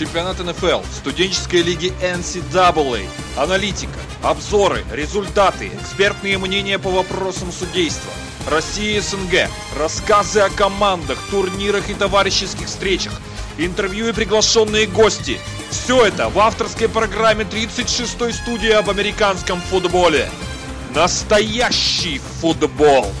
чемпионат НФЛ, студенческой лиги NCAA, аналитика, обзоры, результаты, экспертные мнения по вопросам судейства, Россия и СНГ, рассказы о командах, турнирах и товарищеских встречах, интервью и приглашенные гости. Все это в авторской программе 36-й студии об американском футболе. Настоящий футбол!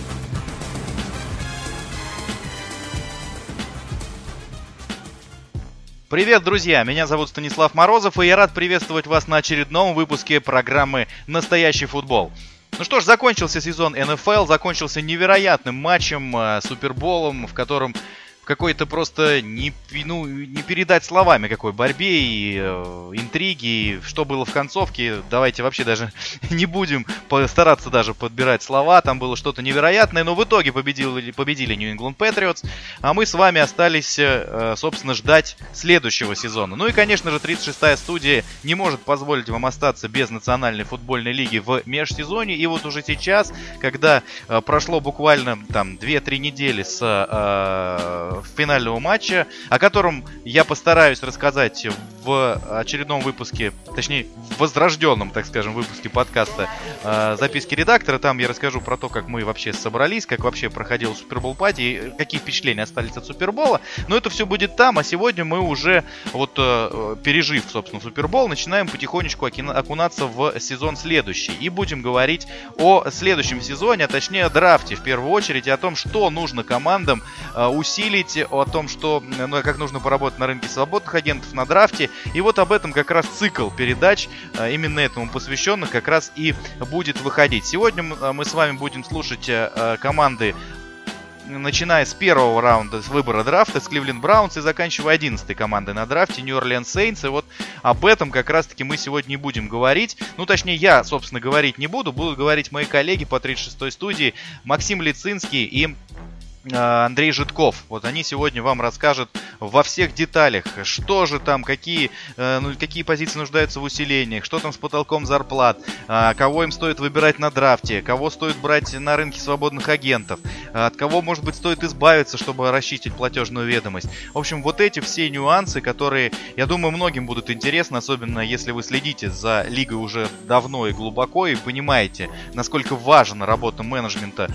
Привет, друзья! Меня зовут Станислав Морозов, и я рад приветствовать вас на очередном выпуске программы «Настоящий футбол». Ну что ж, закончился сезон НФЛ, закончился невероятным матчем, э, Суперболом, в котором какой-то просто не, ну, не передать словами какой борьбе и э, интриги, и что было в концовке. Давайте вообще даже не будем стараться даже подбирать слова. Там было что-то невероятное, но в итоге победили, победили New England Patriots, а мы с вами остались, э, собственно, ждать следующего сезона. Ну и, конечно же, 36-я студия не может позволить вам остаться без Национальной футбольной лиги в межсезонье. И вот уже сейчас, когда э, прошло буквально там 2-3 недели с э, финального матча, о котором я постараюсь рассказать в очередном выпуске, точнее, в возрожденном, так скажем, выпуске подкаста э, «Записки редактора». Там я расскажу про то, как мы вообще собрались, как вообще проходил Супербол пати, какие впечатления остались от Супербола. Но это все будет там, а сегодня мы уже, вот э, пережив, собственно, Супербол, начинаем потихонечку окунаться в сезон следующий. И будем говорить о следующем сезоне, а точнее о драфте в первую очередь, и о том, что нужно командам э, усилить говорить о том, что, ну, как нужно поработать на рынке свободных агентов, на драфте. И вот об этом как раз цикл передач, э, именно этому посвященных, как раз и будет выходить. Сегодня мы с вами будем слушать э, команды начиная с первого раунда с выбора драфта с Кливленд Браунс и заканчивая 11 командой на драфте Нью Орлеан Сейнс. И вот об этом как раз-таки мы сегодня не будем говорить. Ну, точнее, я, собственно, говорить не буду. Будут говорить мои коллеги по 36-й студии Максим Лицинский и Андрей Житков. Вот они сегодня вам расскажут во всех деталях, что же там, какие, э, ну, какие позиции нуждаются в усилениях, что там с потолком зарплат, э, кого им стоит выбирать на драфте, кого стоит брать на рынке свободных агентов, от кого, может быть, стоит избавиться, чтобы расчистить платежную ведомость. В общем, вот эти все нюансы, которые, я думаю, многим будут интересны, особенно если вы следите за лигой уже давно и глубоко и понимаете, насколько важна работа менеджмента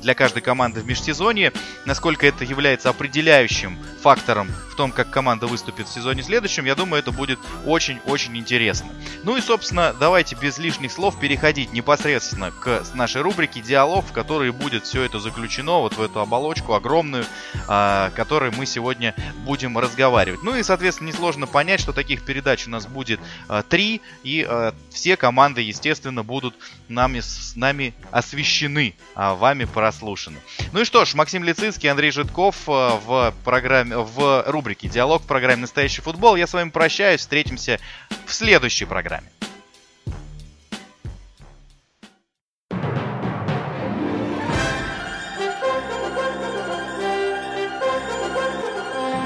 для каждой команды в межсезонье сезоне. Насколько это является определяющим фактором в том, как команда выступит в сезоне следующем, я думаю, это будет очень-очень интересно. Ну и, собственно, давайте без лишних слов переходить непосредственно к нашей рубрике «Диалог», в которой будет все это заключено вот в эту оболочку огромную, о которой мы сегодня будем разговаривать. Ну и, соответственно, несложно понять, что таких передач у нас будет три, и э, все команды, естественно, будут нами, с нами освещены, а вами прослушаны. Ну и что ж, Максим Лицинский, Андрей Житков э, в программе, в рубрике «Диалог» в программе «Настоящий футбол». Я с вами прощаюсь, встретимся в следующей программе.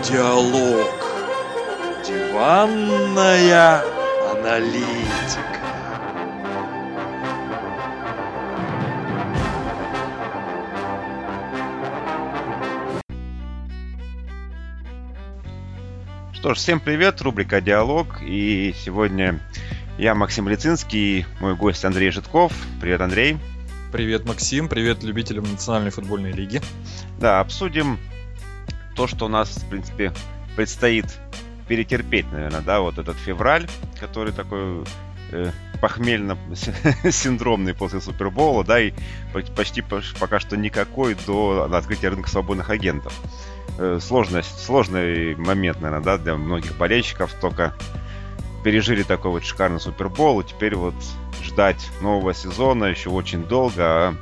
Диалог. Диванная аналитика. Что ж, всем привет, рубрика «Диалог». И сегодня я Максим Лицинский мой гость Андрей Житков. Привет, Андрей. Привет, Максим. Привет любителям Национальной футбольной лиги. Да, обсудим то, что у нас, в принципе, предстоит перетерпеть, наверное, да, вот этот февраль, который такой похмельно-синдромный после Супербола, да, и почти пока что никакой до открытия рынка свободных агентов. Э, сложность, сложный момент, наверное, да, для многих болельщиков. Только пережили такой вот шикарный Супербол, и теперь вот ждать нового сезона еще очень долго, а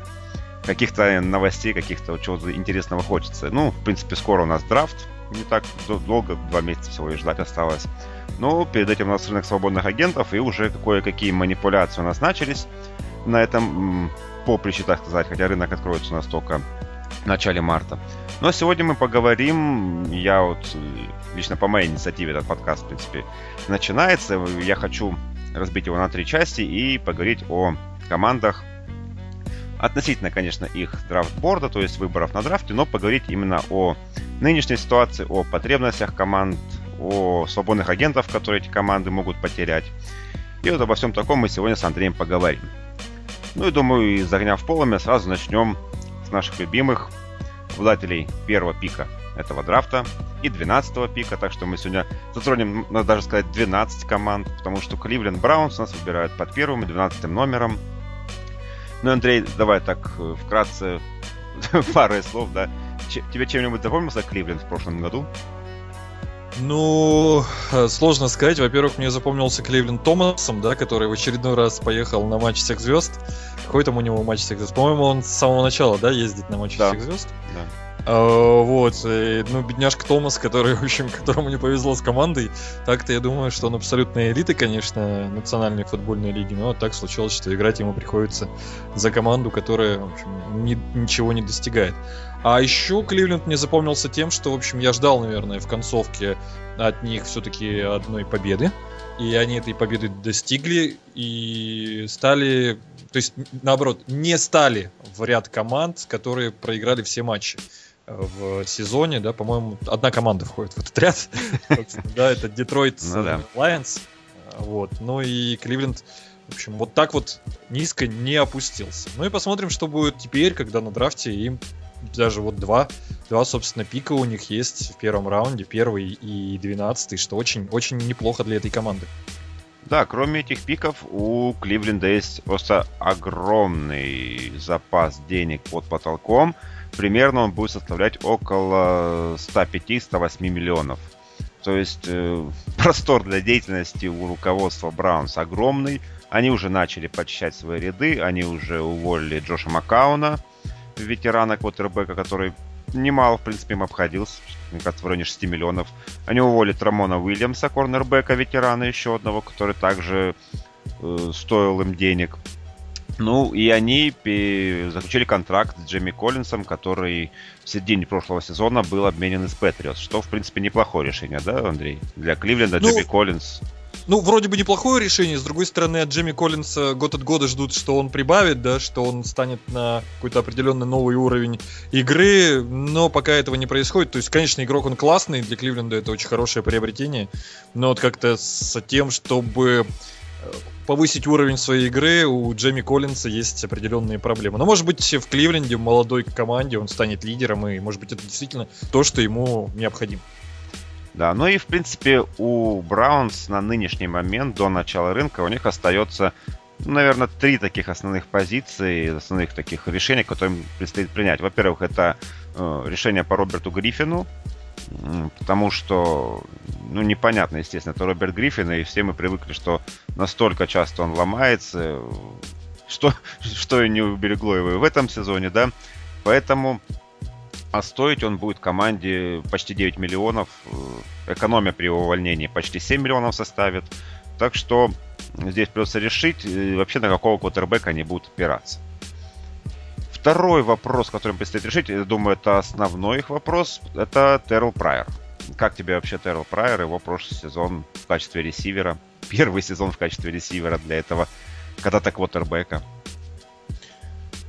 каких-то новостей, каких-то чего-то интересного хочется. Ну, в принципе, скоро у нас драфт, не так долго, два месяца всего и ждать осталось. Но перед этим у нас рынок свободных агентов, и уже кое-какие манипуляции у нас начались на этом поприще, так сказать, хотя рынок откроется у нас только в начале марта. Но сегодня мы поговорим, я вот лично по моей инициативе этот подкаст, в принципе, начинается. Я хочу разбить его на три части и поговорить о командах относительно, конечно, их драфтборда, то есть выборов на драфте, но поговорить именно о нынешней ситуации, о потребностях команд, о свободных агентах, которые эти команды могут потерять. И вот обо всем таком мы сегодня с Андреем поговорим. Ну и думаю, из огня в полами сразу начнем с наших любимых обладателей первого пика этого драфта и 12 пика, так что мы сегодня затронем, надо даже сказать, 12 команд, потому что Кливленд Браунс нас выбирают под первым и 12 номером. Ну, Андрей, давай так э, вкратце пару слов, да. Тебе чем-нибудь запомнился Кливленд в прошлом году? Ну, э, сложно сказать. Во-первых, мне запомнился Кливленд Томасом, да, который в очередной раз поехал на матч всех звезд. Какой там у него матч всех звезд? По-моему, он с самого начала, да, ездит на матч да. всех звезд. Да. А, вот, и, ну, бедняжка Томас, который, в общем, которому не повезло с командой. Так-то я думаю, что он абсолютная элита, конечно, национальной футбольной лиги, но так случилось, что играть ему приходится за команду, которая, в общем, ни, ничего не достигает. А еще Кливленд мне запомнился тем, что, в общем, я ждал, наверное, в концовке от них все-таки одной победы. И они этой победы достигли и стали, то есть, наоборот, не стали в ряд команд, которые проиграли все матчи в сезоне, да, по-моему, одна команда входит в этот ряд. Да, это Детройт Lions. Вот. Ну и Кливленд, в общем, вот так вот низко не опустился. Ну и посмотрим, что будет теперь, когда на драфте им даже вот два, два, собственно, пика у них есть в первом раунде, первый и двенадцатый, что очень, очень неплохо для этой команды. Да, кроме этих пиков, у Кливленда есть просто огромный запас денег под потолком примерно он будет составлять около 105-108 миллионов. То есть э, простор для деятельности у руководства Браунс огромный. Они уже начали почищать свои ряды, они уже уволили Джоша Маккауна, ветерана квотербека, который немало, в принципе, им обходился, мне кажется, в районе 6 миллионов. Они уволили Трамона Уильямса, корнербека, ветерана еще одного, который также э, стоил им денег. Ну, и они заключили контракт с Джимми Коллинсом, который в середине прошлого сезона был обменен из Патриотс, что, в принципе, неплохое решение, да, Андрей? Для Кливленда ну, Джимми Коллинс ну, вроде бы неплохое решение. С другой стороны, от Джимми Коллинса год от года ждут, что он прибавит, да, что он станет на какой-то определенный новый уровень игры, но пока этого не происходит. То есть, конечно, игрок он классный, для Кливленда это очень хорошее приобретение, но вот как-то с тем, чтобы повысить уровень своей игры, у Джейми Коллинса есть определенные проблемы. Но, может быть, в Кливленде, в молодой команде, он станет лидером, и, может быть, это действительно то, что ему необходимо. Да, ну и, в принципе, у Браунс на нынешний момент, до начала рынка, у них остается, ну, наверное, три таких основных позиции, основных таких решений, которые им предстоит принять. Во-первых, это э, решение по Роберту Гриффину, потому что, ну, непонятно, естественно, это Роберт Гриффин, и все мы привыкли, что настолько часто он ломается, что, что и не уберегло его и в этом сезоне, да, поэтому а стоить он будет команде почти 9 миллионов, экономия при его увольнении почти 7 миллионов составит, так что здесь придется решить э, вообще на какого квотербека они будут опираться. Второй вопрос, который предстоит решить, я думаю, это основной их вопрос, это Террел Прайер. Как тебе вообще Террел Прайер, его прошлый сезон в качестве ресивера? Первый сезон в качестве ресивера для этого когда-то квотербека.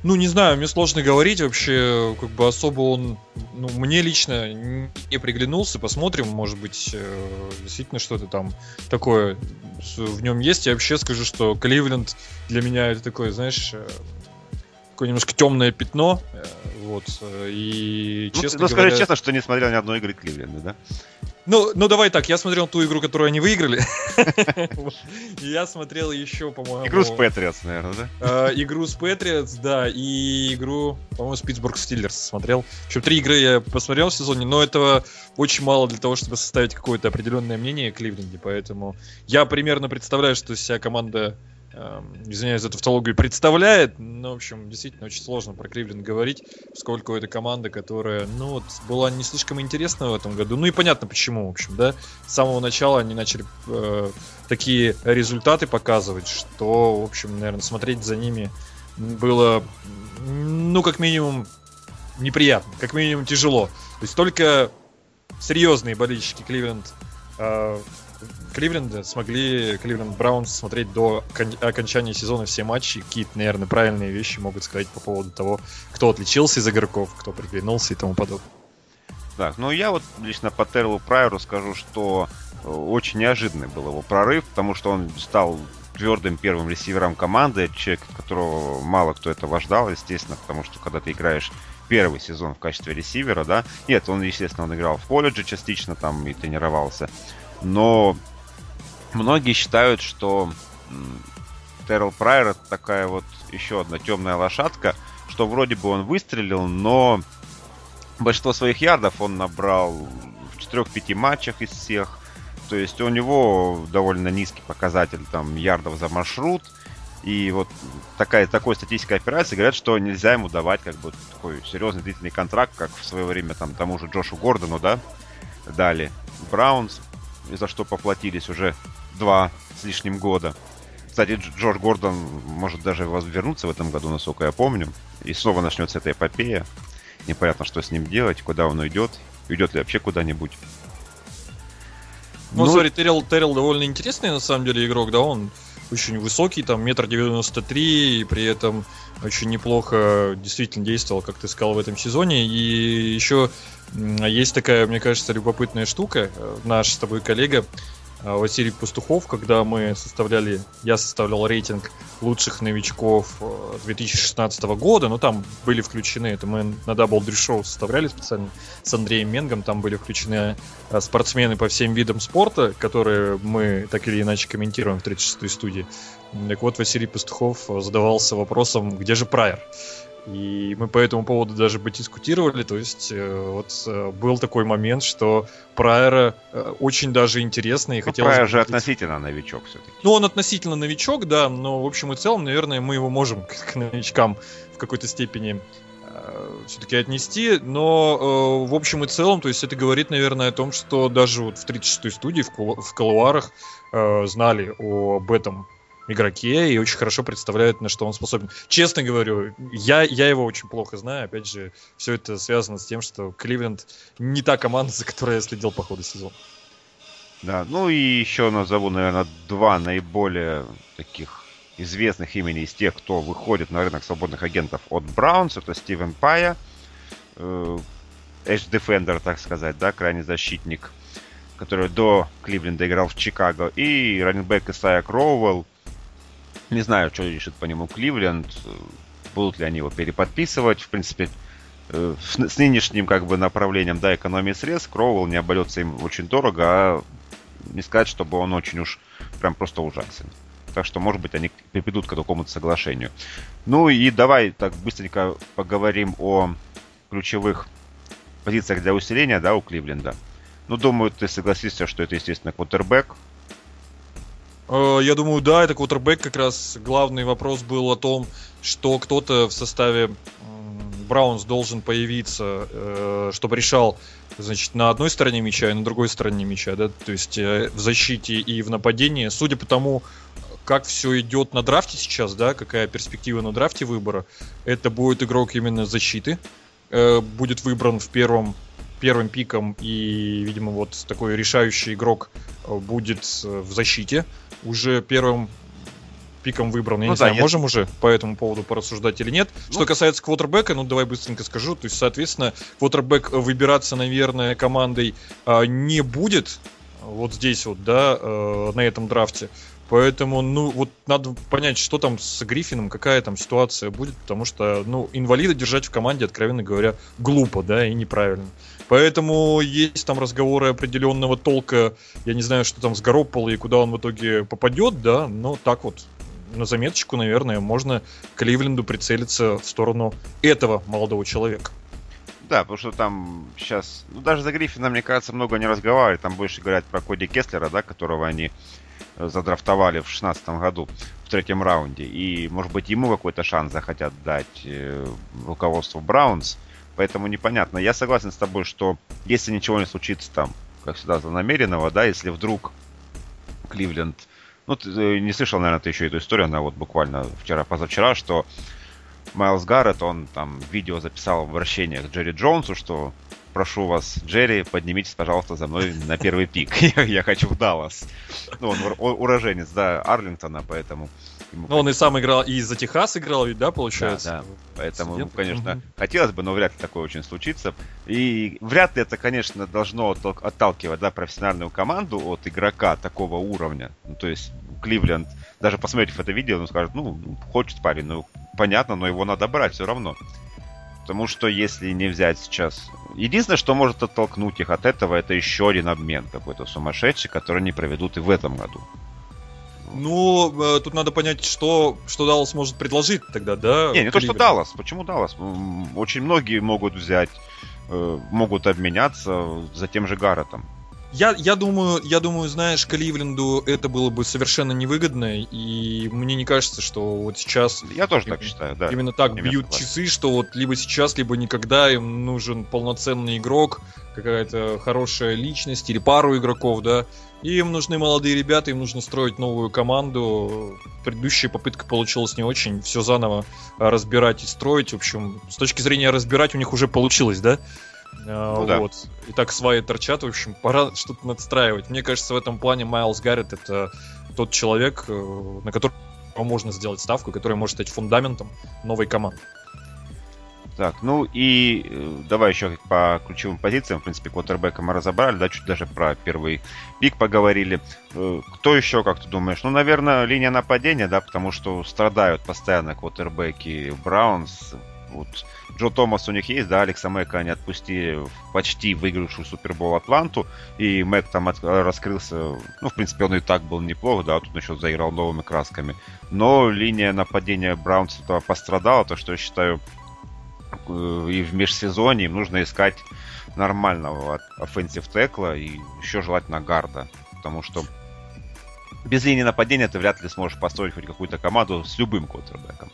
Ну, не знаю, мне сложно говорить вообще, как бы особо он, ну, мне лично не приглянулся, посмотрим, может быть, э, действительно что-то там такое в нем есть. Я вообще скажу, что Кливленд для меня это такое, знаешь, э, такое немножко темное пятно. Э, вот. И ну, честно ну, говоря... скажи честно, что не смотрел ни одной игры Кливленда, да? Ну, ну давай так, я смотрел ту игру, которую они выиграли. Я смотрел еще, по-моему... Игру с Патриотс, наверное, да? Э, игру с Патриотс, да, и игру, по-моему, с Питтсбург Стиллерс смотрел. В общем, три игры я посмотрел в сезоне, но этого очень мало для того, чтобы составить какое-то определенное мнение о Кливленде, поэтому я примерно представляю, что вся команда извиняюсь за тавтологию, представляет. Но, в общем, действительно очень сложно про Кливленд говорить, поскольку это команда, которая, ну, вот, была не слишком интересна в этом году. Ну и понятно почему, в общем, да. С самого начала они начали э, такие результаты показывать, что, в общем, наверное, смотреть за ними было, ну, как минимум, неприятно, как минимум тяжело. То есть только серьезные болельщики Кливленд Кливленда смогли Кливленд Браунс смотреть до окончания сезона все матчи. Какие-то, наверное, правильные вещи могут сказать по поводу того, кто отличился из игроков, кто приглянулся и тому подобное. Так, ну я вот лично по Террелу Прайеру скажу, что э, очень неожиданный был его прорыв, потому что он стал твердым первым ресивером команды, человек, которого мало кто этого ждал, естественно, потому что когда ты играешь первый сезон в качестве ресивера, да, нет, он, естественно, он играл в колледже частично там и тренировался, но многие считают, что Террел Прайер это такая вот еще одна темная лошадка, что вроде бы он выстрелил, но большинство своих ярдов он набрал в 4-5 матчах из всех. То есть у него довольно низкий показатель там ярдов за маршрут. И вот такая, такой статистика операции говорят, что нельзя ему давать как бы такой серьезный длительный контракт, как в свое время там тому же Джошу Гордону, да, дали Браунс, за что поплатились уже два с лишним года. Кстати, Джордж Гордон может даже вернуться в этом году, насколько я помню. И снова начнется эта эпопея. Непонятно, что с ним делать, куда он уйдет. Уйдет ли вообще куда-нибудь. Ну, ну, смотри, Террел, Террел довольно интересный, на самом деле, игрок, да, он очень высокий, там, метр девяносто три, и при этом очень неплохо действительно действовал, как ты сказал, в этом сезоне. И еще есть такая, мне кажется, любопытная штука. Наш с тобой коллега Василий Пастухов, когда мы составляли, я составлял рейтинг лучших новичков 2016 э, года, ну там были включены, это мы на Double Dress Show составляли специально с Андреем Менгом, там были включены э, спортсмены по всем видам спорта, которые мы так или иначе комментируем в 36-й студии. Так вот, Василий Пастухов задавался вопросом, где же Прайер? И мы по этому поводу даже дискутировали. То есть э, вот э, был такой момент, что Прайера э, очень даже интересно и ну, хотелось... Прайер же относительно новичок все-таки. Ну, он относительно новичок, да, но в общем и целом, наверное, мы его можем к, новичкам в какой-то степени все-таки отнести, но в общем и целом, то есть это говорит, наверное, о том, что даже вот в 36-й студии в, в колуарах знали об этом игроке и очень хорошо представляют, на что он способен. Честно говорю, я, я его очень плохо знаю. Опять же, все это связано с тем, что Кливленд не та команда, за которой я следил по ходу сезона. Да, ну и еще назову, наверное, два наиболее таких известных имени из тех, кто выходит на рынок свободных агентов от Браунс. Это Стивен Пая, э, Edge Defender, так сказать, да, крайний защитник, который до Кливленда играл в Чикаго, и раненбэк Исайя Кроуэлл, не знаю, что решит по нему Кливленд. Будут ли они его переподписывать. В принципе, э, с нынешним как бы направлением да, экономии средств Кроуэлл не обойдется им очень дорого, а не сказать, чтобы он очень уж прям просто ужасен. Так что, может быть, они придут к какому-то соглашению. Ну и давай так быстренько поговорим о ключевых позициях для усиления, да, у Кливленда. Ну, думаю, ты согласишься, что это, естественно, квотербек. Э, я думаю, да, это квотербек как раз. Главный вопрос был о том, что кто-то в составе Браунс должен появиться, э, чтобы решал, значит, на одной стороне мяча и на другой стороне мяча, да, то есть э, в защите и в нападении. Судя по тому, как все идет на драфте сейчас, да, какая перспектива на драфте выбора, это будет игрок именно защиты, будет выбран в первом первым пиком и, видимо, вот такой решающий игрок будет в защите уже первым пиком выбран. Я ну, не да, знаю, нет. можем уже по этому поводу порассуждать или нет. Ну, Что касается квотербека, ну давай быстренько скажу. То есть, соответственно, квотербек выбираться, наверное, командой а, не будет. Вот здесь вот, да, а, на этом драфте. Поэтому, ну, вот надо понять, что там с Гриффином, какая там ситуация будет, потому что, ну, инвалида держать в команде, откровенно говоря, глупо, да, и неправильно. Поэтому есть там разговоры определенного толка. Я не знаю, что там с Гаропполо и куда он в итоге попадет, да, но так вот на заметочку, наверное, можно Кливленду прицелиться в сторону этого молодого человека. Да, потому что там сейчас, ну даже за Гриффина, мне кажется, много не разговаривают. Там больше говорят про Коди Кеслера, да, которого они задрафтовали в 2016 году в третьем раунде. И, может быть, ему какой-то шанс захотят дать э, руководству Браунс. Поэтому непонятно. Я согласен с тобой, что если ничего не случится там, как всегда, намеренного, да, если вдруг Кливленд... Ну, ты э, не слышал, наверное, ты еще эту историю, она вот буквально вчера-позавчера, что Майлз Гаррет, он там видео записал обращение к Джерри Джонсу, что прошу вас, Джерри, поднимитесь, пожалуйста, за мной на первый пик. я, хочу в Даллас. Ну, он уроженец, да, Арлингтона, поэтому Ему, Ну, он и сам играл, и за Техас играл, ведь, да, получается? Да, да. Поэтому, ему, конечно, Мгм. хотелось бы, но вряд ли такое очень случится. И вряд ли это, конечно, должно отталкивать да, профессиональную команду от игрока такого уровня. Ну, то есть Кливленд, даже посмотрев это видео, он скажет, ну, хочет парень, ну, понятно, но его надо брать все равно. Потому что если не взять сейчас... Единственное, что может оттолкнуть их от этого, это еще один обмен какой-то сумасшедший, который они проведут и в этом году. Ну, э, тут надо понять, что, что Даллас может предложить тогда, да? Не, не то, что? Даллас. Почему Даллас? Очень многие могут взять, э, могут обменяться за тем же Гарретом. Я, я думаю, я думаю, знаешь, Кливленду это было бы совершенно невыгодно, и мне не кажется, что вот сейчас Я тоже так считаю, да. именно так именно бьют согласен. часы, что вот либо сейчас, либо никогда им нужен полноценный игрок, какая-то хорошая личность или пару игроков, да. И им нужны молодые ребята, им нужно строить новую команду. Предыдущая попытка получилась не очень. Все заново а, разбирать и строить. В общем, с точки зрения разбирать у них уже получилось, да? А, Ну да. вот. И так сваи торчат, в общем, пора что-то надстраивать. Мне кажется, в этом плане Майлз Гаррет это тот человек, э, на которого можно сделать ставку, который может стать фундаментом новой команды. Так, ну и э, давай еще по ключевым позициям. В принципе, квотербека мы разобрали, да, чуть даже про первый пик поговорили. Э, Кто еще, как ты думаешь? Ну, наверное, линия нападения, да, потому что страдают постоянно квотербеки Браунс. Вот Джо Томас у них есть, да, Алекса Мэка они отпустили в почти выигравшую Супербол Атланту, и Мэк там от- раскрылся, ну, в принципе, он и так был неплох, да, тут еще заиграл новыми красками. Но линия нападения Браунс пострадала, то что я считаю, э, и в межсезонье им нужно искать нормального offensive текла и еще желательно гарда. Потому что без линии нападения ты вряд ли сможешь построить хоть какую-то команду с любым квотербеком.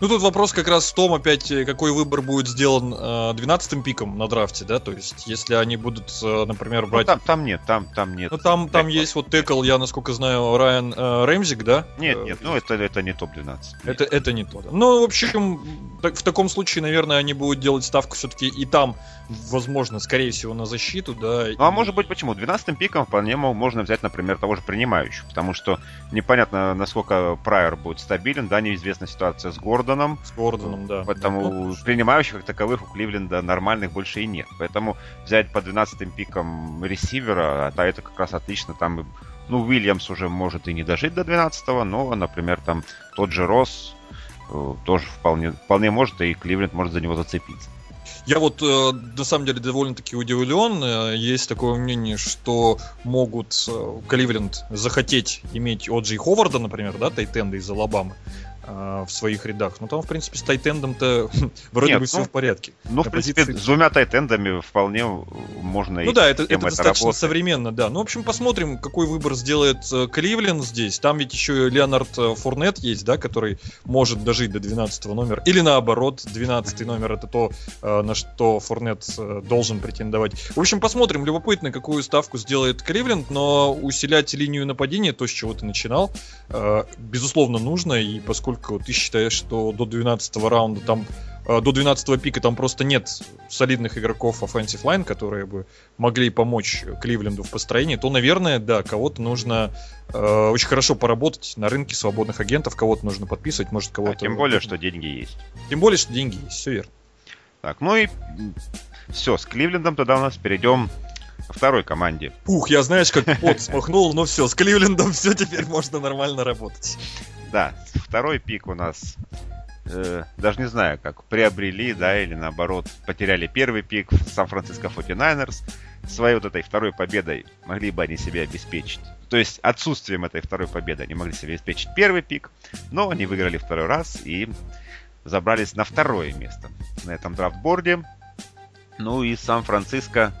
Ну, тут вопрос как раз в том, опять, э, какой выбор будет сделан э, 12 пиком на драфте, да, то есть, если они будут, э, например, Ну, брать... там, там нет, там, там нет. Ну, там, там текла. есть вот текл, я, насколько знаю, Райан э, Рэмчик, да? Нет, Э, нет, ну это, это не топ-12. Это, это не то. да. Ну, в общем, так- в таком случае, наверное, они будут делать ставку все-таки и там, возможно, скорее всего, на защиту, да. Ну а и- может быть почему? 12-м пиком вполне мо- можно взять, например, того же принимающего. Потому что непонятно, насколько Прайер будет стабилен. Да, неизвестна ситуация с Гордоном. С Гордоном, да. Поэтому Ну, принимающих как таковых у Кливленда нормальных больше и нет. Поэтому взять по 12 пикам ресивера, а это как раз отлично. Там, ну, Уильямс уже может и не дожить до 12 но, например, там тот же Росс э, тоже вполне, вполне может, и Кливленд может за него зацепиться. Я вот э, на самом деле довольно-таки удивлен. Есть такое мнение, что могут э, Кливленд захотеть иметь Оджи Ховарда, например, да, тайтенда из Алабамы э, в своих рядах. Но там, в принципе, с тайтендом-то вроде Нет, бы все ну, в порядке. Ну, в принципе, с двумя тайтендами вполне можно Ну и да, это, система это достаточно работает. современно, да. Ну, в общем, посмотрим, какой выбор сделает э, Кливленд здесь. Там ведь еще и Леонард э, Фурнет есть, да, который может дожить до 12 номера. Или наоборот, 12 номер это то, э, на что Фурнет должен претендовать. В общем, посмотрим. Любопытно, какую ставку сделает Кливленд, но усилять линию нападения, то, с чего ты начинал, безусловно, нужно. И поскольку ты считаешь, что до 12 раунда там э, до 12 пика там просто нет солидных игроков offensive line, которые бы могли помочь Кливленду в построении, то, наверное, да, кого-то нужно э, очень хорошо поработать на рынке свободных агентов, кого-то нужно подписывать, может А кого-то... тем более, что деньги есть. Тем более, что деньги есть, все верно. Так, ну и все, с Кливлендом тогда у нас перейдем ко второй команде. Ух, я знаешь, как пот смахнул, ну все, с Кливлендом все, теперь можно нормально работать. Да, второй пик у нас, э, даже не знаю, как приобрели, да, или наоборот, потеряли первый пик Сан-Франциско 49ers. Своей вот этой второй победой могли бы они себе обеспечить. То есть отсутствием этой второй победы они могли себе обеспечить первый пик, но они выиграли второй раз и забрались на второе место на этом драфтборде. Ну и Сан-Франциско.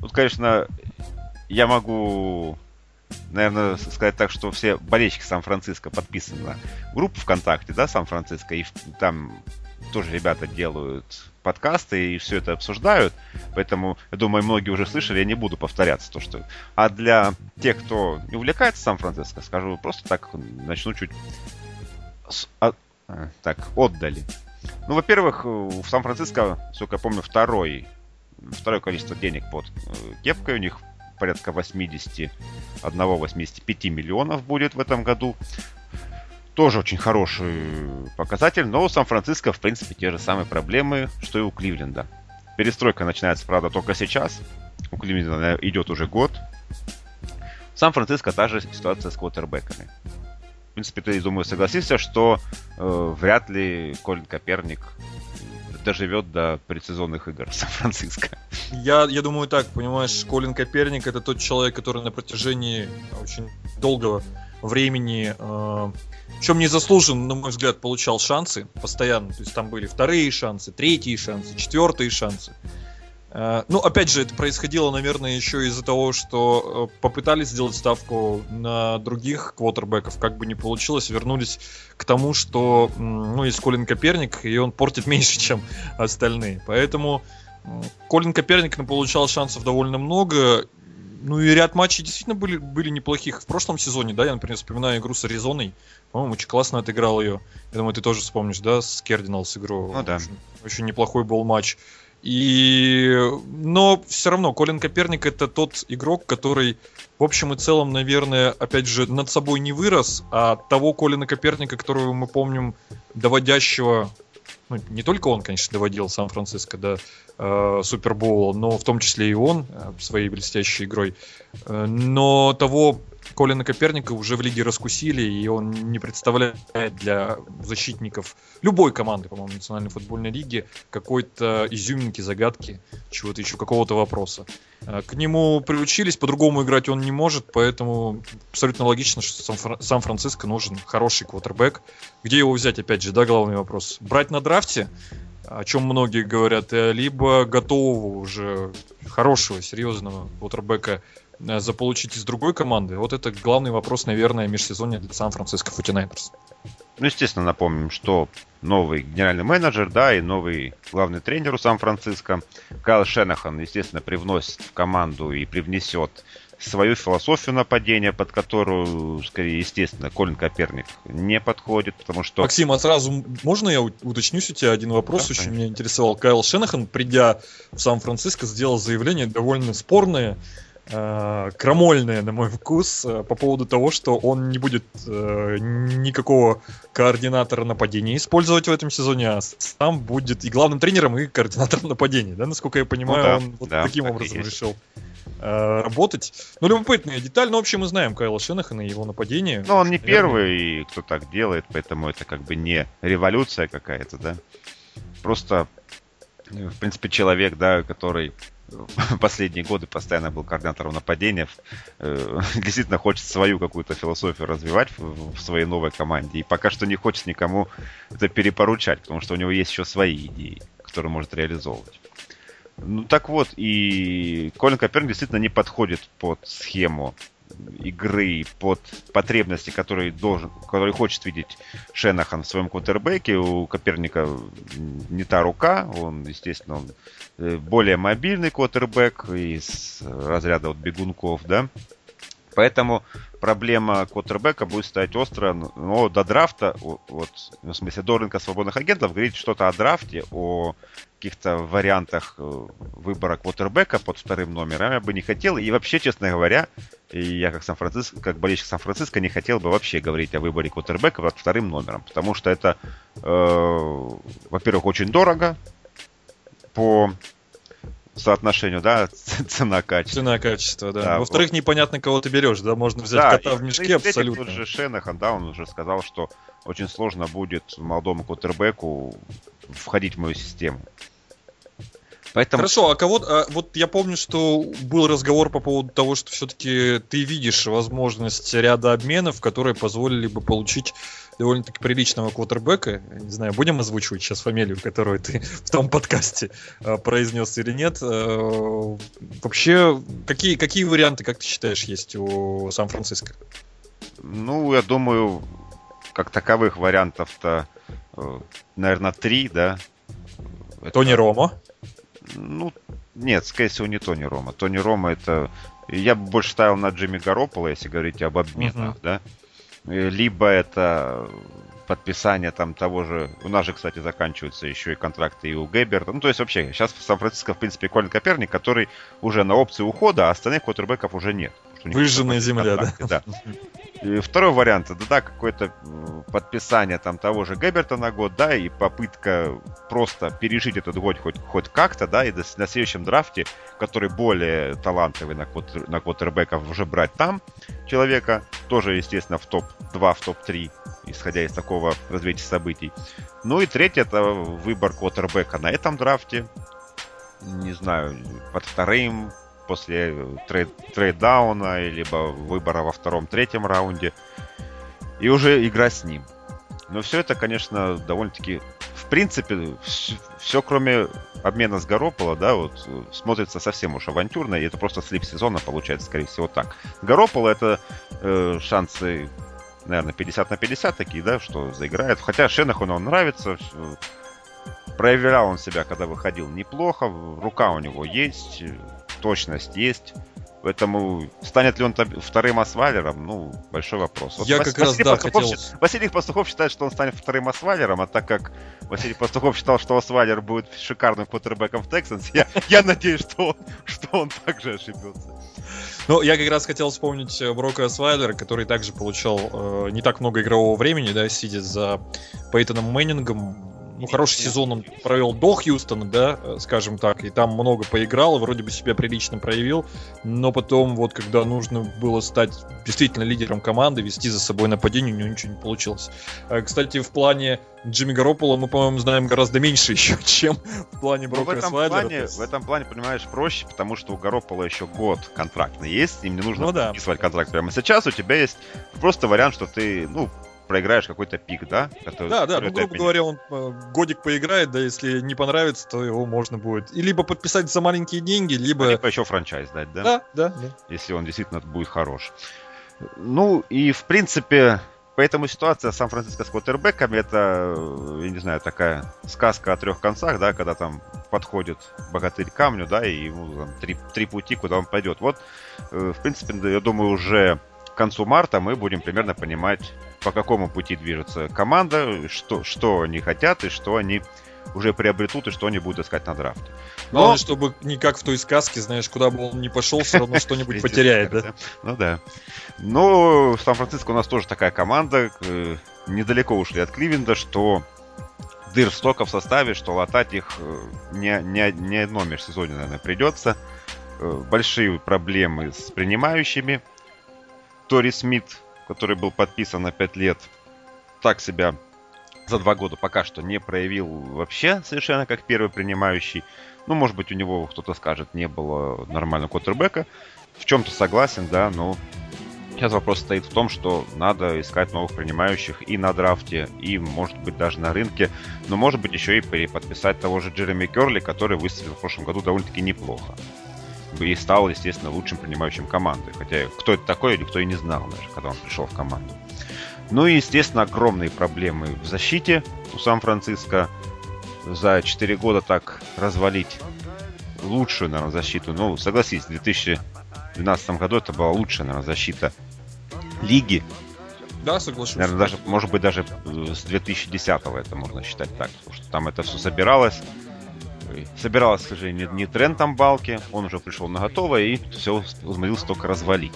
Тут, конечно, я могу, наверное, сказать так, что все болельщики Сан-Франциско подписаны на группу ВКонтакте, да, Сан-Франциско, и там тоже ребята делают подкасты и все это обсуждают. Поэтому, я думаю, многие уже слышали, я не буду повторяться то, что... А для тех, кто не увлекается Сан-Франциско, скажу просто так, начну чуть с- а, так, отдали. Ну, во-первых, в Сан-Франциско, сколько я помню, второй, второе количество денег под э, кепкой. У них порядка 81-85 миллионов будет в этом году. тоже очень хороший показатель, но у Сан-Франциско, в принципе, те же самые проблемы, что и у Кливленда. Перестройка начинается, правда, только сейчас. У Кливленда идет уже год. В Сан-Франциско та же ситуация с квотербеками. В принципе, ты, думаю, согласишься, что э, вряд ли Колин Коперник доживет до предсезонных игр Сан-Франциско. Я, я думаю так, понимаешь, Колин Коперник это тот человек, который на протяжении очень долгого времени, э, чем не заслужен, на мой взгляд, получал шансы постоянно. То есть там были вторые шансы, третьи шансы, четвертые шансы. Э, ну, опять же, это происходило, наверное, еще из-за того, что э, попытались сделать ставку на других квотербеков, как бы не получилось, вернулись к тому, что, ну, есть Колин Коперник, и он портит меньше, чем остальные. Поэтому Колин Коперник получал шансов довольно много, ну и ряд матчей действительно были, были неплохих. В прошлом сезоне, да, я, например, вспоминаю игру с Аризоной. По-моему, очень классно отыграл ее. Я думаю, ты тоже вспомнишь, да, с Кердиналс игру. Ну да. Очень, очень неплохой был матч. И... Но все равно Колин Коперник это тот игрок, который в общем и целом, наверное, опять же, над собой не вырос, а того Колина Коперника, которого мы помним, доводящего ну, не только он, конечно, доводил Сан-Франциско до э, Супербоула, но в том числе и он э, своей блестящей игрой. Э, но того Колина Коперника уже в лиге раскусили, и он не представляет для защитников любой команды, по-моему, Национальной футбольной лиги какой-то изюминки, загадки, чего-то еще, какого-то вопроса. Э, к нему приучились, по-другому играть он не может, поэтому абсолютно логично, что Сан-Франциско нужен хороший квотербек. Где его взять, опять же, да, главный вопрос. Брать на драфте, о чем многие говорят, э, либо готового уже хорошего, серьезного квотербека заполучить из другой команды? Вот это главный вопрос, наверное, межсезонья для Сан-Франциско 49 Ну, естественно, напомним, что новый генеральный менеджер, да, и новый главный тренер у Сан-Франциско. Кайл Шенахан, естественно, привносит в команду и привнесет свою философию нападения, под которую, скорее, естественно, Колин Коперник не подходит, потому что... Максим, а сразу можно я уточнюсь у тебя один вопрос? Да, Очень конечно. меня интересовал. Кайл Шенахан, придя в Сан-Франциско, сделал заявление довольно спорное э, крамольное, на мой вкус, э, по поводу того, что он не будет э, никакого координатора нападения использовать в этом сезоне, а сам будет и главным тренером, и координатором нападения. Да, насколько я понимаю, ну, да, он вот да, таким образом решил э, работать. Ну, любопытная деталь, но вообще мы знаем Кайла Шенахана и его нападение. Ну, он не наверное. первый, кто так делает, поэтому это как бы не революция какая-то, да. Просто, э, в принципе, человек, да, который последние годы постоянно был координатором нападения, э, действительно хочет свою какую-то философию развивать в своей новой команде. И пока что не хочет никому это перепоручать, потому что у него есть еще свои идеи, которые может реализовывать. Ну так вот, и Колин Коперник действительно не подходит под схему игры, под потребности, которые, должен, которые хочет видеть Шенахан в своем квотербеке. У Коперника не та рука, он, естественно, он э, более мобильный квотербек из разряда вот бегунков, да. Поэтому проблема квотербека будет стоять остро, но до драфта, вот, в смысле, до рынка свободных агентов, говорить что-то о драфте, о каких-то вариантах э, выбора квотербека под вторым номером я бы не хотел. И вообще, честно говоря, я как Сан-Франциско, как болельщик Сан-Франциско не хотел бы вообще говорить о выборе квотербека под вторым номером. Потому что это, э, во-первых, очень дорого по соотношению, да, цена-качество. Цена-качество, да. да. Во-вторых, вот. непонятно, кого ты берешь, да, можно взять да, кота в мешке и, абсолютно. Тот же Шенахан, да, он уже сказал, что очень сложно будет молодому квотербеку входить в мою систему. Поэтому... Хорошо, а кого а, вот я помню, что был разговор по поводу того, что все-таки ты видишь возможность ряда обменов, которые позволили бы получить довольно-таки приличного квотербека. Не знаю, будем озвучивать сейчас фамилию, которую ты в том подкасте э, произнес или нет. Э, вообще, какие, какие варианты, как ты считаешь, есть у Сан-Франциско? Ну, я думаю, как таковых вариантов-то, э, наверное, три, да. Тони Это... Ромо? Ну, нет, скорее всего, не Тони Рома. Тони Рома это... Я бы больше ставил на Джимми Гаропола, если говорить об обменах, uh-huh. да. Э, либо это подписание там того же... У нас же, кстати, заканчиваются еще и контракты и у Геберта. Ну, то есть вообще, сейчас в Сан-Франциско, в принципе, Колин Коперник, который уже на опции ухода, а остальных квотербеков уже нет. У них Выжженная земля, да. да. И второй вариант, это да, какое-то э, подписание там того же Геберта на год, да, и попытка просто пережить этот год хоть, хоть как-то, да, и на следующем драфте, который более талантливый на, квотер, на квотербеков, уже брать там человека, тоже, естественно, в топ-2, в топ-3, исходя из такого развития событий. Ну и третье, это выбор квотербека на этом драфте, не знаю, под вторым, после трейд, трейддауна, либо выбора во втором-третьем раунде, и уже игра с ним. Но все это, конечно, довольно-таки, в принципе, все, все кроме обмена с Гарополо, да, вот смотрится совсем уж авантюрно, и это просто слип сезона получается, скорее всего, так. Гарополо это э, шансы, наверное, 50 на 50 такие, да, что заиграет. Хотя Шенахуну он нравится, проявлял он себя, когда выходил неплохо, рука у него есть, точность есть. Поэтому станет ли он вторым Асвалером, ну, большой вопрос. Вот Я Вас, как Василий раз, да, хотел... Василий Пастухов считает, что он станет вторым Асвалером, а так как Василий Пастухов считал, что Асвалер будет шикарным квотербеком в Texans, я, я надеюсь, что он, что он также ошибется. Ну, я как раз хотел вспомнить э, Брока Асвайлера, который также получал э, не так много игрового времени, да, сидя за Пейтоном Мэннингом, ну, хороший сезон он провел до Хьюстона, да, э, скажем так, и там много поиграл, вроде бы себя прилично проявил, но потом вот когда нужно было стать действительно лидером команды, вести за собой нападение, у него ничего не получилось. Э, кстати, в плане Джимми Гаропола мы, по-моему, знаем гораздо меньше еще, чем в плане Брока ну, в этом плане, В этом плане, понимаешь, проще, потому что у Гаропола еще год контрактный есть, им не нужно ну, да. подписывать контракт прямо сейчас, у тебя есть просто вариант, что ты, ну, проиграешь какой-то пик, да? Который, да, да, ну, грубо опять... говоря, он э, годик поиграет, да, если не понравится, то его можно будет и либо подписать за маленькие деньги, либо... Либо еще франчайз дать, да? Да, да, да. Если он действительно будет хорош. Ну, и, в принципе, поэтому ситуация с Сан-Франциско с квотербеками, это, э, я не знаю, такая сказка о трех концах, да, когда там подходит богатырь к камню, да, и ему там три, три пути, куда он пойдет. Вот, э, в принципе, я думаю, уже к концу марта мы будем примерно понимать, по какому пути движется команда, что, что они хотят и что они уже приобретут и что они будут искать на драфте. Но... Главное, чтобы не как в той сказке, знаешь, куда бы он ни пошел, все равно что-нибудь потеряет, да? Ну да. Но в Сан-Франциско у нас тоже такая команда, э, недалеко ушли от Кливенда, что дыр столько в составе, что латать их э, не, не, не одно межсезонье, наверное, придется. Э, большие проблемы с принимающими. Тори Смит, который был подписан на 5 лет, так себя за два года пока что не проявил вообще совершенно как первый принимающий. Ну, может быть, у него, кто-то скажет, не было нормального квотербека. В чем-то согласен, да, но сейчас вопрос стоит в том, что надо искать новых принимающих и на драфте, и, может быть, даже на рынке. Но, может быть, еще и переподписать того же Джереми Керли, который выстрелил в прошлом году довольно-таки неплохо и стал, естественно, лучшим принимающим команды. Хотя кто это такой, никто и не знал даже, когда он пришел в команду. Ну и, естественно, огромные проблемы в защите у Сан-Франциско. За 4 года так развалить лучшую, наверное, защиту. Ну, согласись, в 2012 году это была лучшая, наверное, защита лиги. Да, соглашусь. Наверное, даже, может быть, даже с 2010 это можно считать так, потому что там это все собиралось собиралась, к сожалению, не тренд там балки, он уже пришел на готовое и все умудрился только развалить.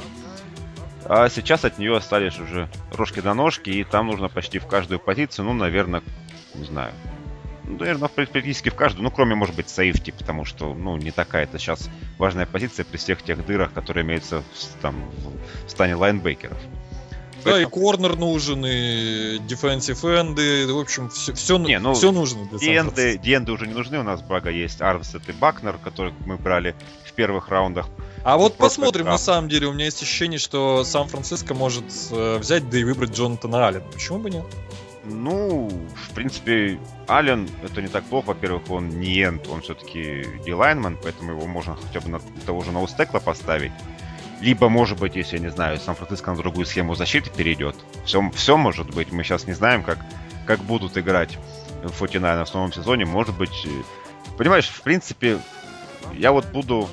А сейчас от нее остались уже рожки до ножки, и там нужно почти в каждую позицию, ну, наверное, не знаю, ну, наверное, практически в каждую, ну, кроме, может быть, сейфти, потому что, ну, не такая это сейчас важная позиция при всех тех дырах, которые имеются в, там, в стане лайнбекеров. Да, и корнер нужен, и defensive энды, в общем, все, все, не, ну, все нужно для диенды, диенды уже не нужны, у нас, благо, есть Армсет и Бакнер, которых мы брали в первых раундах. А вот посмотрим, на самом деле, у меня есть ощущение, что Сан-Франциско может э, взять, да и выбрать Джонатана Аллена. Почему бы нет? Ну, в принципе, Аллен это не так плохо. Во-первых, он не энд, он все-таки дилайнман, поэтому его можно хотя бы на того же ноустекла поставить. Либо, может быть, если, я не знаю, Сан-Франциско на другую схему защиты перейдет. Все, все может быть. Мы сейчас не знаем, как, как будут играть в 49 в новом сезоне. Может быть... Э, понимаешь, в принципе, я вот буду...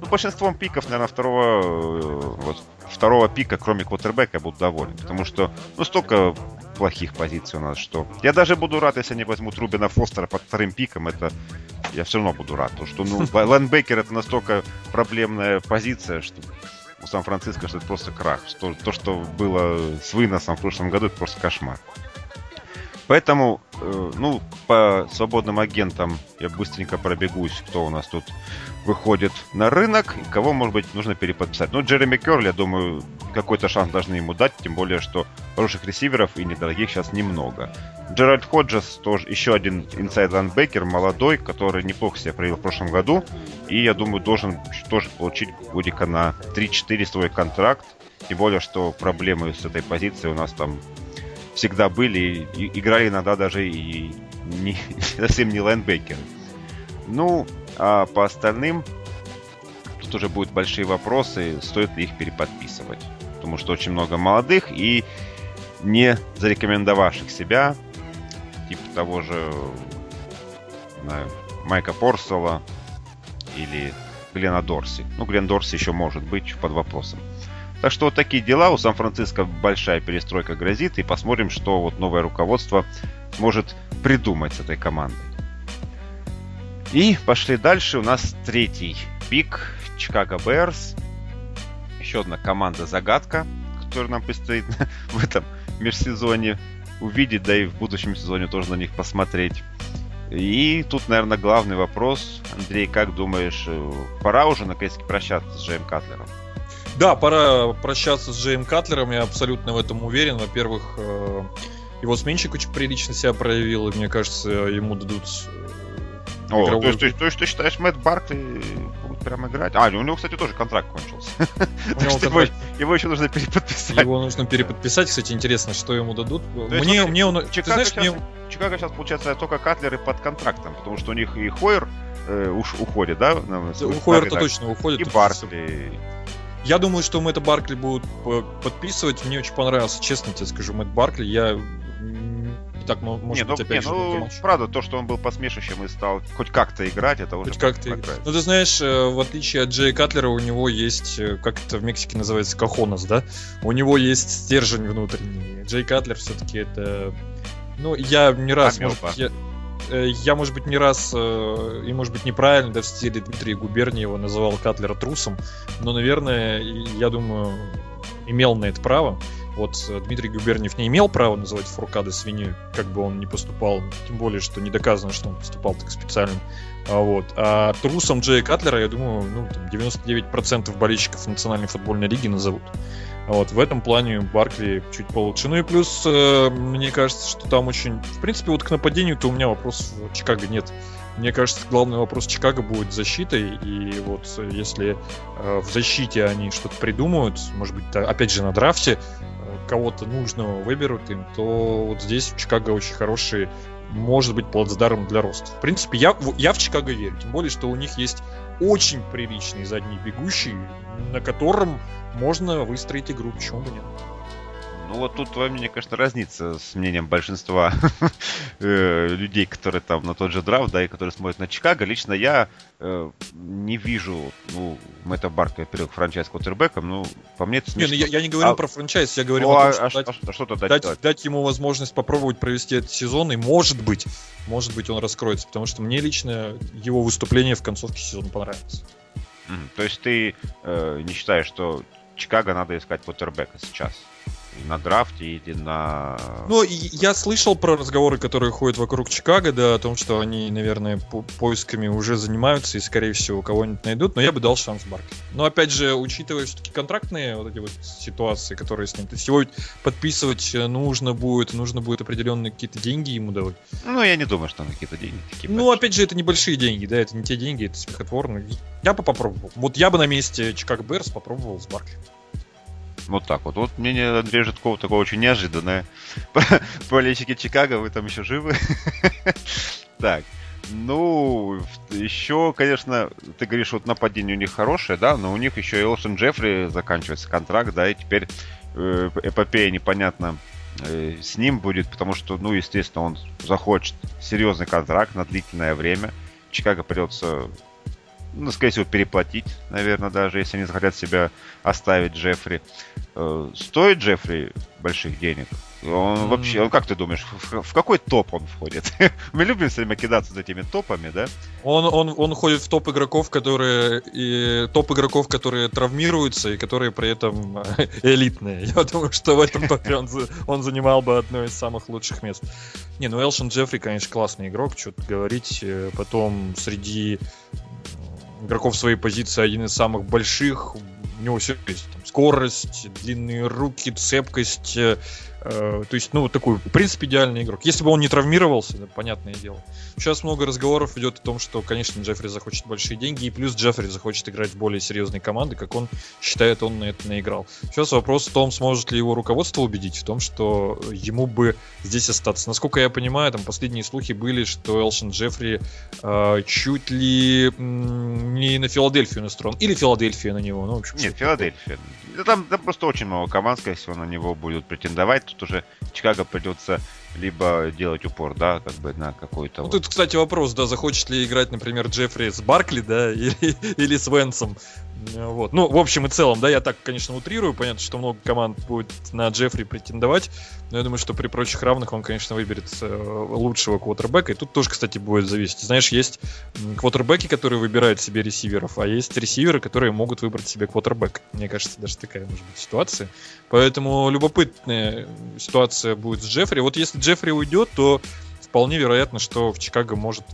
Ну, большинством пиков, наверное, второго, э, вот, второго пика, кроме квотербека, буду доволен. Потому что, ну, столько плохих позиций у нас, что... Я даже буду рад, если они возьмут Рубина Фостера под вторым пиком. Это я все равно буду рад. Потому что, ну, лайнбекер это настолько проблемная позиция, что у Сан-Франциско, что это просто крах. Что, то, что было с выносом в прошлом году, это просто кошмар. Поэтому, э, ну, по свободным агентам я быстренько пробегусь, кто у нас тут выходит на рынок кого, может быть, нужно переподписать. Ну, Джереми Керли, я думаю, какой-то шанс должны ему дать, тем более, что хороших ресиверов и недорогих сейчас немного. Джеральд Ходжес тоже еще один инсайд лайнбекер, молодой, который неплохо себя проявил в прошлом году. И, я думаю, должен тоже получить годика на 3-4 свой контракт. Тем более, что проблемы с этой позицией у нас там всегда были. И играли иногда даже и не, совсем не лайнбекеры. Ну, а по остальным тут уже будут большие вопросы, стоит ли их переподписывать. Потому что очень много молодых и не зарекомендовавших себя, типа того же знаю, Майка Порсела или Глена Дорси. Ну, Глен Дорси еще может быть под вопросом. Так что вот такие дела. У Сан-Франциско большая перестройка грозит. И посмотрим, что вот новое руководство сможет придумать с этой командой. И пошли дальше. У нас третий пик. Чикаго Берс. Еще одна команда-загадка, которую нам предстоит в этом межсезонье увидеть, да и в будущем сезоне тоже на них посмотреть. И тут, наверное, главный вопрос. Андрей, как думаешь, э, пора уже наконец-таки прощаться с Джейм Катлером? Да, пора прощаться с Джейм Катлером, я абсолютно в этом уверен. Во-первых, э, его сменщик очень прилично себя проявил, и мне кажется, ему дадут э, о, игровую... то, есть, то есть ты считаешь, Мэтт Баркли будет прям играть? А, у него, кстати, тоже контракт кончился. Его, его еще нужно переподписать. Его нужно переподписать. Кстати, интересно, что ему дадут. Мне, мне он... Чикаго, сейчас, мне... Чикаго сейчас, получается, только Катлеры под контрактом, потому что у них и Хойер э, уж уходит, да? У Хойер-то точно уходит. И Баркли. Я думаю, что Мэтта Баркли будут подписывать. Мне очень понравился, честно тебе скажу, Мэтт Баркли. Я так, может не, быть, ну, опять не, же, ну, правда, то, что он был посмешищем и стал хоть как-то играть, это уже хоть как-то играть. Ну, ты знаешь, э, в отличие от Джей Катлера, у него есть, э, как это в Мексике называется, кахонос, да? У него есть стержень внутренний. Джей Катлер все-таки это... Ну, я не раз, может быть, я, я, может быть, не раз э, и, может быть, неправильно да, в стиле Дмитрия Губерниева называл Катлера трусом, но, наверное, я думаю, имел на это право. Вот э, Дмитрий Губерниев не имел права называть Фуркада свиньей, как бы он ни поступал, тем более, что не доказано, что он поступал так специально. А, вот. а трусом Джея Катлера, я думаю, ну, там 99% болельщиков Национальной футбольной лиги назовут. Вот, в этом плане Баркли чуть получше. Ну и плюс, э, мне кажется, что там очень... В принципе, вот к нападению-то у меня вопрос в Чикаго нет. Мне кажется, главный вопрос Чикаго будет защитой. И вот если э, в защите они что-то придумают, может быть, опять же на драфте, э, кого-то нужного выберут им, то вот здесь в Чикаго очень хорошие может быть плацдарм для роста. В принципе, я, я в Чикаго верю. Тем более, что у них есть очень приличный задний бегущий, на котором можно выстроить игру, почему бы нет. Ну вот тут во мне, конечно, разница с мнением большинства э, людей, которые там на тот же драфт, да, и которые смотрят на Чикаго. Лично я э, не вижу, ну, Мэтта Барка, во-первых, франчайз квотербеком, ну, по мне это смешно. Не, ну, я, я не говорю а... про франчайз, я говорю ну, о том, а, что, а, дать, а, что дать, дать, дать ему возможность попробовать провести этот сезон, и может быть, может быть он раскроется, потому что мне лично его выступление в концовке сезона понравилось. То есть ты э, не считаешь, что Чикаго надо искать квотербека сейчас? На драфте или на... Ну, я слышал про разговоры, которые ходят вокруг Чикаго, да, о том, что они, наверное, по поисками уже занимаются и, скорее всего, кого-нибудь найдут, но я бы дал шанс Барки. Но, опять же, учитывая все-таки контрактные вот эти вот ситуации, которые с ним, то есть его подписывать нужно будет, нужно будет определенные какие-то деньги ему давать. Ну, я не думаю, что на какие-то деньги такие Ну, большие. опять же, это небольшие деньги, да, это не те деньги, это смехотворно. Я бы попробовал. Вот я бы на месте Чикаго Берс попробовал с Барки. Вот так вот. Вот мнение Андрея Житкова такое очень неожиданное. Болельщики Чикаго, вы там еще живы? Так. Ну, еще, конечно, ты говоришь, вот нападение у них хорошее, да, но у них еще и Олсен Джеффри заканчивается контракт, да, и теперь э, эпопея непонятно э, с ним будет, потому что, ну, естественно, он захочет серьезный контракт на длительное время. Чикаго придется ну, скорее всего, переплатить, наверное, даже, если они захотят себя оставить Джеффри. Э, стоит Джеффри больших денег? Он вообще, он, как ты думаешь, в, в какой топ он входит? Мы любим все время кидаться за этими топами, да? Он, он, он входит в топ игроков, которые и топ игроков, которые травмируются и которые при этом элитные. Я думаю, что в этом топе он, он занимал бы одно из самых лучших мест. Не, ну Элшин Джеффри, конечно, классный игрок, что-то говорить. Э, потом среди игроков своей позиции один из самых больших. У него все есть. Там, скорость, длинные руки, цепкость, э, то есть, ну, такой, в принципе, идеальный игрок. Если бы он не травмировался, да, понятное дело. Сейчас много разговоров идет о том, что, конечно, Джеффри захочет большие деньги, и плюс Джеффри захочет играть в более серьезные команды, как он считает, он на это наиграл. Сейчас вопрос в том, сможет ли его руководство убедить в том, что ему бы здесь остаться. Насколько я понимаю, там последние слухи были, что Элшин Джеффри э, чуть ли м- не на Филадельфию настроен. Или Филадельфия на него. Ну, в общем, Нет, Филадельфия. Там, там просто очень много команд, скорее всего, на него будут претендовать тут уже Чикаго придется либо делать упор, да, как бы на какой-то... Ну, вот. тут, кстати, вопрос, да, захочет ли играть, например, Джеффри с Баркли, да, или, или с Венсом. Вот. Ну, в общем и целом, да, я так, конечно, утрирую. Понятно, что много команд будет на Джеффри претендовать. Но я думаю, что при прочих равных он, конечно, выберет э, лучшего квотербека. И тут тоже, кстати, будет зависеть. Знаешь, есть квотербеки, которые выбирают себе ресиверов, а есть ресиверы, которые могут выбрать себе квотербека. Мне кажется, даже такая может быть ситуация. Поэтому любопытная ситуация будет с Джеффри. Вот если Джеффри уйдет, то вполне вероятно, что в Чикаго может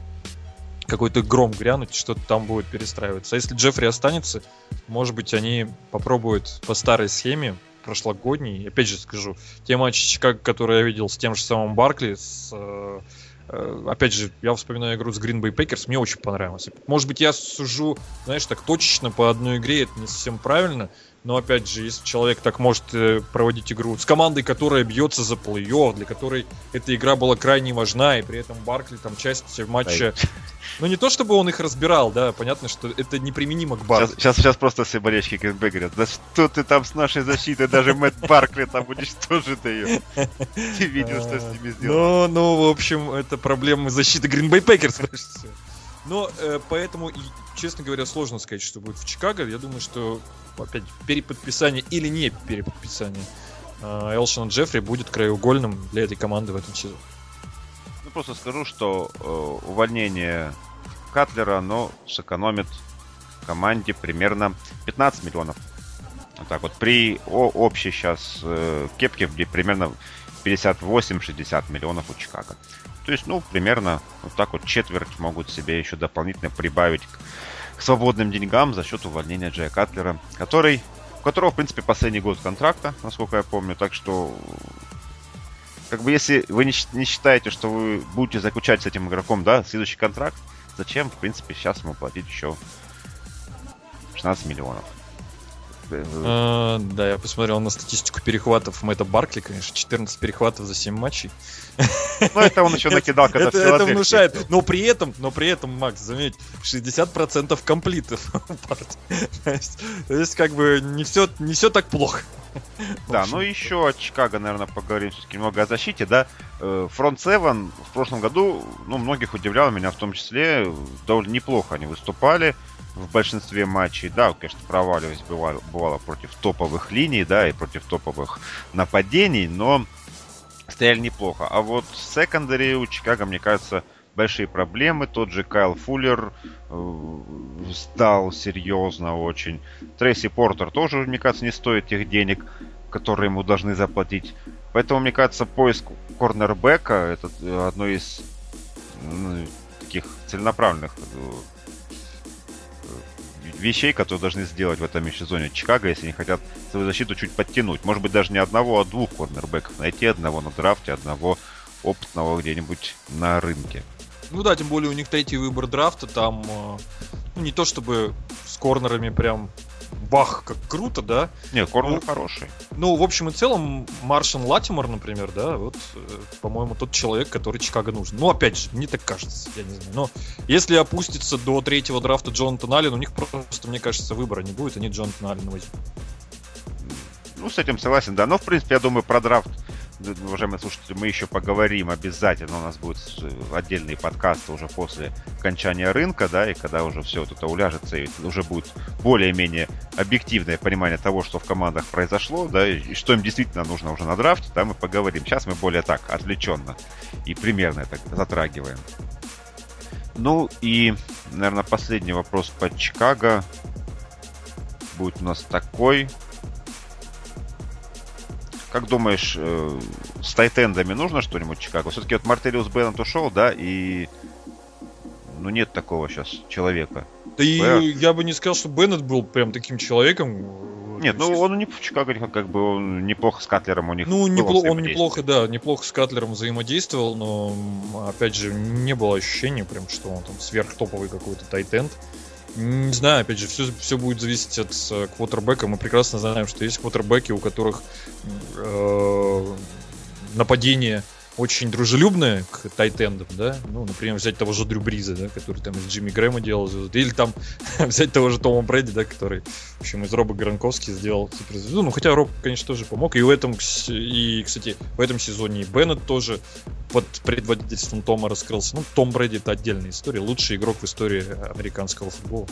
какой-то гром грянуть, что-то там будет перестраиваться. А если Джеффри останется, может быть, они попробуют по старой схеме прошлогодней. Опять же скажу, те матчи Чикаго, которые я видел с тем же самым Баркли, с, э, э, опять же, я вспоминаю игру с Green Bay Packers, мне очень понравилось. Может быть, я сужу, знаешь, так точечно по одной игре, это не совсем правильно, но опять же, если человек так может э, проводить игру с командой, которая бьется за плей-офф, для которой эта игра была крайне важна, и при этом Баркли там часть матча... Ну не то чтобы он их разбирал, да, понятно, что это неприменимо к Баркли. Сейчас, сейчас, сейчас просто все болельщики КСБ говорят, да что ты там с нашей защитой, даже Мэтт Баркли там уничтожит ее. Ты видел, что с ними сделал. Ну, ну, в общем, это проблема защиты Green Bay Packers. Но э, поэтому, честно говоря, сложно сказать, что будет в Чикаго. Я думаю, что опять переподписание или не переподписание э, Элшина Джеффри будет краеугольным для этой команды в этом сезоне. Ну просто скажу, что э, увольнение Катлера, оно сэкономит команде примерно 15 миллионов. Вот так вот. При о, общей сейчас э, кепке, где примерно 58-60 миллионов у Чикаго. То есть, ну, примерно вот так вот четверть могут себе еще дополнительно прибавить к, свободным деньгам за счет увольнения Джея Катлера, который, у которого, в принципе, последний год контракта, насколько я помню. Так что, как бы, если вы не, не считаете, что вы будете заключать с этим игроком, да, следующий контракт, зачем, в принципе, сейчас ему платить еще 16 миллионов? А, да, я посмотрел на статистику перехватов Мэтта Баркли, конечно, 14 перехватов за 7 матчей. Ну, это он еще накидал, когда это, это внушает. Но при этом, но при этом, Макс, заметь, 60% комплитов. То есть, как бы, не все, не все так плохо. Да, ну еще о Чикаго, наверное, поговорим все-таки немного о защите, да. Фронт э, 7 в прошлом году, ну, многих удивляло, меня в том числе, довольно неплохо они выступали в большинстве матчей, да, конечно, проваливаясь бывало, бывало против топовых линий, да, и против топовых нападений, но стояли неплохо. А вот в секондаре у Чикаго, мне кажется, большие проблемы. Тот же Кайл Фуллер э, стал серьезно очень. Трейси Портер тоже, мне кажется, не стоит тех денег, которые ему должны заплатить. Поэтому, мне кажется, поиск корнербека это одно из ну, таких целенаправленных э, вещей, которые должны сделать в этом межсезоне Чикаго, если они хотят свою защиту чуть подтянуть. Может быть, даже не одного, а двух корнербеков. Найти одного на драфте, одного опытного где-нибудь на рынке. Ну да, тем более у них третий выбор драфта, там э, ну, не то чтобы с корнерами прям бах, как круто, да? Нет, корнер ну, хороший. Ну, в общем и целом, Маршин Латимор, например, да, вот, э, по-моему, тот человек, который Чикаго нужен. Ну, опять же, мне так кажется, я не знаю. Но если опуститься до третьего драфта Джонатан Аллен, у них просто, мне кажется, выбора не будет, они Джонатан Аллен возьмут. Ну, с этим согласен, да. Но, в принципе, я думаю, про драфт уважаемые слушатели, мы еще поговорим обязательно. У нас будет отдельный подкаст уже после окончания рынка, да, и когда уже все вот это уляжется, и уже будет более-менее объективное понимание того, что в командах произошло, да, и что им действительно нужно уже на драфте, да, мы поговорим. Сейчас мы более так, отвлеченно и примерно это затрагиваем. Ну и, наверное, последний вопрос по Чикаго будет у нас такой. Как думаешь, э, с тайтендами нужно что-нибудь Чикаго? Все-таки вот Мартелиус Беннет ушел, да, и ну нет такого сейчас человека. Да и я бы не сказал, что Беннет был прям таким человеком. Нет, ну он не в Чикаго, как бы он неплохо с Катлером у них. Ну, непло- он неплохо, да, неплохо с Катлером взаимодействовал, но опять же, не было ощущения, прям, что он там сверхтоповый какой-то тайтенд. Не знаю, опять же, все, все будет зависеть от э, квотербека. Мы прекрасно знаем, что есть квотербеки, у которых э, нападение очень дружелюбные к тайтендам, да, ну, например, взять того же Дрю Бриза, да, который там из Джимми Грэма делал, или там взять того же Тома Брэди, да, который, в общем, из Роба Гранковски сделал суперзвезду, ну, хотя Роб, конечно, тоже помог, и в этом, и, кстати, в этом сезоне и Беннет тоже под предводительством Тома раскрылся, ну, Том Брэди это отдельная история, лучший игрок в истории американского футбола.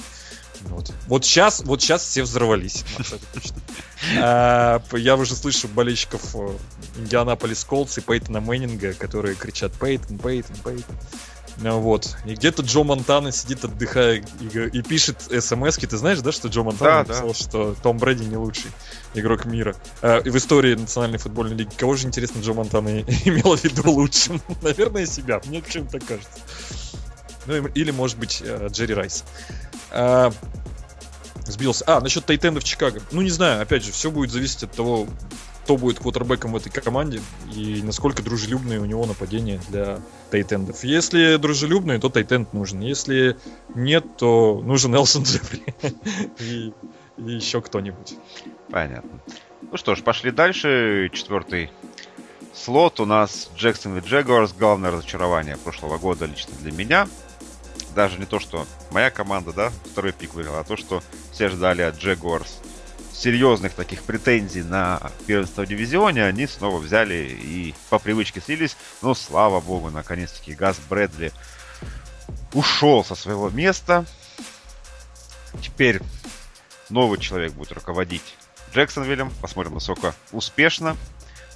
Вот. вот сейчас, вот сейчас все взорвались. А, я уже слышу болельщиков э, Индианаполис Колдс и Пейтона Мэннинга, которые кричат Пейтон, Пейтон, Пейтон. Ну вот. И где-то Джо Монтана сидит, отдыхая, и, и пишет смс -ки. Ты знаешь, да, что Джо Монтана да, написал, да. что Том Брэди не лучший игрок мира. И в истории Национальной футбольной лиги. Кого же, интересно, Джо Монтана имел в виду лучшим? Наверное, себя. Мне почему-то кажется. Ну, или, может быть, э, Джерри Райс. А, сбился. А, насчет Тайтенда в Чикаго. Ну, не знаю, опять же, все будет зависеть от того, кто будет квотербеком в этой команде и насколько дружелюбные у него нападения для тайтендов. Если дружелюбные, то тайтенд нужен. Если нет, то нужен Элсон Джеффри и, и еще кто-нибудь. Понятно. Ну что ж, пошли дальше. Четвертый слот у нас Джексон и Джегуарс. Главное разочарование прошлого года лично для меня даже не то, что моя команда, да, второй пик выиграла, а то, что все ждали от Jaguars серьезных таких претензий на первенство в дивизионе, они снова взяли и по привычке слились. Ну, слава богу, наконец-таки Газ Брэдли ушел со своего места. Теперь новый человек будет руководить Джексонвиллем. Посмотрим, насколько успешно.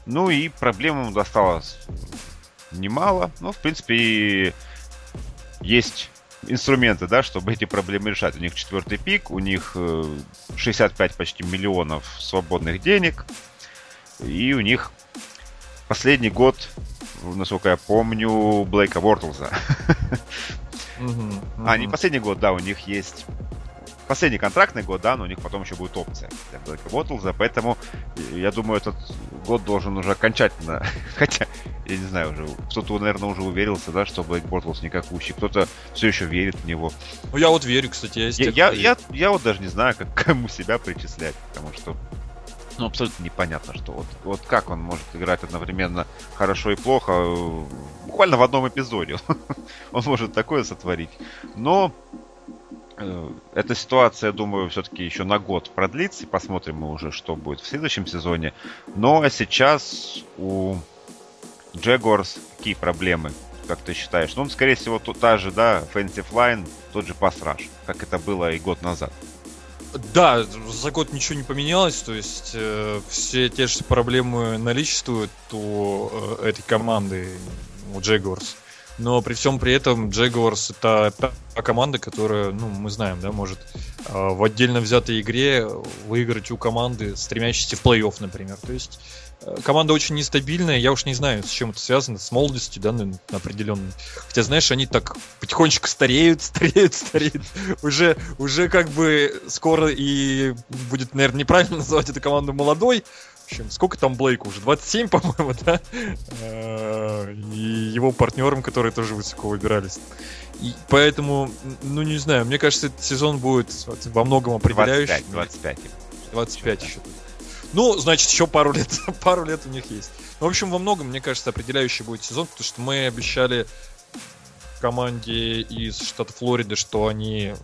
Ну и проблем ему досталось немало. Но, в принципе, есть инструменты, да, чтобы эти проблемы решать. У них четвертый пик, у них 65 э, почти миллионов свободных денег, и у них последний год, насколько я помню, Блейка Бортлза. А, не последний год, да, у них есть последний контрактный год, да, но у них потом еще будет опция для Блэка Ботлза, поэтому я думаю, этот год должен уже окончательно, хотя, я не знаю, уже кто-то, наверное, уже уверился, да, что Блэк Бортлс никакущий, кто-то все еще верит в него. Ну, я вот верю, кстати, я, я, я, я, я вот даже не знаю, как кому себя причислять, потому что ну, абсолютно непонятно, что вот, вот как он может играть одновременно хорошо и плохо, буквально в одном эпизоде он может такое сотворить. Но Э, эта ситуация, я думаю, все-таки еще на год продлится, и посмотрим мы уже, что будет в следующем сезоне. Но сейчас у Jaguars какие проблемы, как ты считаешь? Ну, он, скорее всего, та же, да, offensive line, тот же пассраж, как это было и год назад. Да, за год ничего не поменялось, то есть э, все те же проблемы наличествуют у э, этой команды, у Jaguars. Но при всем при этом Jaguars это та команда, которая, ну, мы знаем, да, может э, в отдельно взятой игре выиграть у команды, стремящейся в плей-офф, например. То есть э, команда очень нестабильная, я уж не знаю, с чем это связано, с молодостью, да, на, определенной. Хотя, знаешь, они так потихонечку стареют, стареют, стареют. Уже, уже как бы скоро и будет, наверное, неправильно называть эту команду молодой, общем, сколько там Блейку уже? 27, по-моему, да? Э, и его партнерам, которые тоже высоко выбирались. И поэтому, ну не знаю, мне кажется, этот сезон будет во многом определяющий. 25, 25. 25 еще. Ну, значит, еще пару лет, пару лет у них есть. Ну, в общем, во многом, мне кажется, определяющий будет сезон, потому что мы обещали команде из штата Флориды, что они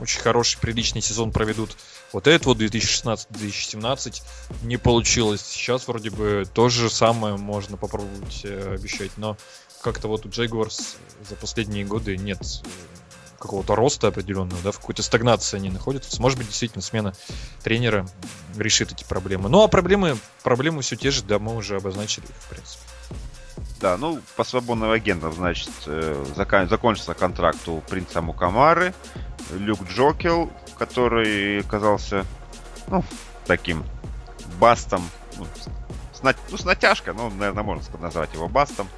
очень хороший, приличный сезон проведут. Вот этот вот 2016-2017 не получилось. Сейчас вроде бы то же самое можно попробовать э, обещать, но как-то вот у Jaguars за последние годы нет э, какого-то роста определенного, да, в какой-то стагнации они находятся. Может быть, действительно, смена тренера решит эти проблемы. Ну, а проблемы, проблемы все те же, да, мы уже обозначили их, в принципе. Да, ну, по свободным агентам, значит, э, закон, закончился контракт у принца Мукамары, Люк Джокел, который оказался, ну, таким бастом, ну, с, на, ну, с натяжкой, ну, наверное, можно назвать его бастом,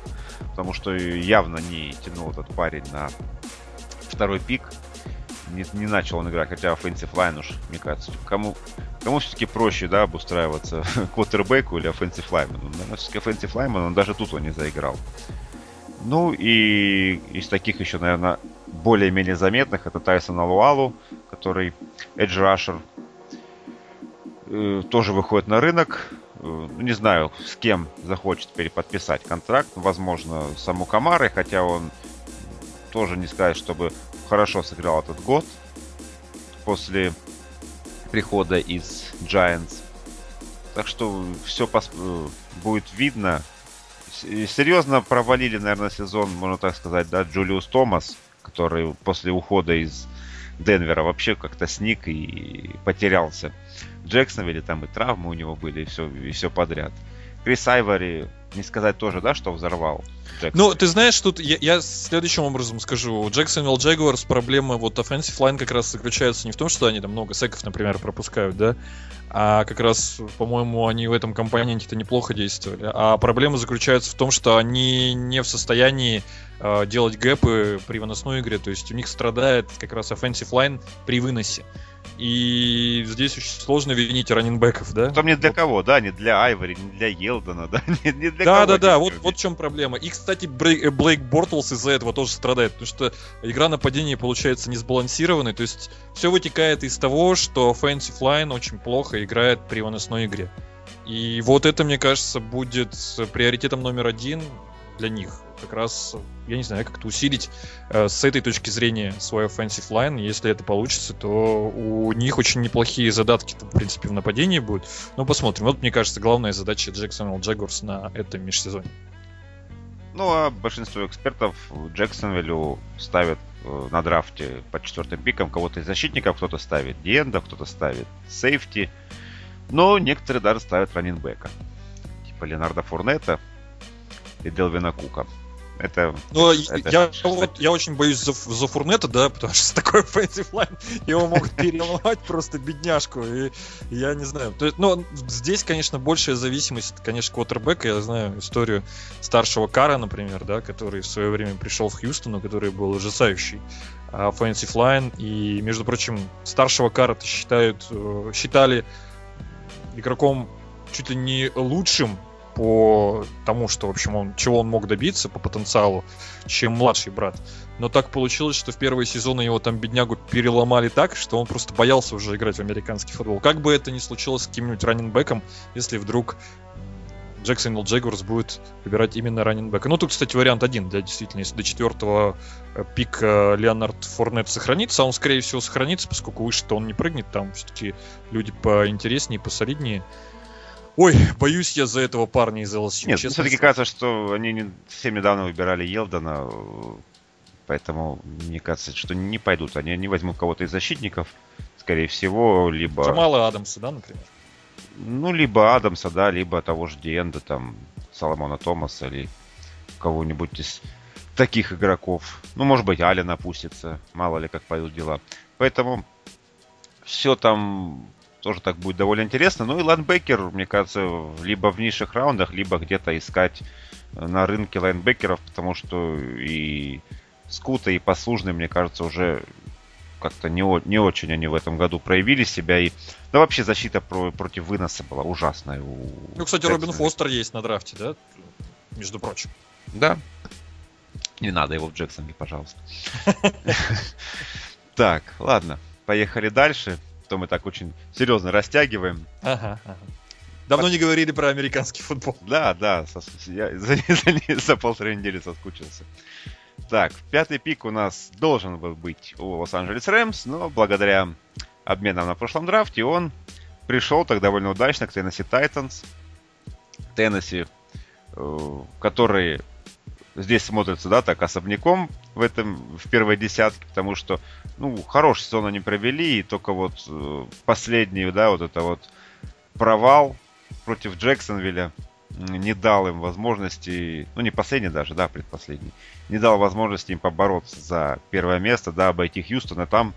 потому что явно не тянул этот парень на второй пик. Не, не начал он играть, хотя offensive line уж, мне кажется, кому, кому все-таки проще, да, обустраиваться, квотербеку или offensive lineman. Наверное, все-таки offensive lineman, он даже тут он не заиграл. Ну и из таких еще, наверное, более-менее заметных, это Тайсон Алуалу, который Edge Rusher, э, тоже выходит на рынок. Э, не знаю, с кем захочет переподписать контракт. Возможно, саму Камары, хотя он тоже не сказать, чтобы хорошо сыграл этот год после прихода из Giants. Так что все пос... Э, будет видно. Серьезно провалили, наверное, сезон, можно так сказать, да, Джулиус Томас, который после ухода из Денвера вообще как-то сник и потерялся. В Джексонвилле там и травмы у него были, и все, и все подряд. Крис Айвори, не сказать тоже, да, что взорвал. Ну, ты знаешь, тут я, я следующим образом скажу. У Jacksonville Jaguars проблема вот offensive line как раз заключается не в том, что они там много секов, например, пропускают, да, а как раз, по-моему, они в этом компоненте-то неплохо действовали. А проблема заключается в том, что они не в состоянии э, делать гэпы при выносной игре, то есть у них страдает как раз offensive line при выносе. И здесь очень сложно винить раненбеков, да? Там не для вот. кого, да, не для Айвори, не для Елдона, да, не, не для да, кого. Да, да, да, вот, вот в чем проблема. И, кстати, Брейк, э, Блейк Бортлс из-за этого тоже страдает, потому что игра нападения получается несбалансированной, то есть все вытекает из того, что offensive line очень плохо играет при выносной игре. И вот это, мне кажется, будет приоритетом номер один для них как раз, я не знаю, как-то усилить э, с этой точки зрения свой offensive line. Если это получится, то у них очень неплохие задатки, в принципе, в нападении будут. Но посмотрим. Вот, мне кажется, главная задача Jacksonville Jaguars на этом межсезонье. Ну, а большинство экспертов Джексонвиллю ставят э, на драфте по четвертым пикам кого-то из защитников, кто-то ставит Диенда, кто-то ставит сейфти. Но некоторые даже ставят раннинбека. Типа Ленарда Фурнета и Делвина Кука. Это, Но это, я, это... Вот, я очень боюсь за, за Фурнета, да, потому что с такой offensive line его могут переломать просто бедняжку. И я не знаю. То есть, но здесь, конечно, большая зависимость, конечно, квотербека. Я знаю историю старшего Кара, например, да, который в свое время пришел в Хьюстон, который был ужасающий offensive line. И, между прочим, старшего Кара считают, э, считали игроком чуть ли не лучшим по тому, что, в общем, он, чего он мог добиться по потенциалу, чем младший брат. Но так получилось, что в первые сезоны его там беднягу переломали так, что он просто боялся уже играть в американский футбол. Как бы это ни случилось с каким-нибудь раннинбеком, если вдруг Джексон Джегорс будет выбирать именно раннинбека. Ну, тут, кстати, вариант один, да, действительно, если до четвертого э, пика Леонард Форнет сохранится, а он, скорее всего, сохранится, поскольку выше-то он не прыгнет, там все-таки люди поинтереснее, посолиднее. Ой, боюсь я за этого парня из LSU. Нет, все-таки кажется, что они не, совсем недавно выбирали Елдона, поэтому мне кажется, что не пойдут. Они не возьмут кого-то из защитников, скорее всего, либо... Джамала Адамса, да, например? Ну, либо Адамса, да, либо того же Диэнда, там, Соломона Томаса, или кого-нибудь из таких игроков. Ну, может быть, Ален опустится, мало ли как пойдут дела. Поэтому все там тоже так будет довольно интересно. Ну и лайнбекер, мне кажется, либо в низших раундах, либо где-то искать на рынке лайнбекеров, потому что и Скута, и Послужный, мне кажется, уже как-то не, не очень они в этом году проявили себя. И, да вообще защита про, против выноса была ужасная. У ну, кстати, Джексона. Робин Фостер есть на драфте, да? Между прочим. Да. Не надо его в Джексонге, пожалуйста. Так, ладно, поехали дальше то мы так очень серьезно растягиваем. Ага, ага. Давно не говорили про американский футбол. Да, да, я за, за, за полторы недели соскучился. Так, пятый пик у нас должен был быть у Лос-Анджелес Рэмс, но благодаря обменам на прошлом драфте он пришел так довольно удачно к Теннесси Тайтанс. Теннесси, э, которые здесь смотрятся, да, так особняком в этом, в первой десятке, потому что, ну, хороший сезон они провели, и только вот э, последний, да, вот это вот провал против Джексонвилля не дал им возможности, ну не последний даже, да, предпоследний, не дал возможности им побороться за первое место, да, обойти Хьюстон, и там,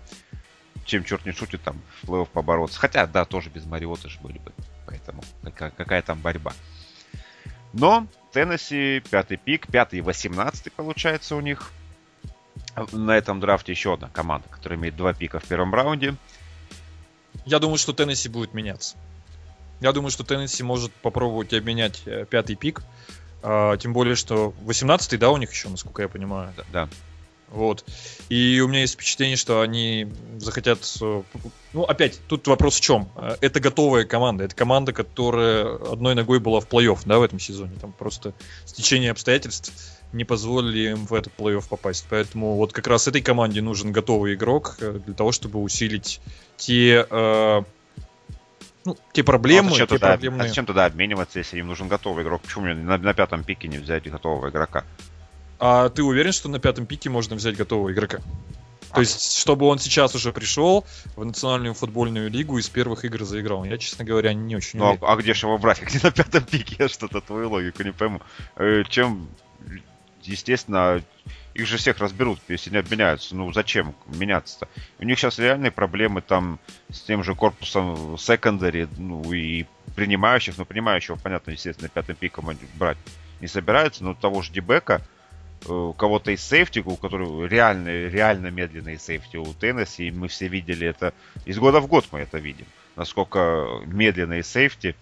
чем черт не шутит, там в плей-офф побороться. Хотя, да, тоже без Мариота же были бы, поэтому какая, какая там борьба. Но Теннесси, пятый пик, пятый и восемнадцатый получается у них. На этом драфте еще одна команда, которая имеет два пика в первом раунде. Я думаю, что Теннесси будет меняться. Я думаю, что Теннесси может попробовать обменять э, пятый пик. А, тем более, что 18-й, да, у них еще, насколько я понимаю. Да, да. Вот. И у меня есть впечатление, что они захотят... э, Ну, опять, тут вопрос в чем? Э, Это готовая команда. Это команда, которая одной ногой была в плей-офф, да, в этом сезоне. Там просто стечение обстоятельств не позволили им в этот плей-офф попасть. Поэтому вот как раз этой команде нужен готовый игрок э, для того, чтобы усилить те... э, ну, те проблемы, Ну, а зачем, те тогда, проблемные... а зачем тогда обмениваться, если им нужен готовый игрок? Почему мне на, на пятом пике не взять готового игрока? А ты уверен, что на пятом пике можно взять готового игрока? То есть, чтобы он сейчас уже пришел в национальную футбольную лигу и с первых игр заиграл. Я, честно говоря, не очень Ну, уверен. а, а где же его брать, как не на пятом пике? Я что-то твою логику не пойму. Э, чем, естественно, их же всех разберут, если не обменяются. Ну, зачем меняться-то? У них сейчас реальные проблемы там с тем же корпусом секондари, ну, и принимающих. Ну, принимающего, понятно, естественно, пятым пиком они брать не собираются, но того же Дебека, э, кого-то из сейфти, у которого реально, реально медленные сейфти у Теннесси, и мы все видели это, из года в год мы это видим, насколько медленные сейфти,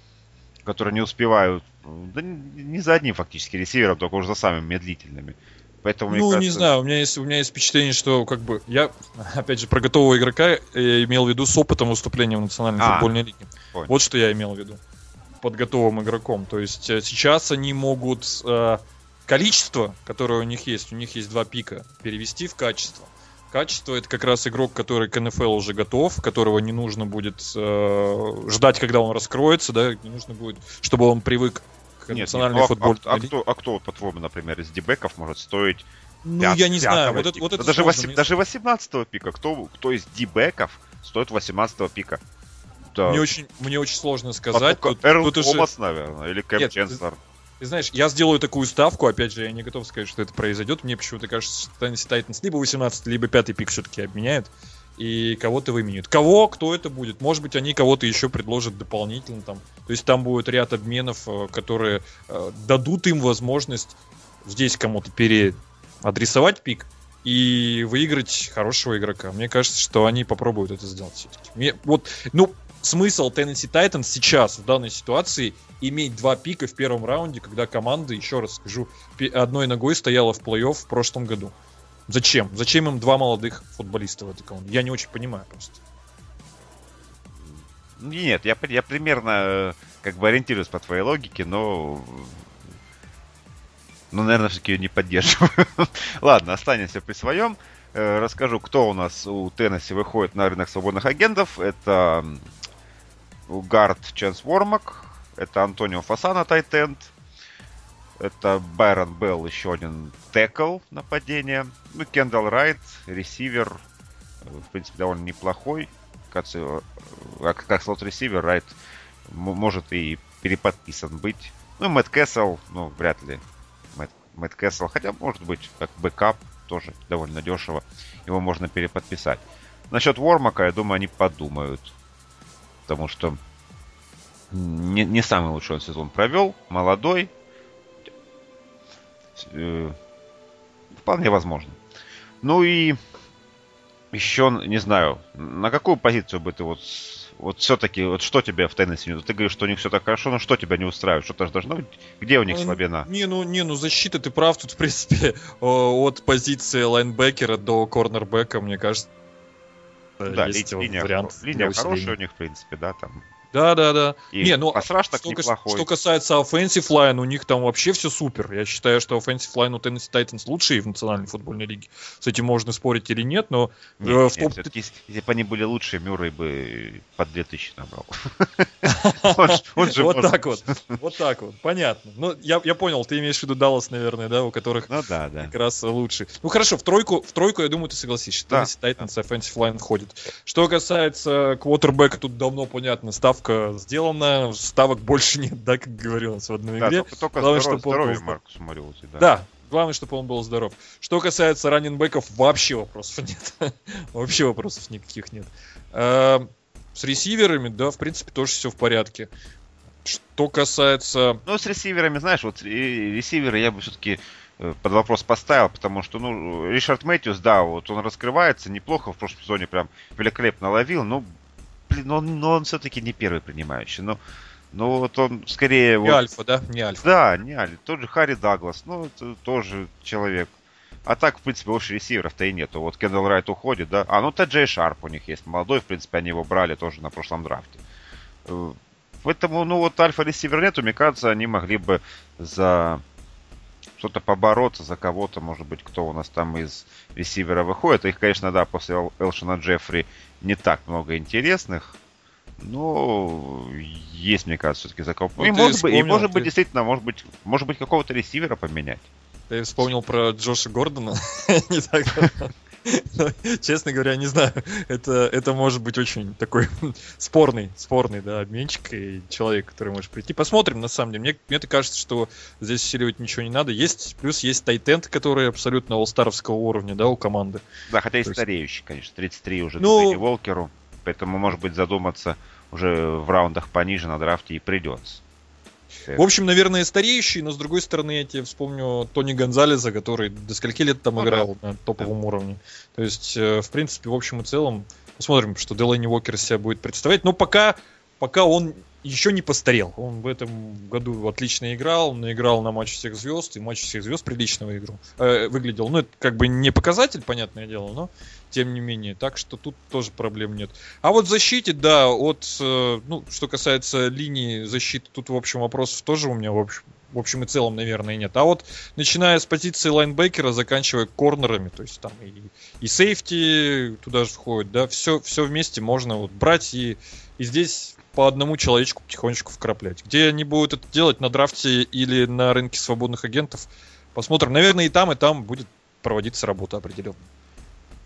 которые не успевают, да не не за одним фактически ресивером, только уже за самыми медлительными. Поэтому, Ну, не кажется, знаю, у меня есть у меня есть впечатление, что как бы я, опять же, про готового игрока э, имел в виду с опытом выступления в национальной А, футбольной лиге. понял. Вот что я имел в виду под готовым игроком. То есть э, сейчас они могут э, количество, которое у них есть, у них есть два пика, перевести в качество. Качество это как раз игрок, который к НФЛ уже готов, которого не нужно будет э, ждать, когда он раскроется, да, не нужно будет, чтобы он привык к Нет, национальной нет, ну, а- а, а кто, а кто, по-твоему, например, из дебеков может стоить Ну, я не знаю, вот это, вот это Да даже, сложно. восем- Мне- даже 18 пика. Кто, кто из дебеков стоит 18 пика? Да. Мне очень, мне очень сложно сказать. А Тут- Эрл тут уже- Томас, наверное, или Кэм Нет, Ченслер. Ты знаешь, я сделаю такую ставку, опять же, я не готов сказать, что это произойдет. Мне почему-то кажется, что Теннесси Тайтанс либо 18, либо 5 пик все-таки обменяют. И кого-то выменят. Кого, кто это будет? Может быть, они кого-то еще предложат дополнительно там. То есть там будет ряд обменов, э, которые э, дадут им возможность здесь кому-то переадресовать пик и выиграть хорошего игрока. Мне кажется, что они попробуют это сделать все-таки. Мне, вот, ну, смысл Tennessee Titans сейчас в данной ситуации иметь два пика в первом раунде, когда команда, еще раз скажу, одной ногой стояла в плей-офф в прошлом году. Зачем? Зачем им два молодых футболиста в этой команде? Я не очень понимаю просто. Нет, я, я примерно э, как бы ориентируюсь по твоей логике, но... Ну, наверное, все-таки ее не поддерживаю. Ладно, останемся при своем. Э, Расскажу, кто у нас у Теннесси выходит на рынок свободных агентов. Это Гард Ченс Вормак, это Антонио Фасана Тайтенд, это Байрон Белл, еще один текл нападения. Ну, Кендалл Райт, ресивер, э, в принципе, довольно неплохой. Кажется, э, как, как слот-ресивер Райт может и переподписан быть. Ну, Мэтт Кэссел, ну, вряд ли. Мэтт, Мэтт Кэссел, хотя, может быть, как бэкап, тоже довольно дешево. Его можно переподписать. Насчет Вормака, я думаю, они подумают. Потому что не, не самый лучший он сезон провел. Молодой. Э, Вполне возможно. Ну и еще, не знаю, на какую позицию бы ты вот, вот все-таки, вот что тебя в Теннесси не- Ты говоришь, что у них все так хорошо, но что тебя не устраивает? Что-то же должно быть? Где у них Ну, слабина? Не, ну, не, ну защита, ты прав, тут, в принципе, от позиции лайнбекера до корнербека, мне кажется, Да, ли- есть линия, вариант линия хорошая у них, в принципе, да, там Да, да, да. И не, ну, так что, неплохой. что касается offensive line, у них там вообще все супер. Я считаю, что offensive line у Tennessee Titans лучший в национальной футбольной лиге. С этим можно спорить или нет, но э, Нет, в нет, топ- если бы они были лучше, Мюррей бы под 2000 набрал. Вот так вот. Вот так вот. Понятно. Ну, я, понял, ты имеешь в виду Даллас, наверное, да, у которых Ну как раз лучше. Ну хорошо, в тройку, в тройку, я думаю, ты согласишься. Tennessee Titans offensive line входит. Что касается квотербека, тут давно понятно, ставка сделана, ставок больше нет, да, как говорилось в одной Да, игре. только, только Главное, здоров- чтобы здоровье был- Маркусу Мариоте, да. Да, главное, чтобы он был здоров. Что касается раненбеков, вообще вопросов нет. вообще вопросов никаких нет. Эм, С ресиверами, да, в принципе, тоже все в порядке. Что касается... Ну, с ресиверами, знаешь, вот ресиверы я бы все-таки под вопрос поставил, потому что, ну, Ришард Мэтьюс, да, вот он раскрывается неплохо, в прошлом сезоне прям великолепно ловил, но, блин, он, но он все-таки не первый принимающий, ну, ну, вот он скорее... Не вот- альфа, да? Не альфа. Да, не Али. Тот же Харри Даглас, ну, тоже человек. А так, в принципе, больше ресиверов-то и нету. Вот Кендалл Райт уходит, да. А, ну, Таджей Шарп у них есть молодой, в принципе, они его брали тоже на прошлом драфте. Э, Поэтому, ну, вот альфа-ресивер нету, мне кажется, они могли бы за что-то побороться, за кого-то, может быть, кто у нас там из ресивера выходит. Их, конечно, да, после Эл- Элшина Джеффри не так много интересных. Но есть, мне кажется, все-таки за кого. Вот и, может быть, и вспомнил, может быть, ты- действительно, может быть, может быть, какого-то ресивера поменять. Ты вспомнил про Джоша Гордона. Не так Честно говоря, не знаю. Это, это может быть очень такой спорный, спорный, да, обменчик и человек, который может прийти. Посмотрим, на самом деле. Мне, мне кажется, что здесь усиливать ничего не надо. Есть, плюс есть тайтенд, который абсолютно олстаровского уровня, да, у команды. Да, хотя и стареющий, конечно, 33 уже Ну- Волкеру. Поэтому, может быть, задуматься уже в раундах пониже на драфте и придется. В общем, наверное, стареющий, но с другой стороны, я тебе вспомню Тони Гонзалеса, который до скольки лет там Ну играл на топовом уровне. То есть, э, в принципе, в общем и целом, посмотрим, что Делани Уокер себя будет представлять. Но пока, пока он еще не постарел. Он в этом году отлично играл, он играл на матч всех звезд, и матч всех звезд прилично выиграл. Э, выглядел. Ну, это как бы не показатель, понятное дело, но тем не менее. Так что тут тоже проблем нет. А вот в защите, да, от, э, ну, что касается линии защиты, тут, в общем, вопросов тоже у меня, в общем, в общем и целом, наверное, нет. А вот начиная с позиции лайнбекера, заканчивая корнерами, то есть там и, и сейфти туда же входит, да, все, все вместе можно вот брать и, и здесь по одному человечку потихонечку вкраплять. Где они будут это делать, на драфте или на рынке свободных агентов, посмотрим. Наверное, и там, и там будет проводиться работа определенно.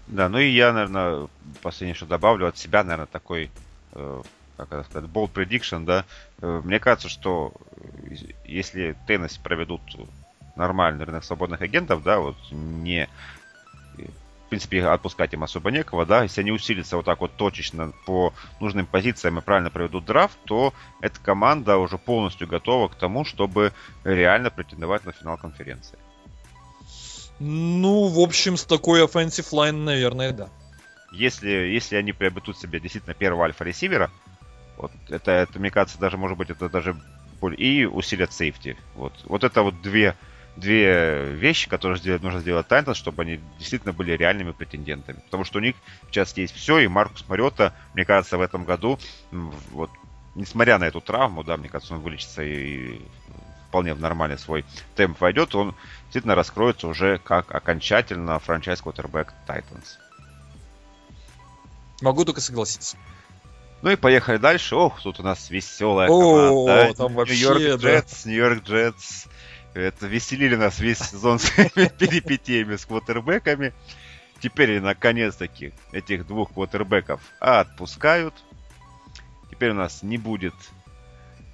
Да, ну и я, наверное, последнее, что добавлю от себя, наверное, такой, э, как это сказать, bold prediction, да. Э, мне кажется, что э, если Теннесси проведут нормальный рынок свободных агентов, да, вот не в принципе, отпускать им особо некого, да, если они усилятся вот так вот точечно по нужным позициям и правильно проведут драфт, то эта команда уже полностью готова к тому, чтобы реально претендовать на финал конференции. Ну, в общем, с такой offensive line, наверное, да. Если, если они приобретут себе действительно первого альфа-ресивера, вот это, это, мне кажется, даже, может быть, это даже более... И усилят сейфти. Вот, вот это вот две, две вещи, которые сделать, нужно сделать Тайтанс, чтобы они действительно были реальными претендентами. Потому что у них сейчас есть все, и Маркус Мариота, мне кажется, в этом году, вот, несмотря на эту травму, да, мне кажется, он вылечится и вполне в нормальный свой темп войдет, он действительно раскроется уже как окончательно франчайз квотербек Тайтанс. Могу только согласиться. Ну и поехали дальше. Ох, тут у нас веселая О, команда. там вообще, Нью-Йорк да. Джетс, Нью-Йорк Джетс. Это веселили нас весь сезон своими перипетиями с квотербеками. Теперь, наконец-таки, этих двух квотербеков отпускают. Теперь у нас не будет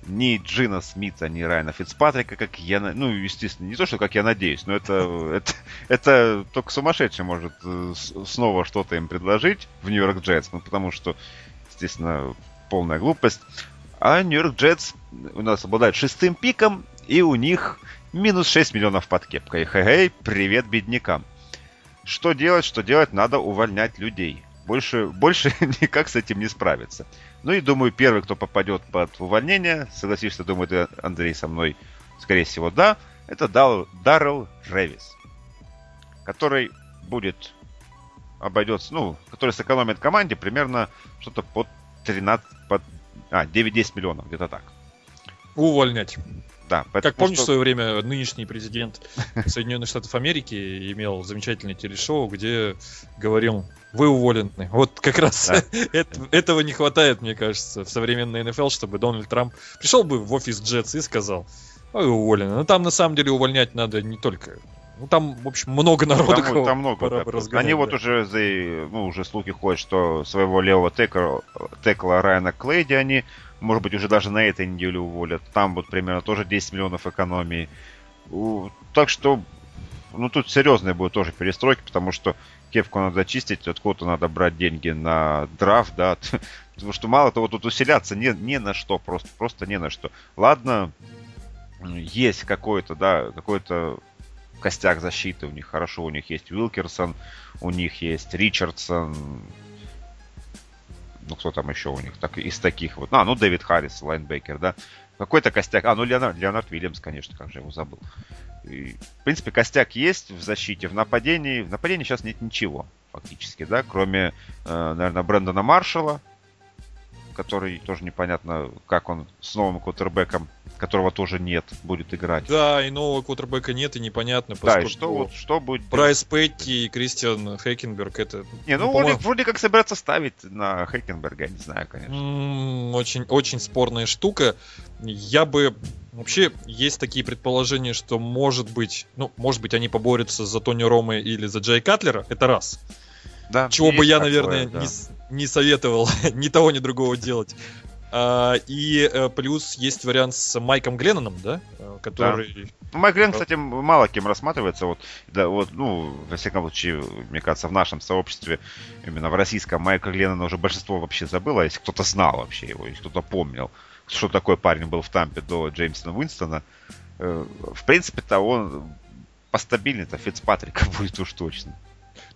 ни Джина Смита, ни Райана Фицпатрика, как я... Ну, естественно, не то, что как я надеюсь, но это, это, это только сумасшедший может э, с- снова что-то им предложить в Нью-Йорк Джетс, ну, потому что, естественно, полная глупость. А Нью-Йорк Джетс у нас обладает шестым пиком, и у них минус 6 миллионов под кепкой. Хе-хей, привет беднякам. Что делать, что делать, надо увольнять людей. Больше, больше никак с этим не справиться. Ну и думаю, первый, кто попадет под увольнение, согласишься, думаю, ты, Андрей, со мной, скорее всего, да, это Даррелл Ревис, который будет обойдется, ну, который сэкономит команде примерно что-то под 13, под А, 9-10 миллионов, где-то так. Увольнять. Да, как помнишь, что... в свое время нынешний президент Соединенных Штатов Америки имел замечательное телешоу, где говорил, вы уволены. Вот как раз да. это, этого не хватает, мне кажется, в современной НФЛ, чтобы Дональд Трамп пришел бы в офис Джетс и сказал, вы уволены. Но там на самом деле увольнять надо не только ну там, в общем, много народу. Там, там много. Да. Они да. вот уже, за, ну, уже слухи ходят, что своего левого текла, текла Райана Клейди они может быть, уже даже на этой неделе уволят. Там вот примерно тоже 10 миллионов экономии. Так что, ну тут серьезные будут тоже перестройки, потому что кепку надо чистить, откуда-то надо брать деньги на драфт, да, потому что мало того, тут усиляться не, не на что, просто, просто не на что. Ладно, есть какой-то, да, какой-то костяк защиты у них, хорошо, у них есть Уилкерсон, у них есть Ричардсон, ну кто там еще у них, так, из таких вот, а, ну Дэвид Харрис, лайнбекер, да, какой-то костяк, а, ну Леонард, Леонард Вильямс, конечно, как же его забыл. И, в принципе, костяк есть в защите, в нападении, в нападении сейчас нет ничего, фактически, да, кроме, э, наверное, Брэндона Маршалла, который тоже непонятно, как он с новым квотербеком, которого тоже нет, будет играть. Да, и нового квотербека нет, и непонятно, Да, и что, вот, что будет... Брайс Петти и Кристиан Хекенберг, это... Не, ну, ну вроде, вроде как собираться ставить на Хекенберга, я не знаю, конечно. М-м, очень, очень спорная штука. Я бы... Вообще, есть такие предположения, что может быть, ну, может быть, они поборются за Тони Ромы или за Джей Катлера, это раз. Да, Чего бы я, такое, наверное, да. не, не советовал ни того, ни другого делать. А, и а, плюс есть вариант с Майком Гленноном, да? Э, который... Да. Ну, Майк Гленнон, кстати, мало кем рассматривается. Вот, да, вот, ну, во всяком случае, мне кажется, в нашем сообществе, именно в российском, Майка Гленнона уже большинство вообще забыло, если кто-то знал вообще его, если кто-то помнил, что такой парень был в Тампе до Джеймсона Уинстона. Э, в принципе-то он постабильный-то Фицпатрика будет уж точно.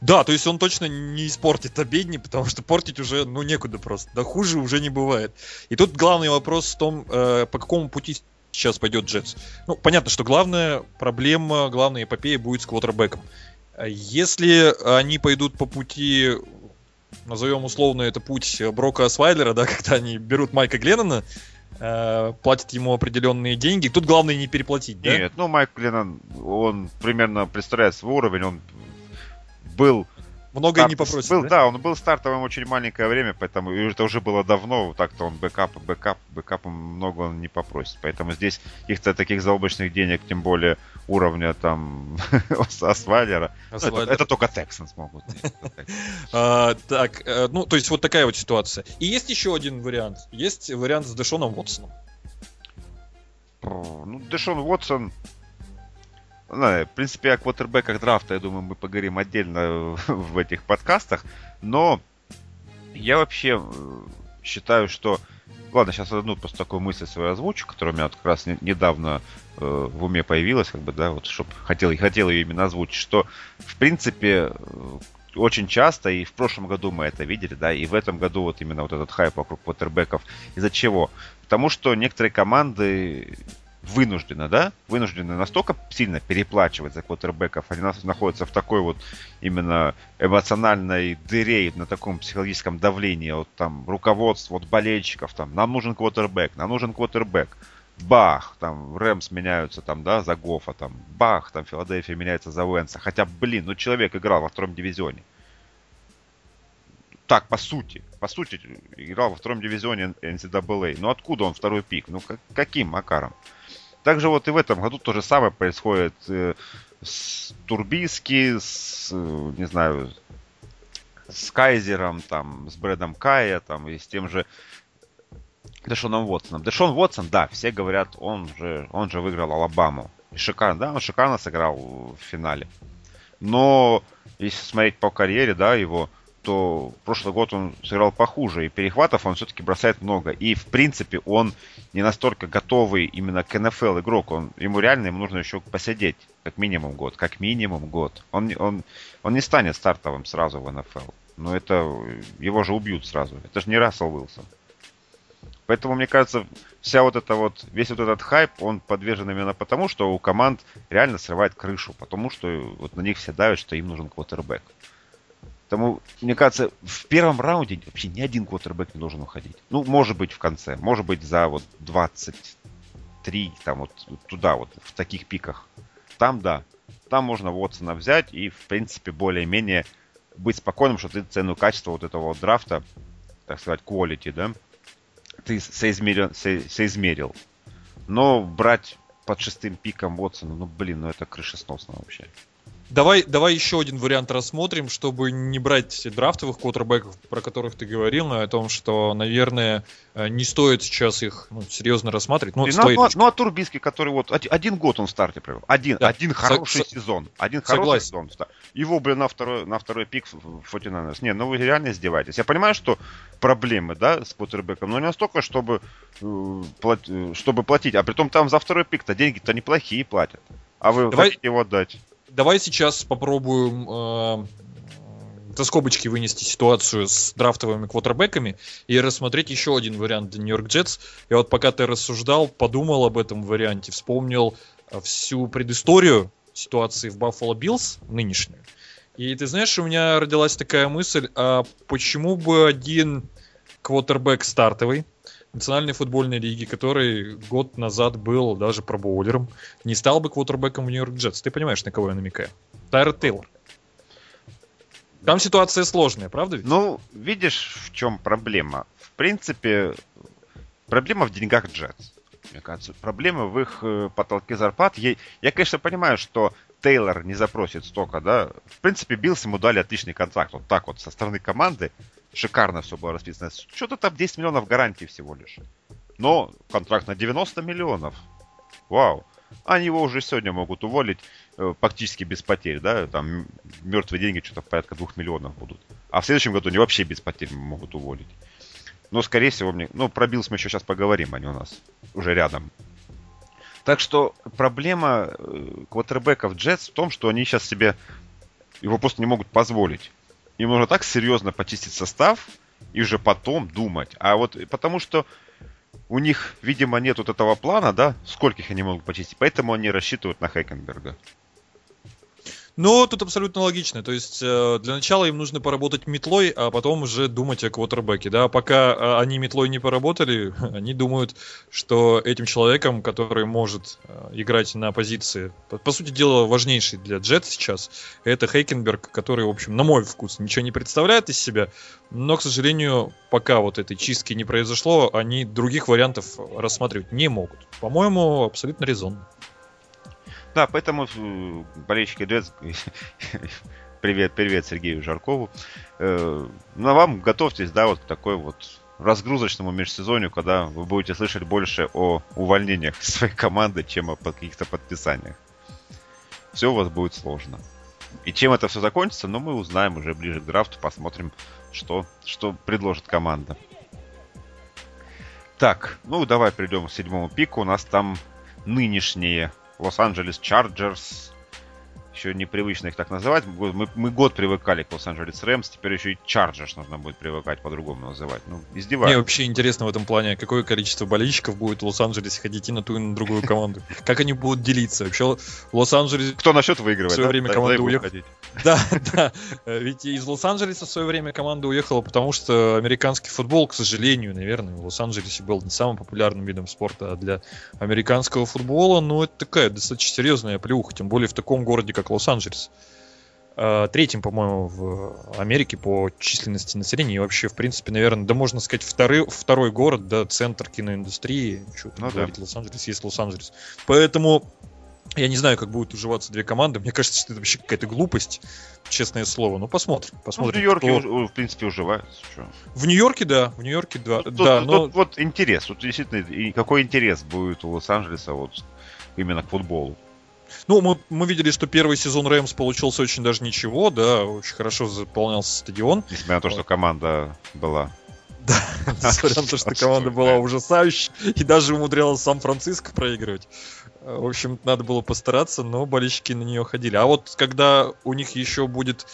Да, то есть он точно не испортит обедни, потому что портить уже, ну, некуда просто. Да хуже уже не бывает. И тут главный вопрос в том, э, по какому пути сейчас пойдет Джетс. Ну, понятно, что главная проблема, главная эпопея будет с квотербеком. Если они пойдут по пути, назовем условно это путь Брока Освайлера, да, когда они берут Майка Гленнона, э, платят ему определенные деньги. Тут главное не переплатить, да? Нет, ну Майк Гленнон, он примерно представляет свой уровень, он был Многое старт, не попросит, был, да? да, он был стартовым очень маленькое время, поэтому это уже было давно, так-то он бэкап, бэкап, бэкапом много он не попросит. Поэтому здесь каких-то таких заоблачных денег, тем более уровня там Асвайлера, ну, это, это только Тексанс могут. а, так, э, ну, то есть вот такая вот ситуация. И есть еще один вариант. Есть вариант с Дэшоном Уотсоном. Ну, Дэшон Уотсон, ну, в принципе, о квотербеках драфта, я думаю, мы поговорим отдельно в этих подкастах. Но я вообще э, считаю, что... Ладно, сейчас одну просто такую мысль свою озвучу, которая у меня вот как раз недавно э, в уме появилась, как бы, да, вот, чтобы хотел, хотел ее именно озвучить, что, в принципе, э, очень часто, и в прошлом году мы это видели, да, и в этом году вот именно вот этот хайп вокруг квотербеков. Из-за чего? Потому что некоторые команды вынуждены, да, вынуждены настолько сильно переплачивать за квотербеков, они находятся в такой вот именно эмоциональной дыре, на таком психологическом давлении от там руководства, от болельщиков, там, нам нужен квотербек, нам нужен квотербек. Бах, там, Рэмс меняются там, да, за Гофа, там, бах, там, Филадельфия меняется за Уэнса. Хотя, блин, ну человек играл во втором дивизионе. Так, по сути, по сути, играл во втором дивизионе NCAA. Ну откуда он второй пик? Ну как, каким макаром? Также вот и в этом году то же самое происходит э, с Турбиски, с, э, не знаю, с Кайзером, там, с Брэдом Кая, там, и с тем же Дэшоном Уотсоном. Дэшон Уотсон, да, все говорят, он же, он же выиграл Алабаму. И шикарно, да, он шикарно сыграл в финале. Но если смотреть по карьере, да, его, что прошлый год он сыграл похуже, и перехватов он все-таки бросает много. И, в принципе, он не настолько готовый именно к НФЛ игрок. Он, ему реально ему нужно еще посидеть, как минимум год. Как минимум год. Он, он, он не станет стартовым сразу в НФЛ. Но это его же убьют сразу. Это же не Рассел Уилсон. Поэтому, мне кажется, вся вот эта вот, весь вот этот хайп, он подвержен именно потому, что у команд реально срывает крышу. Потому что вот на них все давят, что им нужен квотербек. Потому, мне кажется, в первом раунде вообще ни один квотербек не должен уходить. Ну, может быть, в конце. Может быть, за вот 23, там вот туда вот, в таких пиках. Там, да. Там можно Уотсона взять и, в принципе, более-менее быть спокойным, что ты цену качества вот этого вот драфта, так сказать, quality, да, ты соизмерил, со, соизмерил. Но брать под шестым пиком Уотсона, ну, блин, ну это крышесносно вообще. Давай, давай еще один вариант рассмотрим, чтобы не брать драфтовых квотербеков, про которых ты говорил, но о том, что, наверное, э, не стоит сейчас их ну, серьезно рассматривать. Ну, ну, ну, ну, а Турбиский, который вот один, год он в старте провел. Один, да. один хороший Со- сезон. Один хороший сезон. Его, блин, на второй, на второй пик в 49 Не, ну вы реально издеваетесь. Я понимаю, что проблемы, да, с квотербеком, но не настолько, чтобы, э, э, чтобы платить. А при том там за второй пик-то деньги-то неплохие платят. А вы Давай... хотите его отдать? Давай сейчас попробуем э, за скобочки вынести ситуацию с драфтовыми квотербеками и рассмотреть еще один вариант для Нью-Йорк Джетс. Я вот пока ты рассуждал, подумал об этом варианте, вспомнил э, всю предысторию ситуации в Buffalo Bills нынешнюю. И ты знаешь, у меня родилась такая мысль, а почему бы один квотербек стартовый, Национальной футбольной лиги, который год назад был даже пробоулером, не стал бы квотербеком в Нью-Йорк Джетс. Ты понимаешь, на кого я намекаю? Тайр Тейлор. Там ситуация сложная, правда ведь? Ну, видишь, в чем проблема? В принципе, проблема в деньгах Джетс. Мне кажется, проблема в их э, потолке зарплат. Я, я, конечно, понимаю, что Тейлор не запросит столько, да. В принципе, Биллс ему дали отличный контракт. Вот так вот, со стороны команды шикарно все было расписано. Что-то там 10 миллионов гарантии всего лишь. Но контракт на 90 миллионов. Вау. Они его уже сегодня могут уволить э, практически без потерь, да, там мертвые деньги что-то порядка 2 миллионов будут. А в следующем году они вообще без потерь могут уволить. Но, скорее всего, мне... Ну, про Биллс мы еще сейчас поговорим, они у нас уже рядом. Так что проблема э, квотербеков Джетс в том, что они сейчас себе его просто не могут позволить им нужно так серьезно почистить состав и уже потом думать. А вот потому что у них, видимо, нет вот этого плана, да, скольких они могут почистить, поэтому они рассчитывают на Хейкенберга. Ну, тут абсолютно логично. То есть э, для начала им нужно поработать метлой, а потом уже думать о квотербеке. Да? Пока э, они метлой не поработали, они думают, что этим человеком, который может э, играть на позиции, по, по сути дела, важнейший для Джет сейчас, это Хейкенберг, который, в общем, на мой вкус, ничего не представляет из себя. Но, к сожалению, пока вот этой чистки не произошло, они других вариантов рассматривать не могут. По-моему, абсолютно резонно. Да, поэтому э, болельщики Джетс, привет, привет Сергею Жаркову. Э, ну, а вам готовьтесь, да, вот к такой вот разгрузочному межсезонью, когда вы будете слышать больше о увольнениях своей команды, чем о каких-то подписаниях. Все у вас будет сложно. И чем это все закончится, ну, мы узнаем уже ближе к драфту, посмотрим, что, что предложит команда. Так, ну давай перейдем к седьмому пику. У нас там нынешние Лос-Анджелес Чарджерс. Еще непривычно их так называть. Мы, мы год привыкали к Лос-Анджелес Рэмс, теперь еще и Чарджерс нужно будет привыкать по-другому называть. Ну, издеваюсь. Мне вообще интересно в этом плане, какое количество болельщиков будет в Лос-Анджелесе ходить и на ту, и на другую команду. Как они будут делиться? Вообще в Лос-Анджелесе... Кто на счет выигрывает? В свое время команда уехала. Да, да. Ведь из Лос-Анджелеса в свое время команда уехала, потому что американский футбол, к сожалению, наверное, в Лос-Анджелесе был не самым популярным видом спорта, а для американского футбола, ну, это такая достаточно серьезная плюха, тем более в таком городе, как Лос-Анджелес. А, третьим, по-моему, в Америке по численности населения. И вообще, в принципе, наверное, да можно сказать, второй, второй город, да, центр киноиндустрии. Что ну, говорить, да. Лос-Анджелес есть Лос-Анджелес. Поэтому я не знаю, как будут уживаться две команды. Мне кажется, что это вообще какая-то глупость, честное слово. Ну, посмотрим. посмотрим ну, в Нью-Йорке, кто... в принципе, уживаются. Что? В Нью-Йорке, да. В Нью-Йорке, да. Тут, да тут, но... тут вот интерес. Тут действительно, и какой интерес будет у Лос-Анджелеса вот именно к футболу? Ну, мы, мы видели, что первый сезон Рэмс получился очень даже ничего, да, очень хорошо заполнялся стадион. Несмотря на то, что команда была да, несмотря на то, что команда была ужасающей и даже умудрялась Сан-Франциско проигрывать. В общем, надо было постараться, но болельщики на нее ходили. А вот когда у них еще будет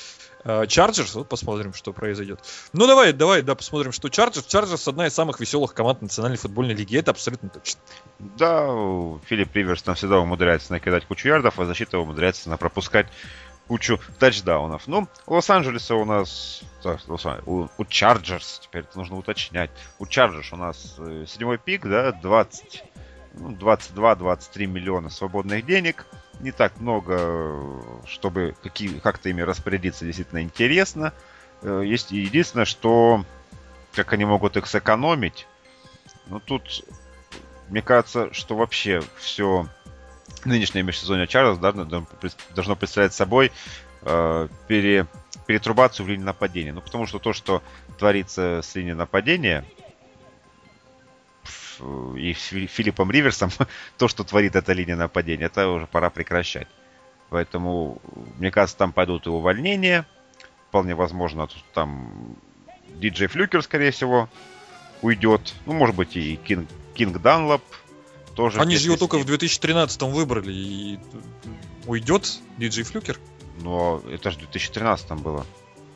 Чарджерс, вот посмотрим, что произойдет. Ну давай, давай, да, посмотрим, что Чарджерс. Чарджерс одна из самых веселых команд Национальной футбольной лиги, это абсолютно точно. Да, Филипп Риверс там всегда умудряется накидать кучу ярдов, а защита умудряется напропускать кучу тачдаунов. Ну, у Лос-Анджелеса у нас... У, у Чарджерс, теперь это нужно уточнять. У Чарджерс у нас э, седьмой пик, да, 20, ну, 22-23 миллиона свободных денег. Не так много, чтобы какие, как-то ими распорядиться действительно интересно. Э, есть единственное, что как они могут их сэкономить. Ну, тут, мне кажется, что вообще все нынешнее межсезонье Чарльз да, должно представлять собой э, пере, перетрубацию в линии нападения. Ну, потому что то, что творится с линией нападения, и с Филиппом Риверсом, то, что творит эта линия нападения, это уже пора прекращать. Поэтому, мне кажется, там пойдут и увольнения. Вполне возможно, там диджей Флюкер, скорее всего, уйдет. Ну, может быть, и Кинг, Кинг Данлоп тоже. Они же его только в 2013 выбрали, и уйдет диджей Флюкер? Но это же в 2013 было.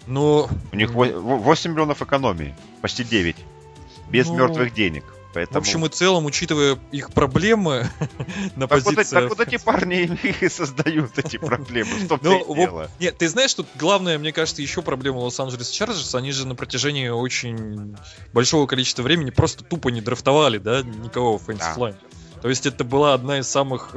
Но... У них 8 миллионов экономии, почти 9. Без Но... мертвых денег. Поэтому... В общем и целом, учитывая их проблемы на так позиции... Вот, так вот эти парни и создают эти проблемы, что ну, дело. Нет, ты знаешь, тут главное, мне кажется, еще проблема Лос-Анджелес Чарджерс, они же на протяжении очень большого количества времени просто тупо не драфтовали, да, никого в фэнтези То есть это была одна из самых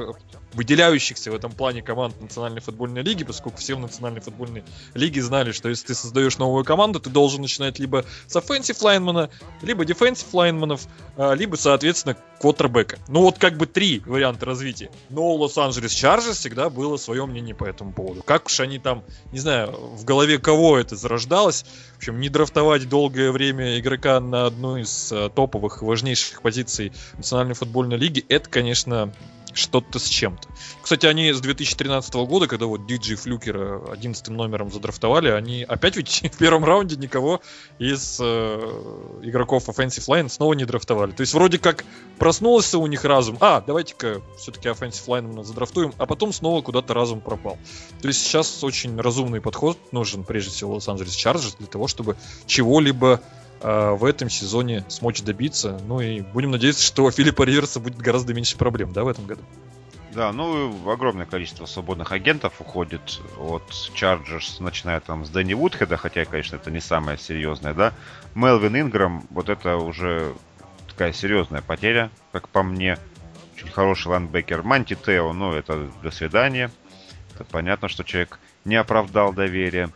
выделяющихся в этом плане команд Национальной футбольной лиги, поскольку все в Национальной футбольной лиге знали, что если ты создаешь новую команду, ты должен начинать либо с offensive лайнмана, либо defensive лайнманов, а, либо, соответственно, квотербека. Ну вот как бы три варианта развития. Но у Лос-Анджелес Чарджерс всегда было свое мнение по этому поводу. Как уж они там, не знаю, в голове кого это зарождалось. В общем, не драфтовать долгое время игрока на одну из а, топовых, важнейших позиций Национальной футбольной лиги, это, конечно, что-то с чем-то. Кстати, они с 2013 года, когда вот DJ Флюкера 11 номером задрафтовали, они опять ведь в первом раунде никого из э, игроков Offensive Line снова не драфтовали. То есть вроде как проснулся у них разум. А, давайте-ка все-таки Offensive Line задрафтуем, а потом снова куда-то разум пропал. То есть сейчас очень разумный подход нужен прежде всего Лос-Анджелес Чарджерс для того, чтобы чего-либо э, в этом сезоне смочь добиться. Ну и будем надеяться, что у Филиппа Риверса будет гораздо меньше проблем, да, в этом году. Да, ну огромное количество свободных агентов уходит от Chargers, начиная там с Дэнни Вудхеда, хотя, конечно, это не самое серьезное, да. Мелвин Инграм, вот это уже такая серьезная потеря, как по мне. Очень хороший ландбекер. Манти Тео, ну это до свидания. Это понятно, что человек не оправдал доверия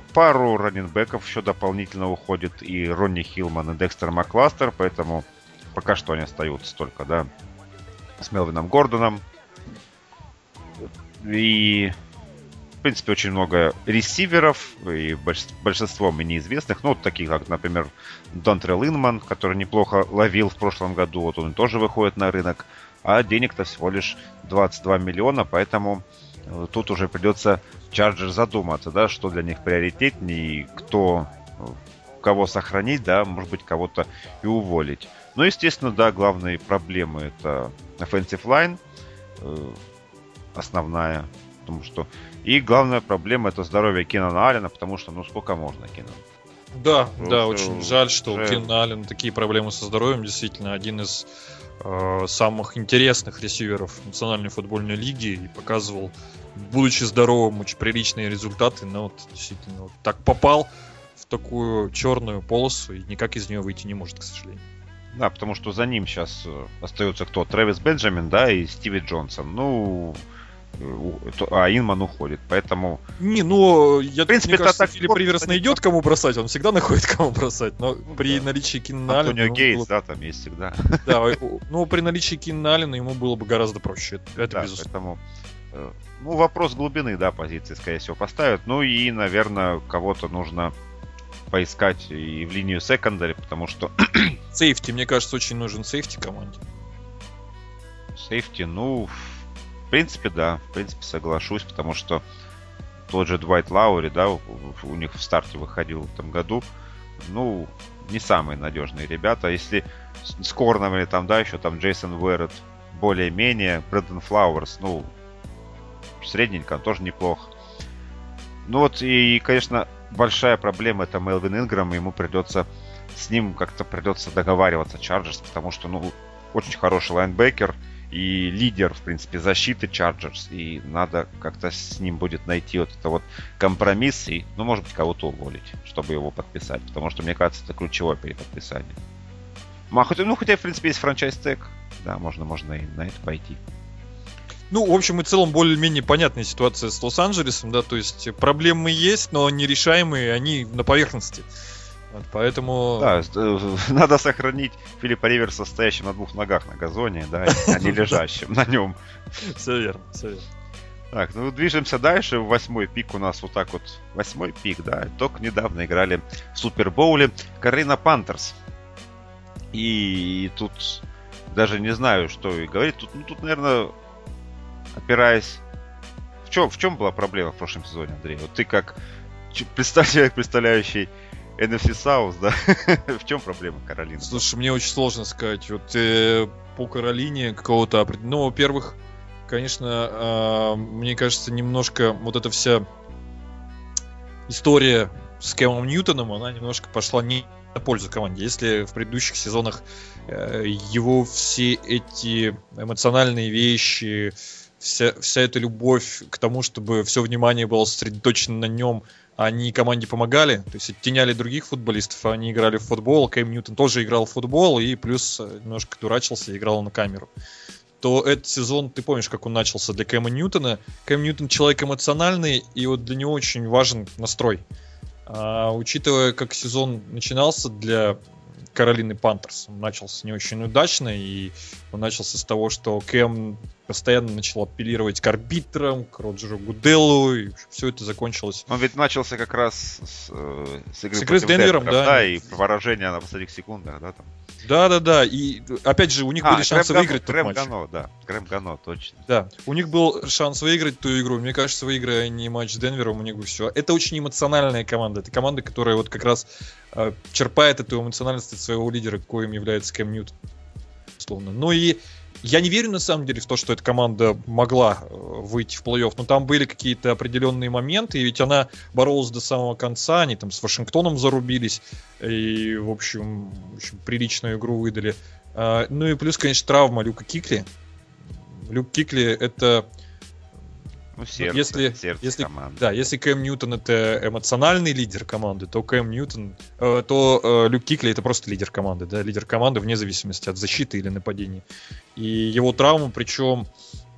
пару раненбеков еще дополнительно уходит. И Ронни Хилман, и Декстер Макластер, поэтому пока что они остаются только, да, с Мелвином Гордоном. И, в принципе, очень много ресиверов, и большинство мне неизвестных, ну, вот таких, как, например, Донтрел Инман, который неплохо ловил в прошлом году, вот он тоже выходит на рынок, а денег-то всего лишь 22 миллиона, поэтому э, тут уже придется Charger задуматься, да, что для них приоритетнее, кто, кого сохранить, да, может быть, кого-то и уволить. Но, естественно, да, главные проблемы это offensive line, э, основная, потому что... И главная проблема это здоровье Кинана Аллена, потому что, ну, сколько можно Кинан? Да, Просто да, очень жаль, что уже... у Кина Аллена такие проблемы со здоровьем, действительно, один из э, самых интересных ресиверов Национальной футбольной лиги и показывал будучи здоровым, очень приличные результаты, но вот действительно вот так попал в такую черную полосу и никак из нее выйти не может, к сожалению. Да, потому что за ним сейчас э, остается кто? Трэвис Бенджамин, да, и Стиви Джонсон. Ну, а Инман уходит, поэтому... Не, ну, я, в принципе, мне кажется, так Филипп Риверс найдет, кому бросать, он всегда находит, кому бросать, но ну, при да. наличии Кинна Антонио ну, Гейтс, было... да, там есть всегда. Да, ну, при наличии Кинна ему было бы гораздо проще, это да, безусловно. Поэтому Э, ну, вопрос глубины, да, позиции, скорее всего, поставят. Ну и, наверное, кого-то нужно поискать и в линию секондари, потому что... Сейфти, мне кажется, очень нужен сейфти команде. Сейфти, ну, в принципе, да, в принципе, соглашусь, потому что тот же Двайт Лаури, да, у, у них в старте выходил в этом году, ну, не самые надежные ребята. Если с Корнами там, да, еще там Джейсон Уэррет более-менее, Брэндон Флауэрс, ну, средненько, тоже неплохо. Ну вот и, конечно, большая проблема это Мелвин Инграм, ему придется с ним как-то придется договариваться Чарджерс, потому что, ну, очень хороший лайнбекер, и лидер, в принципе, защиты Чарджерс. И надо как-то с ним будет найти вот это вот компромисс и, ну, может быть, кого-то уволить, чтобы его подписать. Потому что, мне кажется, это ключевое переподписание. Ну, а хотя, ну, хотя, в принципе, есть франчайз тег. Да, можно, можно и на это пойти. Ну, в общем и целом, более-менее понятная ситуация с Лос-Анджелесом, да, то есть проблемы есть, но нерешаемые, они на поверхности. Вот, поэтому... Да, э, надо сохранить Филиппа Риверса стоящим на двух ногах на газоне, да, а не лежащим на нем. Все верно, все верно. Так, ну движемся дальше. Восьмой пик у нас вот так вот. Восьмой пик, да. Только недавно играли в Супербоуле Карина Пантерс. И тут даже не знаю, что и говорить. Тут, ну, тут, наверное, опираясь... В чем, в чем была проблема в прошлом сезоне, Андрей? Вот ты как человек, представляющий NFC South, да? в чем проблема Каролины? Слушай, мне очень сложно сказать. Вот э, по Каролине какого-то... Ну, во-первых, конечно, э, мне кажется, немножко вот эта вся история с Кэмом Ньютоном, она немножко пошла не на пользу команде. Если в предыдущих сезонах э, его все эти эмоциональные вещи, вся, вся эта любовь к тому, чтобы все внимание было сосредоточено на нем, они команде помогали, то есть оттеняли других футболистов, они играли в футбол, Кэм Ньютон тоже играл в футбол и плюс э, немножко дурачился и играл на камеру то этот сезон, ты помнишь, как он начался для Кэма Ньютона. Кэм Ньютон человек эмоциональный, и вот для него очень важен настрой. А, учитывая, как сезон начинался для Каролины Пантерс. Он начался не очень удачно, и он начался с того, что Кэм постоянно начал апеллировать к арбитрам, к Роджеру Гуделлу, и все это закончилось. Он ведь начался как раз с, э, с игры, с игры с Денвером, да. да. И поражение на последних секундах, да, там. Да, да, да. И опять же, у них а, были шансы Грэм выиграть Грэм тот матч. Гано, да. Грэм Гано, точно. Да. У них был шанс выиграть ту игру. Мне кажется, выиграя не матч с Денвером, у них бы все. Это очень эмоциональная команда. Это команда, которая вот как раз э, черпает эту эмоциональность от своего лидера, коим является Кэм Ньютон. Условно. Ну и я не верю на самом деле в то, что эта команда могла э, выйти в плей-офф, но там были какие-то определенные моменты, и ведь она боролась до самого конца, они там с Вашингтоном зарубились, и, в общем, в общем приличную игру выдали. А, ну и плюс, конечно, травма Люка Кикли. Люк Кикли это ну, сердце, если, сердце если, команды. Да, если Кэм Ньютон это эмоциональный лидер команды, то Кэм Ньютон, э, то э, Люк Кикли это просто лидер команды, да, лидер команды вне зависимости от защиты или нападения. И его травма, причем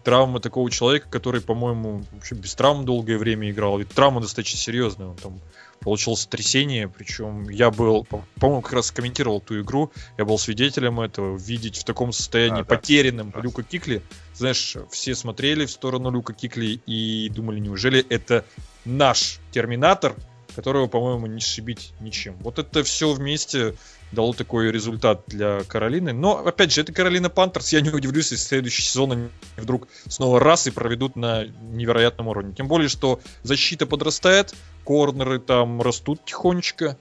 травма такого человека, который, по-моему, вообще без травм долгое время играл. Ведь травма достаточно серьезная. Он там получил сотрясение, причем я был, по-моему, как раз комментировал ту игру, я был свидетелем этого, видеть в таком состоянии а, потерянным да. Люка Кикли, знаешь, все смотрели в сторону Люка Кикли и думали, неужели это наш Терминатор, которого, по-моему, не сшибить ничем. Вот это все вместе дало такой результат для Каролины. Но, опять же, это Каролина Пантерс. Я не удивлюсь, если следующий сезон они вдруг снова раз и проведут на невероятном уровне. Тем более, что защита подрастает, корнеры там растут тихонечко.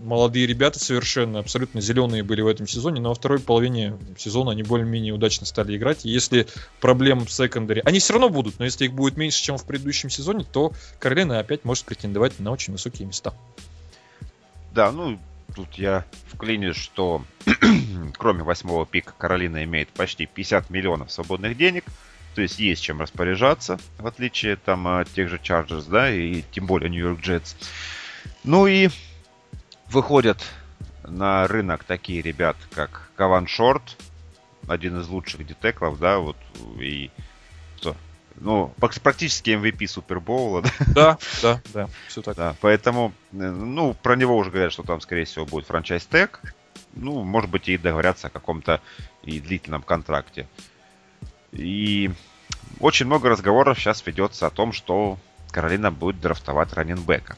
Молодые ребята совершенно, абсолютно зеленые были в этом сезоне, но во второй половине сезона они более-менее удачно стали играть. И если проблем в секондаре... Они все равно будут, но если их будет меньше, чем в предыдущем сезоне, то Каролина опять может претендовать на очень высокие места. Да, ну, тут я вклинюсь, что кроме восьмого пика Каролина имеет почти 50 миллионов свободных денег. То есть есть чем распоряжаться, в отличие там от тех же Chargers, да, и тем более Нью-Йорк Джетс. Ну и выходят на рынок такие ребят, как Каван Шорт, один из лучших детеклов, да, вот, и? Ну, практически MVP Супербоула, да? Да, да, да, все так. Да, поэтому, э, ну, про него уже говорят, что там, скорее всего, будет франчайз тег. Ну, может быть, и договорятся о каком-то и длительном контракте. И очень много разговоров сейчас ведется о том, что Каролина будет драфтовать раненбека.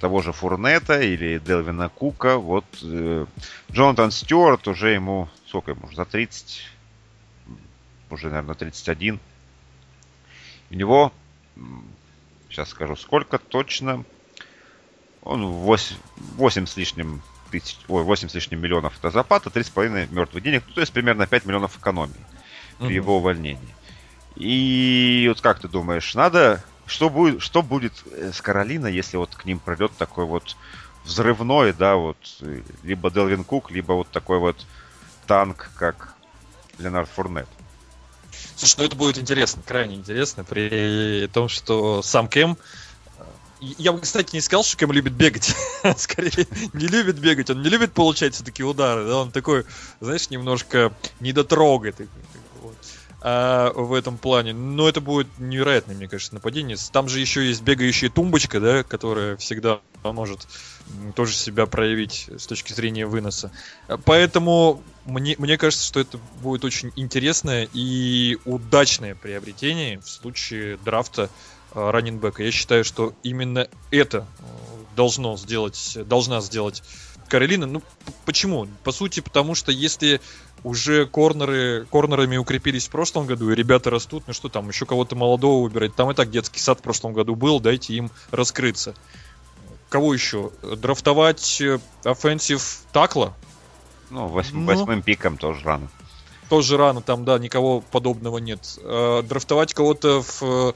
Того же Фурнета или Делвина Кука. Вот э, Джонатан Стюарт уже ему, сколько ему, за 30, уже, наверное, 31. У него, сейчас скажу, сколько точно, он 8, 8 с лишним тысяч, ой, 8 с лишним миллионов это зарплата, 3,5 мертвых денег, ну, то есть примерно 5 миллионов экономии при его увольнении. И вот как ты думаешь, надо... Что будет, что будет э, с Каролиной, если вот к ним пройдет такой вот взрывной, да, вот, э, либо Делвин Кук, либо вот такой вот танк, как Леонард Фурнет? Слушай, ну это будет интересно, крайне интересно, при том, что сам Кэм я бы, кстати, не сказал, что Кэм любит бегать. Скорее, не любит бегать. Он не любит получать все-таки удары. Да? Он такой, знаешь, немножко недотрогой. Вот, а, в этом плане. Но это будет невероятное, мне кажется, нападение. Там же еще есть бегающая тумбочка, да, которая всегда может тоже себя проявить с точки зрения выноса. Поэтому мне, мне кажется, что это будет очень интересное и удачное приобретение в случае драфта Э, раннинбека. Я считаю, что именно это э, должно сделать, должна сделать Каролина. Ну, почему? По сути, потому что если уже корнеры, корнерами укрепились в прошлом году, и ребята растут, ну что там, еще кого-то молодого выбирать. Там и так детский сад в прошлом году был, дайте им раскрыться. Кого еще? Драфтовать offensive э, такла? Ну, восьм, ну, восьмым пиком тоже рано. Тоже рано, там, да, никого подобного нет. Драфтовать кого-то в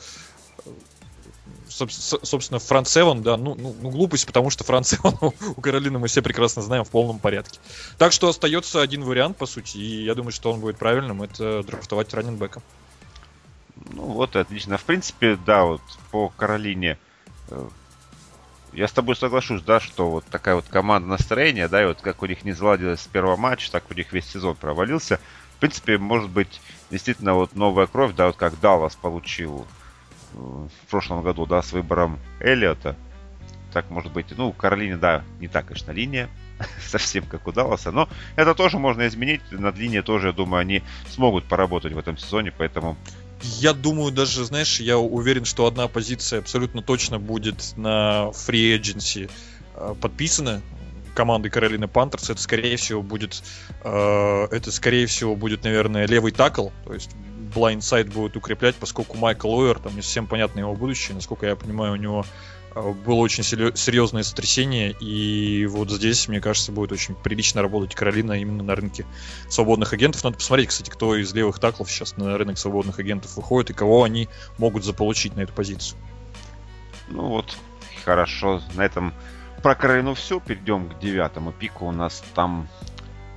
собственно, Севен, да, ну, ну, ну, глупость, потому что Севен у Каролины мы все прекрасно знаем в полном порядке. Так что остается один вариант, по сути, и я думаю, что он будет правильным, это драфтовать раннинбека. Ну вот, отлично. В принципе, да, вот по Каролине э, я с тобой соглашусь, да, что вот такая вот команда настроения, да, и вот как у них не заладилось с первого матча, так у них весь сезон провалился. В принципе, может быть, действительно вот новая кровь, да, вот как Даллас получил в прошлом году, да, с выбором Эллиота. Так может быть. Ну, Каролине, да, не так, конечно, линия. Совсем как у Далласа. Но это тоже можно изменить. Над линией тоже, я думаю, они смогут поработать в этом сезоне. Поэтому я думаю, даже, знаешь, я уверен, что одна позиция абсолютно точно будет на free agency э, подписана командой Каролины Пантерс. Это, скорее всего, будет, э, это, скорее всего, будет, наверное, левый такл. То есть Blindside будет укреплять, поскольку Майкл Уэр, там не совсем понятно его будущее, насколько я понимаю, у него э, было очень серьезное сотрясение, и вот здесь, мне кажется, будет очень прилично работать Каролина именно на рынке свободных агентов. Надо посмотреть, кстати, кто из левых таклов сейчас на рынок свободных агентов выходит и кого они могут заполучить на эту позицию. Ну вот, хорошо. На этом про Каролину все. Перейдем к девятому пику. У нас там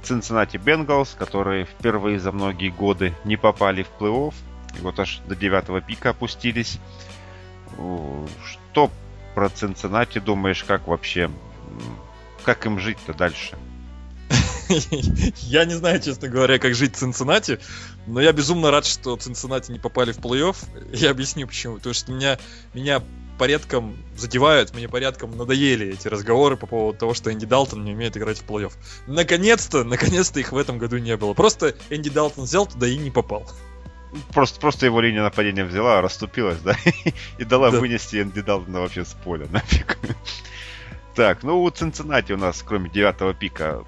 Cincinnati Bengals, которые впервые за многие годы не попали в плей-офф. И вот аж до девятого пика опустились. Что про Cincinnati думаешь, как вообще? Как им жить-то дальше? Я не знаю, честно говоря, как жить в Цинциннати, но я безумно рад, что Цинциннати не попали в плей-офф. Я объясню почему. Потому что меня, меня порядком задевают, мне порядком надоели эти разговоры по поводу того, что Энди Далтон не умеет играть в плей-офф. Наконец-то, наконец-то их в этом году не было. Просто Энди Далтон взял туда и не попал. Просто, просто его линия нападения взяла, расступилась, да, и дала да. вынести Энди Далтона вообще с поля нафиг. Так, ну у Цинциннати у нас, кроме девятого пика,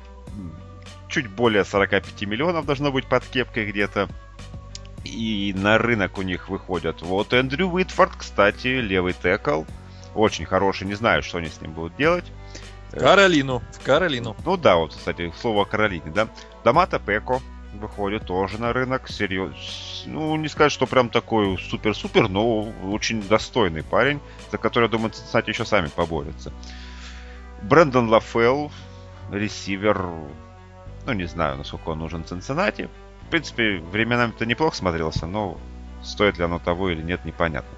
чуть более 45 миллионов должно быть под кепкой где-то и на рынок у них выходят. Вот Эндрю Уитфорд, кстати, левый текл. Очень хороший, не знаю, что они с ним будут делать. Каролину, в Каролину. Ну да, вот, кстати, слово о Каролине, да. Дамата Пеко выходит тоже на рынок. Серьез... Ну, не сказать, что прям такой супер-супер, но очень достойный парень, за который, я думаю, кстати, еще сами поборются. Брэндон Лафел, ресивер, ну, не знаю, насколько он нужен Цинциннати в принципе, временами-то неплохо смотрелся, но стоит ли оно того или нет, непонятно.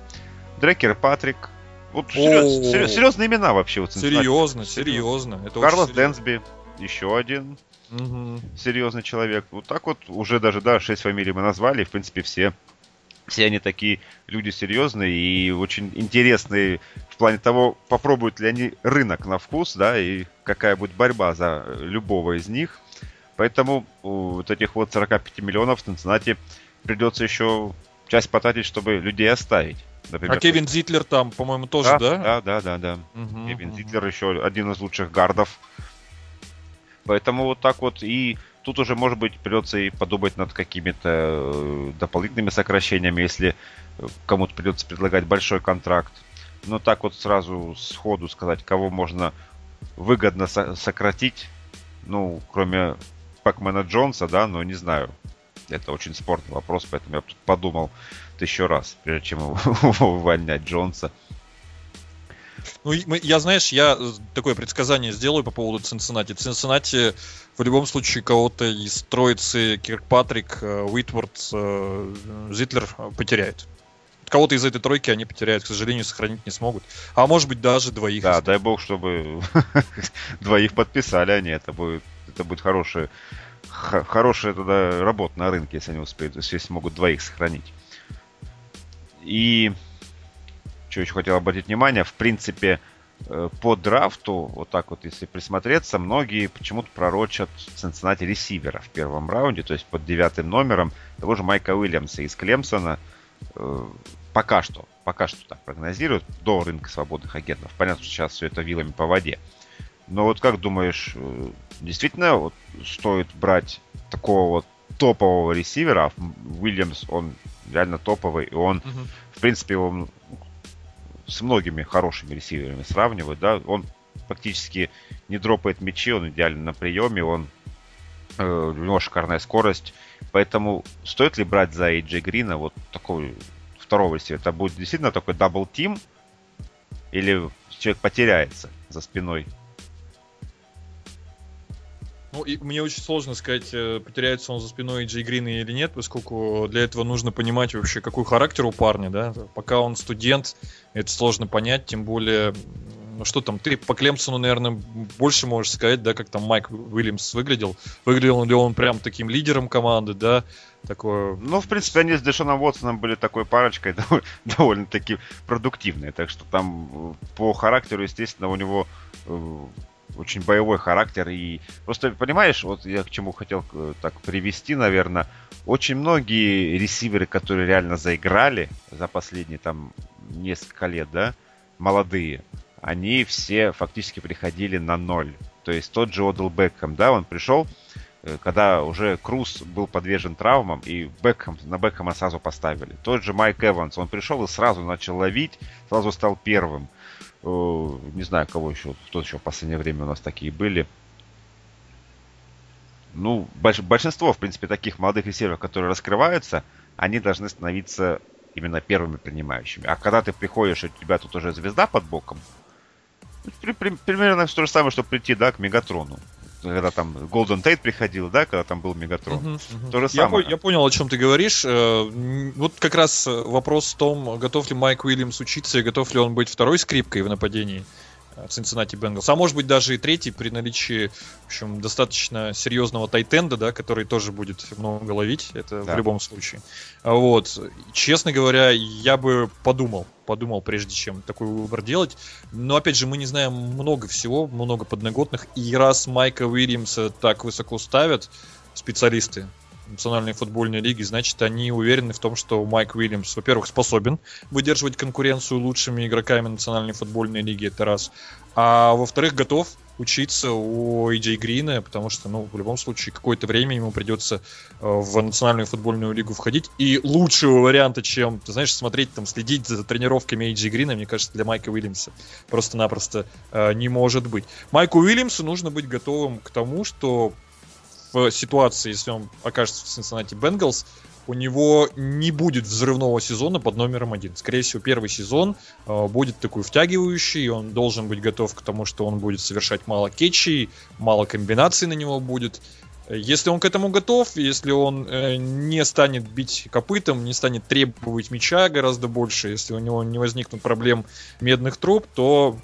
Дрекер Патрик. Вот серьез, серьез, серьезные имена вообще. Вот, серьезно, серьезно. Это Карлос Дэнсби, еще один угу. серьезный человек. Вот так вот уже даже, да, шесть фамилий мы назвали, в принципе, все все они такие люди серьезные и очень интересные в плане того, попробуют ли они рынок на вкус, да, и какая будет борьба за любого из них. Поэтому вот этих вот 45 миллионов в Цинциннати придется еще часть потратить, чтобы людей оставить. Например, а Кевин Зитлер там, по-моему, тоже, да? Да, да, да, да. Угу, Кевин угу. Зитлер еще один из лучших гардов. Поэтому вот так вот и тут уже, может быть, придется и подумать над какими-то э, дополнительными сокращениями, если кому-то придется предлагать большой контракт. Но так вот сразу сходу сказать, кого можно выгодно сократить, ну, кроме Пакмана Джонса, да, но не знаю. Это очень спорный вопрос, поэтому я подумал тысячу раз, прежде чем его увольнять Джонса. Ну, я, знаешь, я такое предсказание сделаю по поводу Цинциннати. Цинциннати в любом случае кого-то из троицы Киркпатрик, э, Уитворд, э, Зитлер потеряет. Кого-то из этой тройки они потеряют, к сожалению, сохранить не смогут. А может быть даже двоих. Да, дай бог, чтобы двоих подписали они. Это будет, это будет хорошая, хорошая тогда работа на рынке, если они успеют, если смогут двоих сохранить. И что еще хотел обратить внимание, в принципе, э, по драфту, вот так вот, если присмотреться, многие почему-то пророчат Цинциннати ресивера в первом раунде, то есть под девятым номером того же Майка Уильямса из Клемсона. Э, пока что, пока что так прогнозируют, до рынка свободных агентов. Понятно, что сейчас все это вилами по воде. Но вот как думаешь, э, действительно вот стоит брать такого вот топового ресивера? Уильямс, он реально топовый, и он, угу. в принципе, он с многими хорошими ресиверами сравнивают, да, он практически не дропает мячи, он идеально на приеме, он э, у него шикарная скорость, поэтому стоит ли брать за Эйджи Грина вот такой второго ресивера? Это будет действительно такой double team или человек потеряется за спиной ну, и мне очень сложно сказать, э, потеряется он за спиной Джей Грина или нет, поскольку для этого нужно понимать вообще, какой характер у парня, да. Пока он студент, это сложно понять, тем более, ну что там, ты по Клемсону, наверное, больше можешь сказать, да, как там Майк Уильямс выглядел. Выглядел ли он прям таким лидером команды, да, такое... Ну, в принципе, они с Дэшоном Уотсоном были такой парочкой довольно-таки продуктивные, так что там э, по характеру, естественно, у него э, очень боевой характер. И просто, понимаешь, вот я к чему хотел так привести, наверное, очень многие ресиверы, которые реально заиграли за последние там несколько лет, да, молодые, они все фактически приходили на ноль. То есть тот же Одел Бекхэм, да, он пришел, э, когда уже Круз был подвержен травмам, и Бекхэм, на Бекхэма сразу поставили. Тот же Майк Эванс, он пришел и сразу начал ловить, сразу стал первым. Э, не знаю, кого еще, кто еще в последнее время у нас такие были. Ну, больш, большинство, в принципе, таких молодых ресиверов, которые раскрываются, они должны становиться именно первыми принимающими. А когда ты приходишь, у тебя тут уже звезда под боком, при, при, примерно то же самое, что прийти, да, к Мегатрону когда там Golden Tate приходил, да, когда там был Мегатрон. Угу, угу. То же самое. Я, я понял, о чем ты говоришь. Э, вот как раз вопрос в том, готов ли Майк Уильямс учиться и готов ли он быть второй скрипкой в нападении. Cincinnati Bengals. А может быть даже и третий при наличии, в общем, достаточно серьезного тайтенда, да, который тоже будет много ловить. Это да. в любом случае. А вот. Честно говоря, я бы подумал, подумал, прежде чем такой выбор делать. Но опять же, мы не знаем много всего, много подноготных. И раз Майка Уильямса так высоко ставят специалисты, Национальной футбольной лиги, значит, они уверены в том, что Майк Уильямс, во-первых, способен выдерживать конкуренцию лучшими игроками Национальной футбольной лиги, это раз. А во-вторых, готов учиться у Эйджей Грина, потому что, ну, в любом случае, какое-то время ему придется э, в национальную футбольную лигу входить. И лучшего варианта, чем, ты знаешь, смотреть, там, следить за тренировками Эйджей Грина, мне кажется, для Майка Уильямса просто-напросто э, не может быть. Майку Уильямсу нужно быть готовым к тому, что ситуации, если он окажется в Cincinnati Bengals, у него не будет взрывного сезона под номером один. Скорее всего, первый сезон э, будет такой втягивающий, он должен быть готов к тому, что он будет совершать мало кетчей, мало комбинаций на него будет. Если он к этому готов, если он э, не станет бить копытом, не станет требовать мяча гораздо больше, если у него не возникнут проблем медных труб, то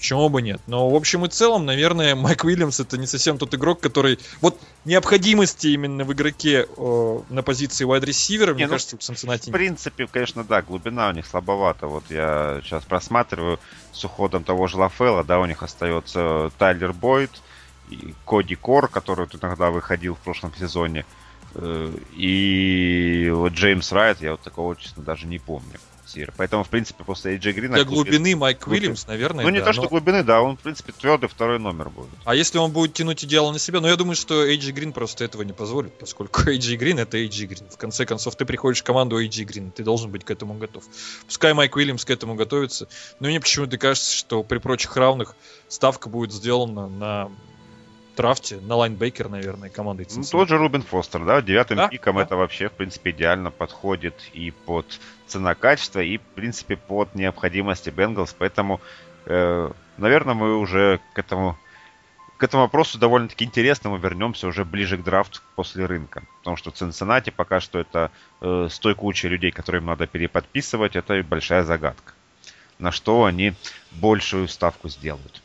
Почему бы нет? Но в общем и целом, наверное, Майк Уильямс это не совсем тот игрок, который... Вот необходимости именно в игроке э, на позиции wide ресивера, мне ну, кажется, в Cincinnati В принципе, конечно, да, глубина у них слабовата. Вот я сейчас просматриваю с уходом того же Лафела, да, у них остается Тайлер Бойд Коди Кор, который вот иногда выходил в прошлом сезоне. Э, и вот Джеймс Райт, я вот такого, честно, даже не помню сир. Поэтому, в принципе, после AJ Грина... Для глубины Майк Уильямс, наверное, Ну, не да, то, что но... глубины, да, он, в принципе, твердый второй номер будет. А если он будет тянуть идеал на себя? Ну, я думаю, что AJ Грин просто этого не позволит, поскольку AJ Грин — это AJ Грин. В конце концов, ты приходишь в команду AJ Грин, ты должен быть к этому готов. Пускай Майк Уильямс к этому готовится, но мне почему-то кажется, что при прочих равных ставка будет сделана на драфте на лайнбекер, наверное, команды Ну, тот же Рубин Фостер, да, девятым да? пиком да. это вообще, в принципе, идеально подходит и под цена-качество, и, в принципе, под необходимости Бенгалс, поэтому Э, наверное, мы уже к этому к этому вопросу довольно-таки интересно, мы вернемся уже ближе к драфту после рынка. Потому что Цинциннати пока что это э, с той кучей людей, которые им надо переподписывать, это большая загадка. На что они большую ставку сделают.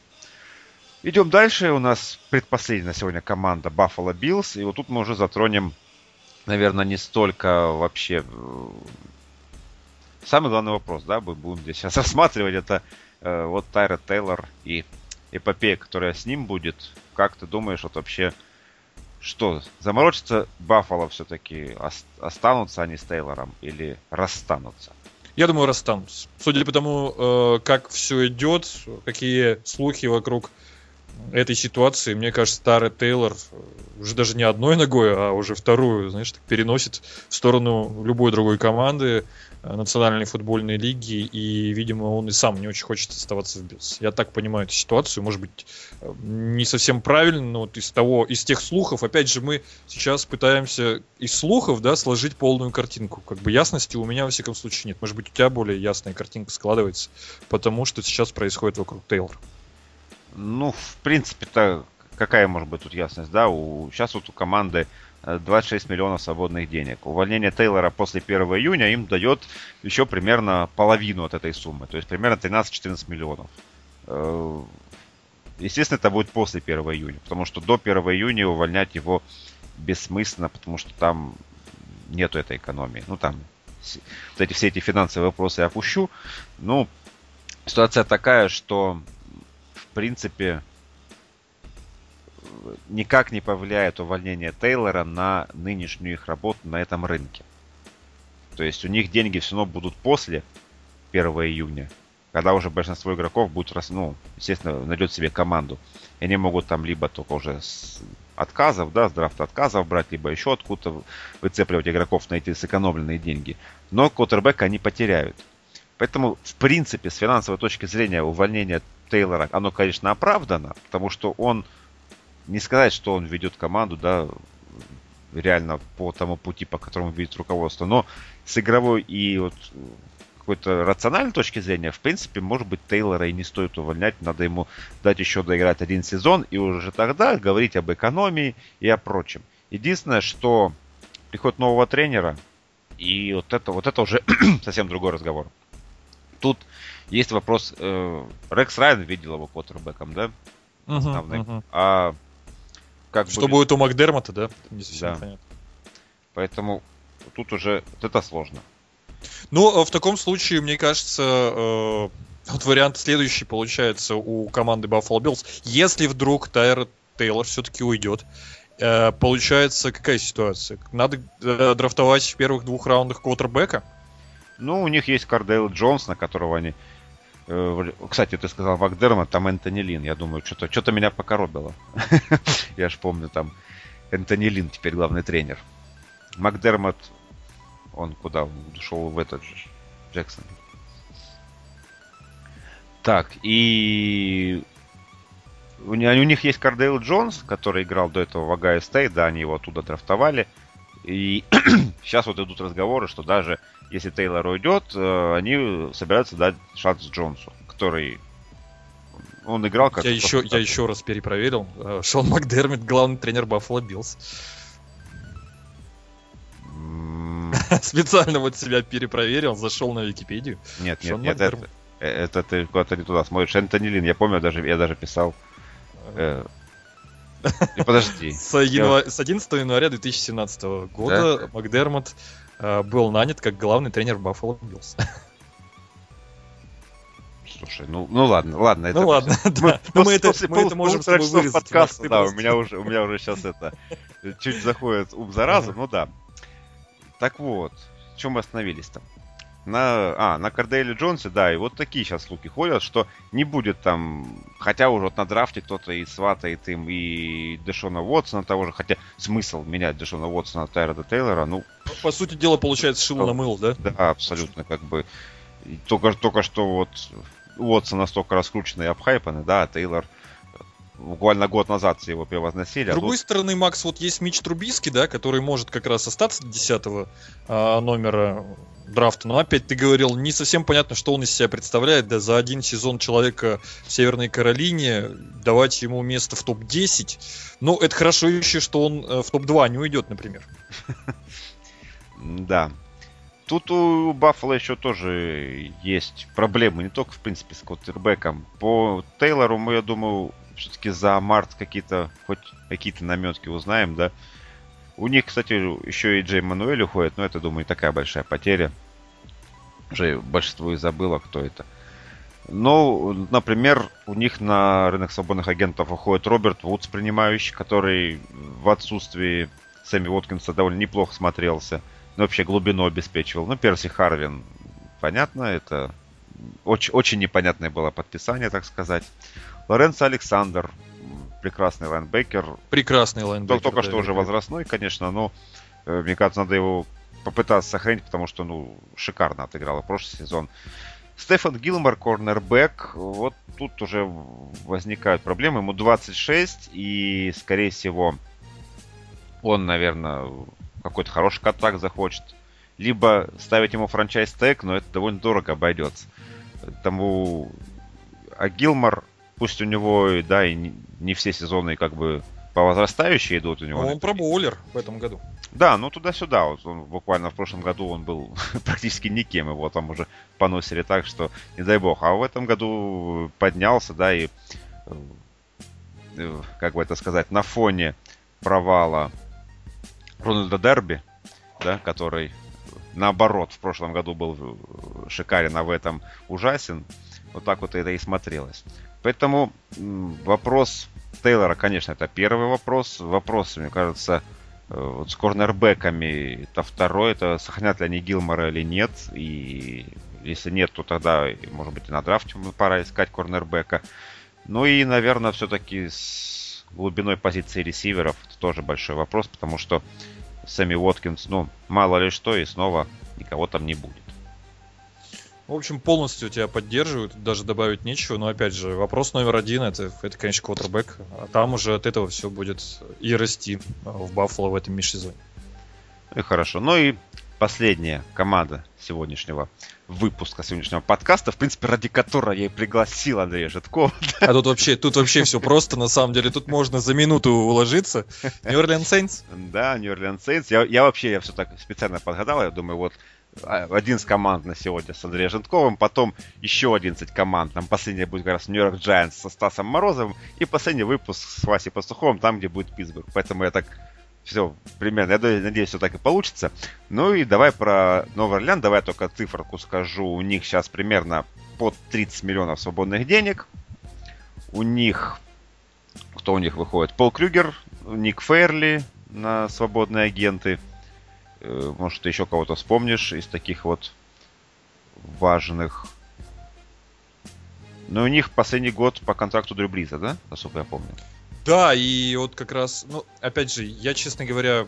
Идем дальше. У нас предпоследняя сегодня команда Buffalo Bills. И вот тут мы уже затронем, наверное, не столько вообще... Э, самый главный вопрос, да, мы будем здесь сейчас рассматривать, это э, вот Тайра Тейлор и эпопея, которая с ним будет, как ты думаешь, вот вообще, что, заморочится Баффало все-таки, останутся они с Тейлором или расстанутся? Я думаю, расстанутся. Судя по тому, э, как все идет, какие слухи вокруг этой ситуации, мне кажется, старый Тейлор уже даже не одной ногой, а уже вторую, знаешь, так переносит в сторону любой другой команды. Э, национальной футбольной лиги, и, видимо, он и сам не очень хочет оставаться в Биллс. Я так понимаю эту ситуацию, может быть, э, не совсем правильно, но вот из того, из тех слухов, опять же, мы сейчас пытаемся из слухов, да, сложить полную картинку. Как бы ясности у меня, во всяком случае, нет. Может быть, у тебя более ясная картинка складывается, потому что сейчас происходит вокруг Тейлора. Ну, в принципе-то, какая может быть тут ясность, да? У, сейчас вот у команды 26 миллионов свободных денег. Увольнение Тейлора после 1 июня им дает еще примерно половину от этой суммы, то есть примерно 13-14 миллионов. Э, естественно, это будет после 1 июня, потому что до 1 июня увольнять его бессмысленно, потому что там нету этой экономии. Ну, там вот эти, все эти финансовые вопросы я опущу. Ну, ситуация такая, что принципе никак не повлияет увольнение Тейлора на нынешнюю их работу на этом рынке. То есть у них деньги все равно будут после 1 июня, когда уже большинство игроков будет, ну, естественно, найдет себе команду. И они могут там либо только уже с отказов, да, с драфта отказов брать, либо еще откуда-то выцепливать игроков на эти сэкономленные деньги. Но квотербека они потеряют. Поэтому, в принципе, с финансовой точки зрения увольнение Тейлора, оно, конечно, оправдано, потому что он не сказать, что он ведет команду, да, реально по тому пути, по которому видит руководство, но с игровой и вот какой-то рациональной точки зрения, в принципе, может быть, Тейлора и не стоит увольнять, надо ему дать еще доиграть один сезон, и уже тогда говорить об экономии и о прочем. Единственное, что приход нового тренера, и вот это, вот это уже совсем другой разговор. Тут есть вопрос, э, Рекс Райан видел его квотербеком, да? Основным. Uh-huh, uh-huh. А как Что будет... будет у Макдермота, да? Не совсем да. понятно. Поэтому тут уже вот это сложно. Ну, а в таком случае, мне кажется, э, вот вариант следующий получается у команды Buffalo Bills. Если вдруг Тайр Тейлор все-таки уйдет, э, получается какая ситуация? Надо э, драфтовать в первых двух раундах квотербека? Ну, у них есть Кардейл Джонс, на которого они Э, кстати, ты сказал Вагдермат, там Энтони Лин. Я думаю, что-то что меня покоробило. Я ж помню, там Энтони Лин теперь главный тренер. Макдермат, он куда? Ушел в этот же Джексон. Так, и у них есть Кардейл Джонс, который играл до этого в Огайо Стейт, да, они его оттуда драфтовали. И сейчас вот идут разговоры, что даже если Тейлор уйдет, э, они собираются дать шанс Джонсу, который он играл как... Я еще, я еще раз перепроверил. Э, Шон Макдермит, главный тренер Баффало Биллс. Специально вот себя перепроверил, зашел на Википедию. Нет, нет, нет, это, это ты куда-то не туда смотришь. Энтони Лин, я помню, даже, я даже писал. Э, подожди. С, января, с 11 января 2017 года да? Макдермот Э, был нанят как главный тренер Buffalo Bills. Слушай, ну, ну ладно, ладно. Это ну ладно, да. Мы, ну, мы, это, мы это можем с тобой. Подкаста, да, у меня уже, у меня уже сейчас это чуть заходит ум за разум, ну да. Так вот, чем мы остановились там? На, а, на Карделе Джонсе, да, и вот такие сейчас слухи ходят, что не будет там, хотя уже вот на драфте кто-то и сватает им и Дэшона Уотсона того же, хотя смысл менять Дэшона Уотсона на Тайрода Тейлора, ну... По сути дела, получается, шило на мыл, да? Да, абсолютно, как бы. Только, только что вот Уотсон настолько раскрученный и обхайпанный, да, а Тейлор буквально год назад все его превозносили. С а другой а тут... стороны, Макс, вот есть Мич Трубиски, да, который может как раз остаться до 10 а, номера драфта. Но опять ты говорил, не совсем понятно, что он из себя представляет. Да за один сезон человека в Северной Каролине давать ему место в топ-10. Ну, это хорошо еще, что он э, в топ-2 не уйдет, например. Да. Тут у Баффала еще тоже есть проблемы, не только, в принципе, с квотербеком. По Тейлору мы, я думаю, все-таки за март какие-то, хоть какие-то наметки узнаем, да. У них, кстати, еще и Джей Мануэль уходит, но это, думаю, такая большая потеря. Уже большинство и забыло, кто это. Но, например, у них на рынок свободных агентов уходит Роберт Вудс, принимающий, который в отсутствии Сэмми Уоткинса довольно неплохо смотрелся. Ну, вообще глубину обеспечивал. Ну, Перси Харвин, понятно, это очень, очень непонятное было подписание, так сказать. Лоренцо Александр, прекрасный лайнбекер. Прекрасный лайнбекер. Только, только что уже возрастной, конечно, но э, мне кажется, надо его попытаться сохранить, потому что, ну, шикарно отыграл прошлый сезон. Стефан Гилмор, корнербэк, вот тут уже возникают проблемы. Ему 26, и, скорее всего, он, наверное, какой-то хороший контракт захочет. Либо ставить ему франчайз тег, но это довольно дорого обойдется. Тому... А Гилмор пусть у него, да, и не, все сезоны как бы по возрастающей идут у него. Но он пробоулер в этом году. Да, ну туда-сюда. Вот он буквально в прошлом году он был практически никем. Его там уже поносили так, что не дай бог. А в этом году поднялся, да, и э, как бы это сказать, на фоне провала Рональда Дерби, да, который наоборот в прошлом году был шикарен, а в этом ужасен. Вот так вот это и смотрелось. Поэтому вопрос Тейлора, конечно, это первый вопрос. Вопрос, мне кажется, э, вот с корнербеками это второй. Это сохранят ли они Гилмора или нет. И если нет, то тогда, может быть, и на драфте пора искать корнербека. Ну и, наверное, все-таки с глубиной позиции ресиверов это тоже большой вопрос, потому что Сэмми Уоткинс, ну, мало ли что, и снова никого там не будет. В общем, полностью тебя поддерживают, даже добавить нечего. Но опять же, вопрос номер один это, это конечно, квотербек. А там уже от этого все будет и расти в Баффало в этом межсезоне. И хорошо. Ну и последняя команда сегодняшнего выпуска сегодняшнего подкаста, в принципе, ради которой я и пригласил Андрея Житкова. А тут вообще, тут вообще все просто, на самом деле. Тут можно за минуту уложиться. Orleans Saints? Да, Orleans Saints. Я, я вообще я все так специально подгадал. Я думаю, вот 11 команд на сегодня с Андреем Жентковым, потом еще 11 команд. Там последняя будет как раз Нью-Йорк Giants со Стасом Морозовым, и последний выпуск с Васей Пастуховым, там, где будет Питтсбург. Поэтому я так все примерно, я надеюсь, все так и получится. Ну и давай про Новый Орлеан, давай только циферку скажу. У них сейчас примерно под 30 миллионов свободных денег. У них, кто у них выходит? Пол Крюгер, Ник Фейрли на свободные агенты – может, ты еще кого-то вспомнишь из таких вот важных. Ну, у них последний год по контракту Дрю Бриза, да? Насколько я помню. Да, и вот как раз, ну, опять же, я, честно говоря,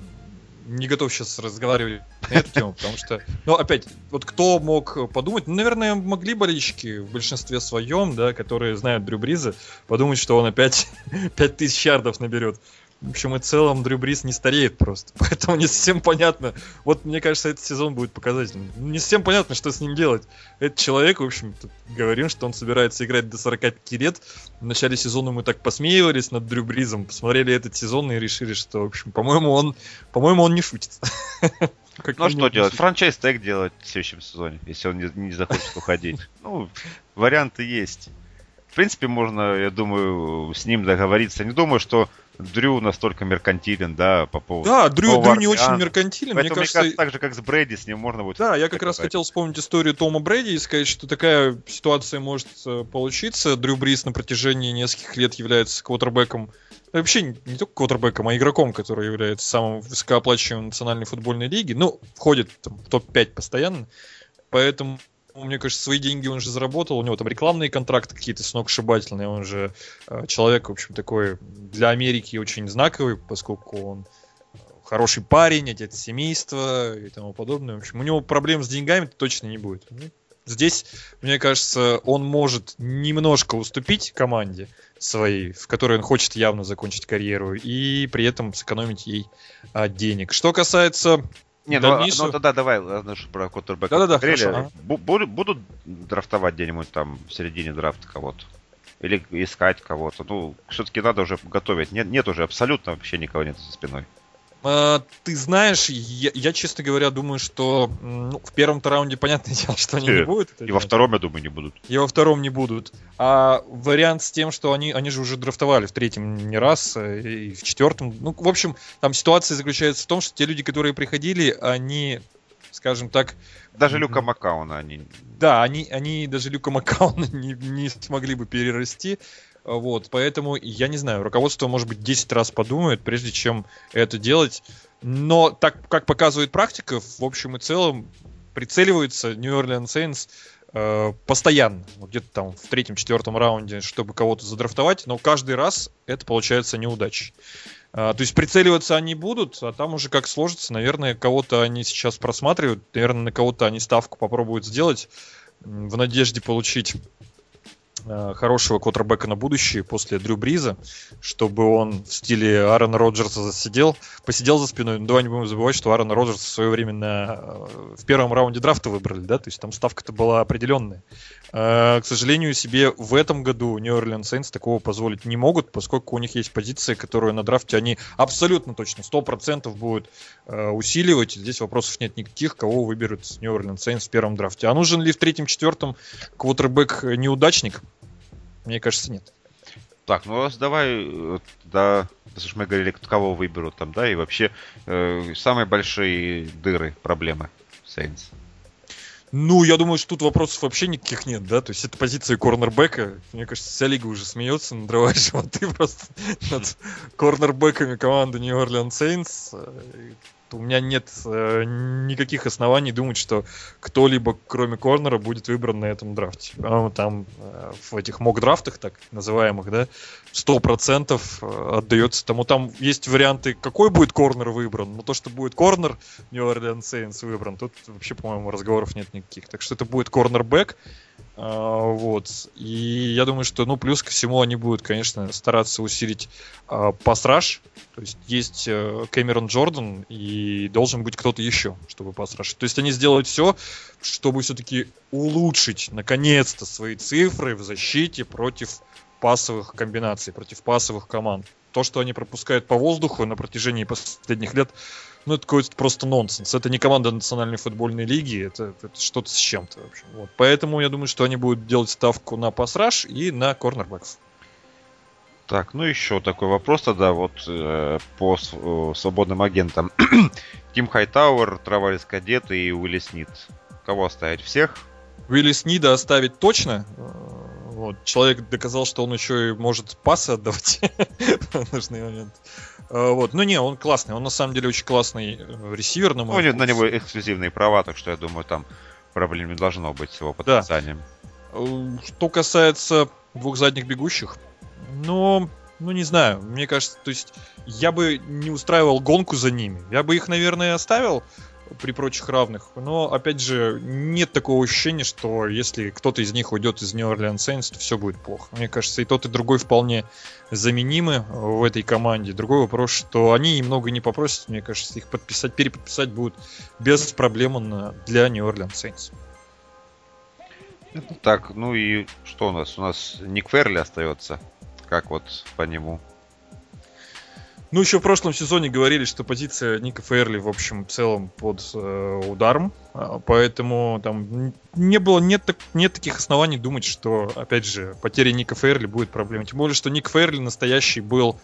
не готов сейчас разговаривать на эту тему, потому что, ну, опять, вот кто мог подумать, ну, наверное, могли болельщики в большинстве своем, да, которые знают Дрю Бриза, подумать, что он опять 5000 ярдов наберет. В общем и целом Дрю Брис не стареет просто. Поэтому не совсем понятно. Вот мне кажется, этот сезон будет показательным. Не совсем понятно, что с ним делать. Этот человек, в общем, говорим, что он собирается играть до 45 лет. В начале сезона мы так посмеивались над Дрю Бризом, посмотрели этот сезон и решили, что, в общем, по-моему, он, по-моему, он не шутит. ну а что делать? Франчайз тег делать в следующем сезоне, если он не, не захочет уходить. Ну, варианты есть. В принципе, можно, я думаю, с ним договориться. Не думаю, что Дрю настолько меркантилен, да, по поводу... Да, Дрю, Дрю не очень меркантилен. Поэтому, мне кажется, мне кажется, так же, как с Брэди, с ним можно будет... Да, я как раз хотел вспомнить историю Тома Брэди и сказать, что такая ситуация может э, получиться. Дрю Брис на протяжении нескольких лет является квотербеком, вообще не только квотербеком, а игроком, который является самым высокооплачиваемым национальной футбольной лиги. Ну, входит там, в топ-5 постоянно. Поэтому мне кажется, свои деньги он же заработал, у него там рекламные контракты какие-то сногсшибательные, он же э, человек, в общем, такой для Америки очень знаковый, поскольку он хороший парень, отец семейства и тому подобное. В общем, у него проблем с деньгами точно не будет. Ну, здесь, мне кажется, он может немножко уступить команде своей, в которой он хочет явно закончить карьеру, и при этом сэкономить ей а, денег. Что касается Не, ну, ну тогда давай, ладно, что про Коттербека Да-да-да, хорошо, ага. Будут драфтовать где-нибудь там в середине драфта кого-то? Или искать кого-то? Ну, все-таки надо уже готовить. Нет, нет уже абсолютно вообще никого нет за спиной. А, ты знаешь, я, я, честно говоря, думаю, что ну, в первом-то раунде понятное дело, что они не Э, будут. И во втором, я думаю, не будут. И во втором не будут. А вариант с тем, что они, они же уже драфтовали в третьем не раз, э, и в четвертом. Ну, в общем, там ситуация заключается в том, что те люди, которые приходили, они, скажем так, Даже. Люка Макауна они... да, они, они даже Люка Маккауна не, не смогли бы перерасти. Вот, поэтому, я не знаю, руководство, может быть, 10 раз подумает, прежде чем это делать. Но так, как показывает практика, в общем и целом, прицеливается New Orleans Saints э, постоянно. Где-то там в третьем-четвертом раунде, чтобы кого-то задрафтовать, но каждый раз это получается неудачей. А, то есть прицеливаться они будут, а там уже как сложится, наверное, кого-то они сейчас просматривают, наверное, на кого-то они ставку попробуют сделать в надежде получить хорошего квотербека на будущее после Дрю Бриза, чтобы он в стиле Аарона Роджерса засидел, посидел за спиной. Но давай не будем забывать, что Аарона Роджерса в свое время на, э, в первом раунде драфта выбрали, да, то есть там ставка-то была определенная. Э, К сожалению, себе в этом году Orleans Saints такого позволить не могут, поскольку у них есть позиция, которую на драфте они абсолютно точно, 100% будут э, усиливать. Здесь вопросов нет никаких, кого выберут New Orleans Saints в первом драфте. А нужен ли в третьем-четвертом квотербек неудачник? Мне кажется, нет. Так, ну раз давай, да, слушай, мы говорили, кого выберут там, да, и вообще э, самые большие дыры, проблемы Saints. Ну, я думаю, что тут вопросов вообще никаких нет, да? То есть это позиция корнербека. Мне кажется, вся лига уже смеется, надрывает животы просто над корнербеками команды New Orleans Saints. У меня нет э, никаких оснований думать, что кто-либо, кроме корнера, будет выбран на этом драфте. Там э, в этих мок-драфтах, так называемых, да, 100% э, отдается тому. Там есть варианты, какой будет корнер выбран, но то, что будет корнер New Orleans Saints выбран, тут вообще, по-моему, разговоров нет никаких. Так что это будет корнербэк. А, вот. И я думаю, что, ну, плюс ко всему они будут, конечно, стараться усилить а, пас-раш. То есть есть э, Кэмерон Джордан и должен быть кто-то еще, чтобы пас-раш. То есть они сделают все, чтобы все-таки улучшить, наконец-то, свои цифры в защите против пасовых комбинаций, против пасовых команд. То, что они пропускают по воздуху на протяжении последних лет, ну, это какой-то просто нонсенс. Это не команда Национальной футбольной лиги, это, это что-то с чем-то. В общем. Вот. Поэтому я думаю, что они будут делать ставку на пасраж и на корнербэков. Так, ну еще такой вопрос тогда вот э, по э, свободным агентам. Тим Хайтауэр, Траварис Кадет и Уилли Снит. Кого оставить? Всех? Уилли Снида оставить точно. Вот. Человек доказал, что он еще и может пасы отдавать в нужный момент. Э, Вот. Ну не, он классный. Он на самом деле очень классный э, ресивер, на Ну, на него эксклюзивные права, так что я думаю, там проблем не должно быть с его подписанием. Э, Что касается двух задних бегущих, ну, ну не знаю, мне кажется, то есть я бы не устраивал гонку за ними. Я бы их, наверное, оставил при прочих равных, но, опять же, нет такого ощущения, что если кто-то из них уйдет из New Orleans Saints, то все будет плохо. Мне кажется, и тот, и другой вполне заменимы в этой команде. Другой вопрос, что они немного не попросят, мне кажется, их подписать, переподписать будут без проблем на- для New Orleans Saints. Так, ну и что у нас? У нас Ник Ферли остается. Как вот по нему? Ну, еще в прошлом сезоне говорили, что позиция Ника Ферли, в общем, в целом под э, ударом. А, Поэтому там не было, нет, так- нет таких оснований думать, что, опять же, потеря Ника Ферли будет проблемой. Тем более, что Ник Ферли настоящий был,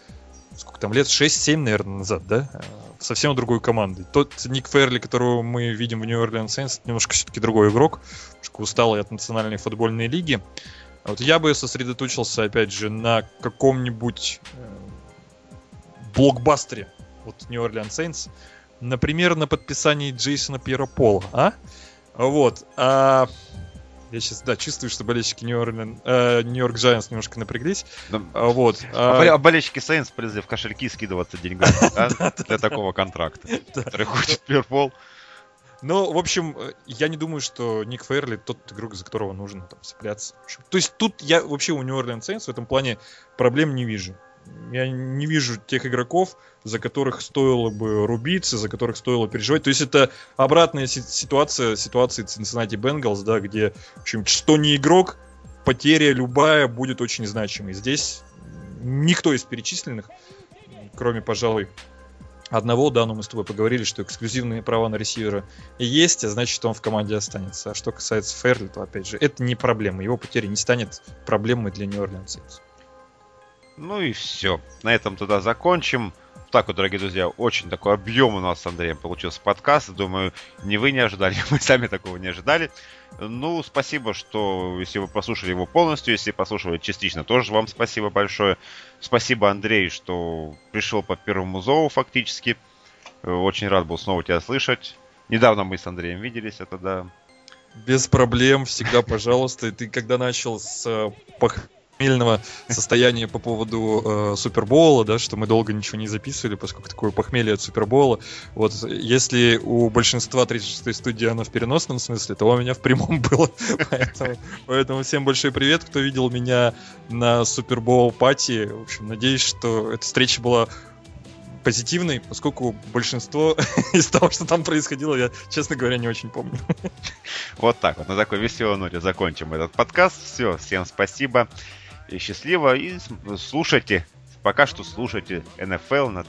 сколько там, лет 6-7, наверное, назад, да? Э, Совсем другой команды. Тот Ник Ферли, которого мы видим в Orleans Saints, немножко все-таки другой игрок, немножко усталый от национальной футбольной лиги. А Вот я бы сосредоточился, опять же, на каком-нибудь э, блокбастере вот New Orleans Saints. Например, на подписании Джейсона Пьера Пола, а? Вот. А... Я сейчас, да, чувствую, что болельщики Orleans, э, York Giants немножко напряглись. Да, А, вот. А а, а болельщики Сейнс полезли в кошельки скидываться деньгами да, для такого контракта, который хочет Пирпол. Ну, в общем, э, я не думаю, что Ник Фейерли тот игрок, за которого нужно там цепляться. То есть тут я вообще у Orleans Saints в этом плане проблем не вижу. Я не вижу тех игроков, за которых стоило бы рубиться, за которых стоило переживать. То есть это обратная ситуация, ситуации Cincinnati Bengals, да, где, в общем, что не игрок, потеря любая будет очень значимой. Здесь никто из перечисленных, кроме, пожалуй, одного, да, но мы с тобой поговорили, что эксклюзивные права на ресивера есть, а значит, он в команде останется. А что касается Ферли, то, опять же, это не проблема. Его потеря не станет проблемой для Нью-Орлеан Сейнс. Ну и все. На этом туда закончим. Так вот, дорогие друзья, очень такой объем у нас с Андреем получился подкаст. Думаю, ни вы не ожидали, мы сами такого не ожидали. Ну, спасибо, что если вы послушали его полностью, если послушали частично, тоже вам спасибо большое. Спасибо, Андрей, что пришел по первому зову фактически. Очень рад был снова тебя слышать. Недавно мы с Андреем виделись, это да. Без проблем, всегда пожалуйста. И ты когда начал с э, похмельного состояния по поводу э, Супербола, да, что мы долго ничего не записывали, поскольку такое похмелье от Супербола. Вот если у большинства 36-й студии оно в переносном смысле, то у меня в прямом было. поэтому, поэтому всем большой привет, кто видел меня на Супербол пати. В общем, надеюсь, что эта встреча была позитивной, поскольку большинство из того, что там происходило, я, честно говоря, не очень помню. Вот так вот, на такой веселой ноте закончим этот подкаст. Все, всем спасибо и счастливо. И слушайте, пока что слушайте NFL на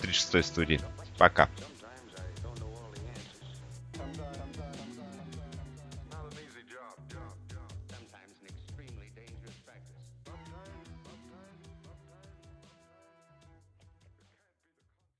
36 э, студии. Пока.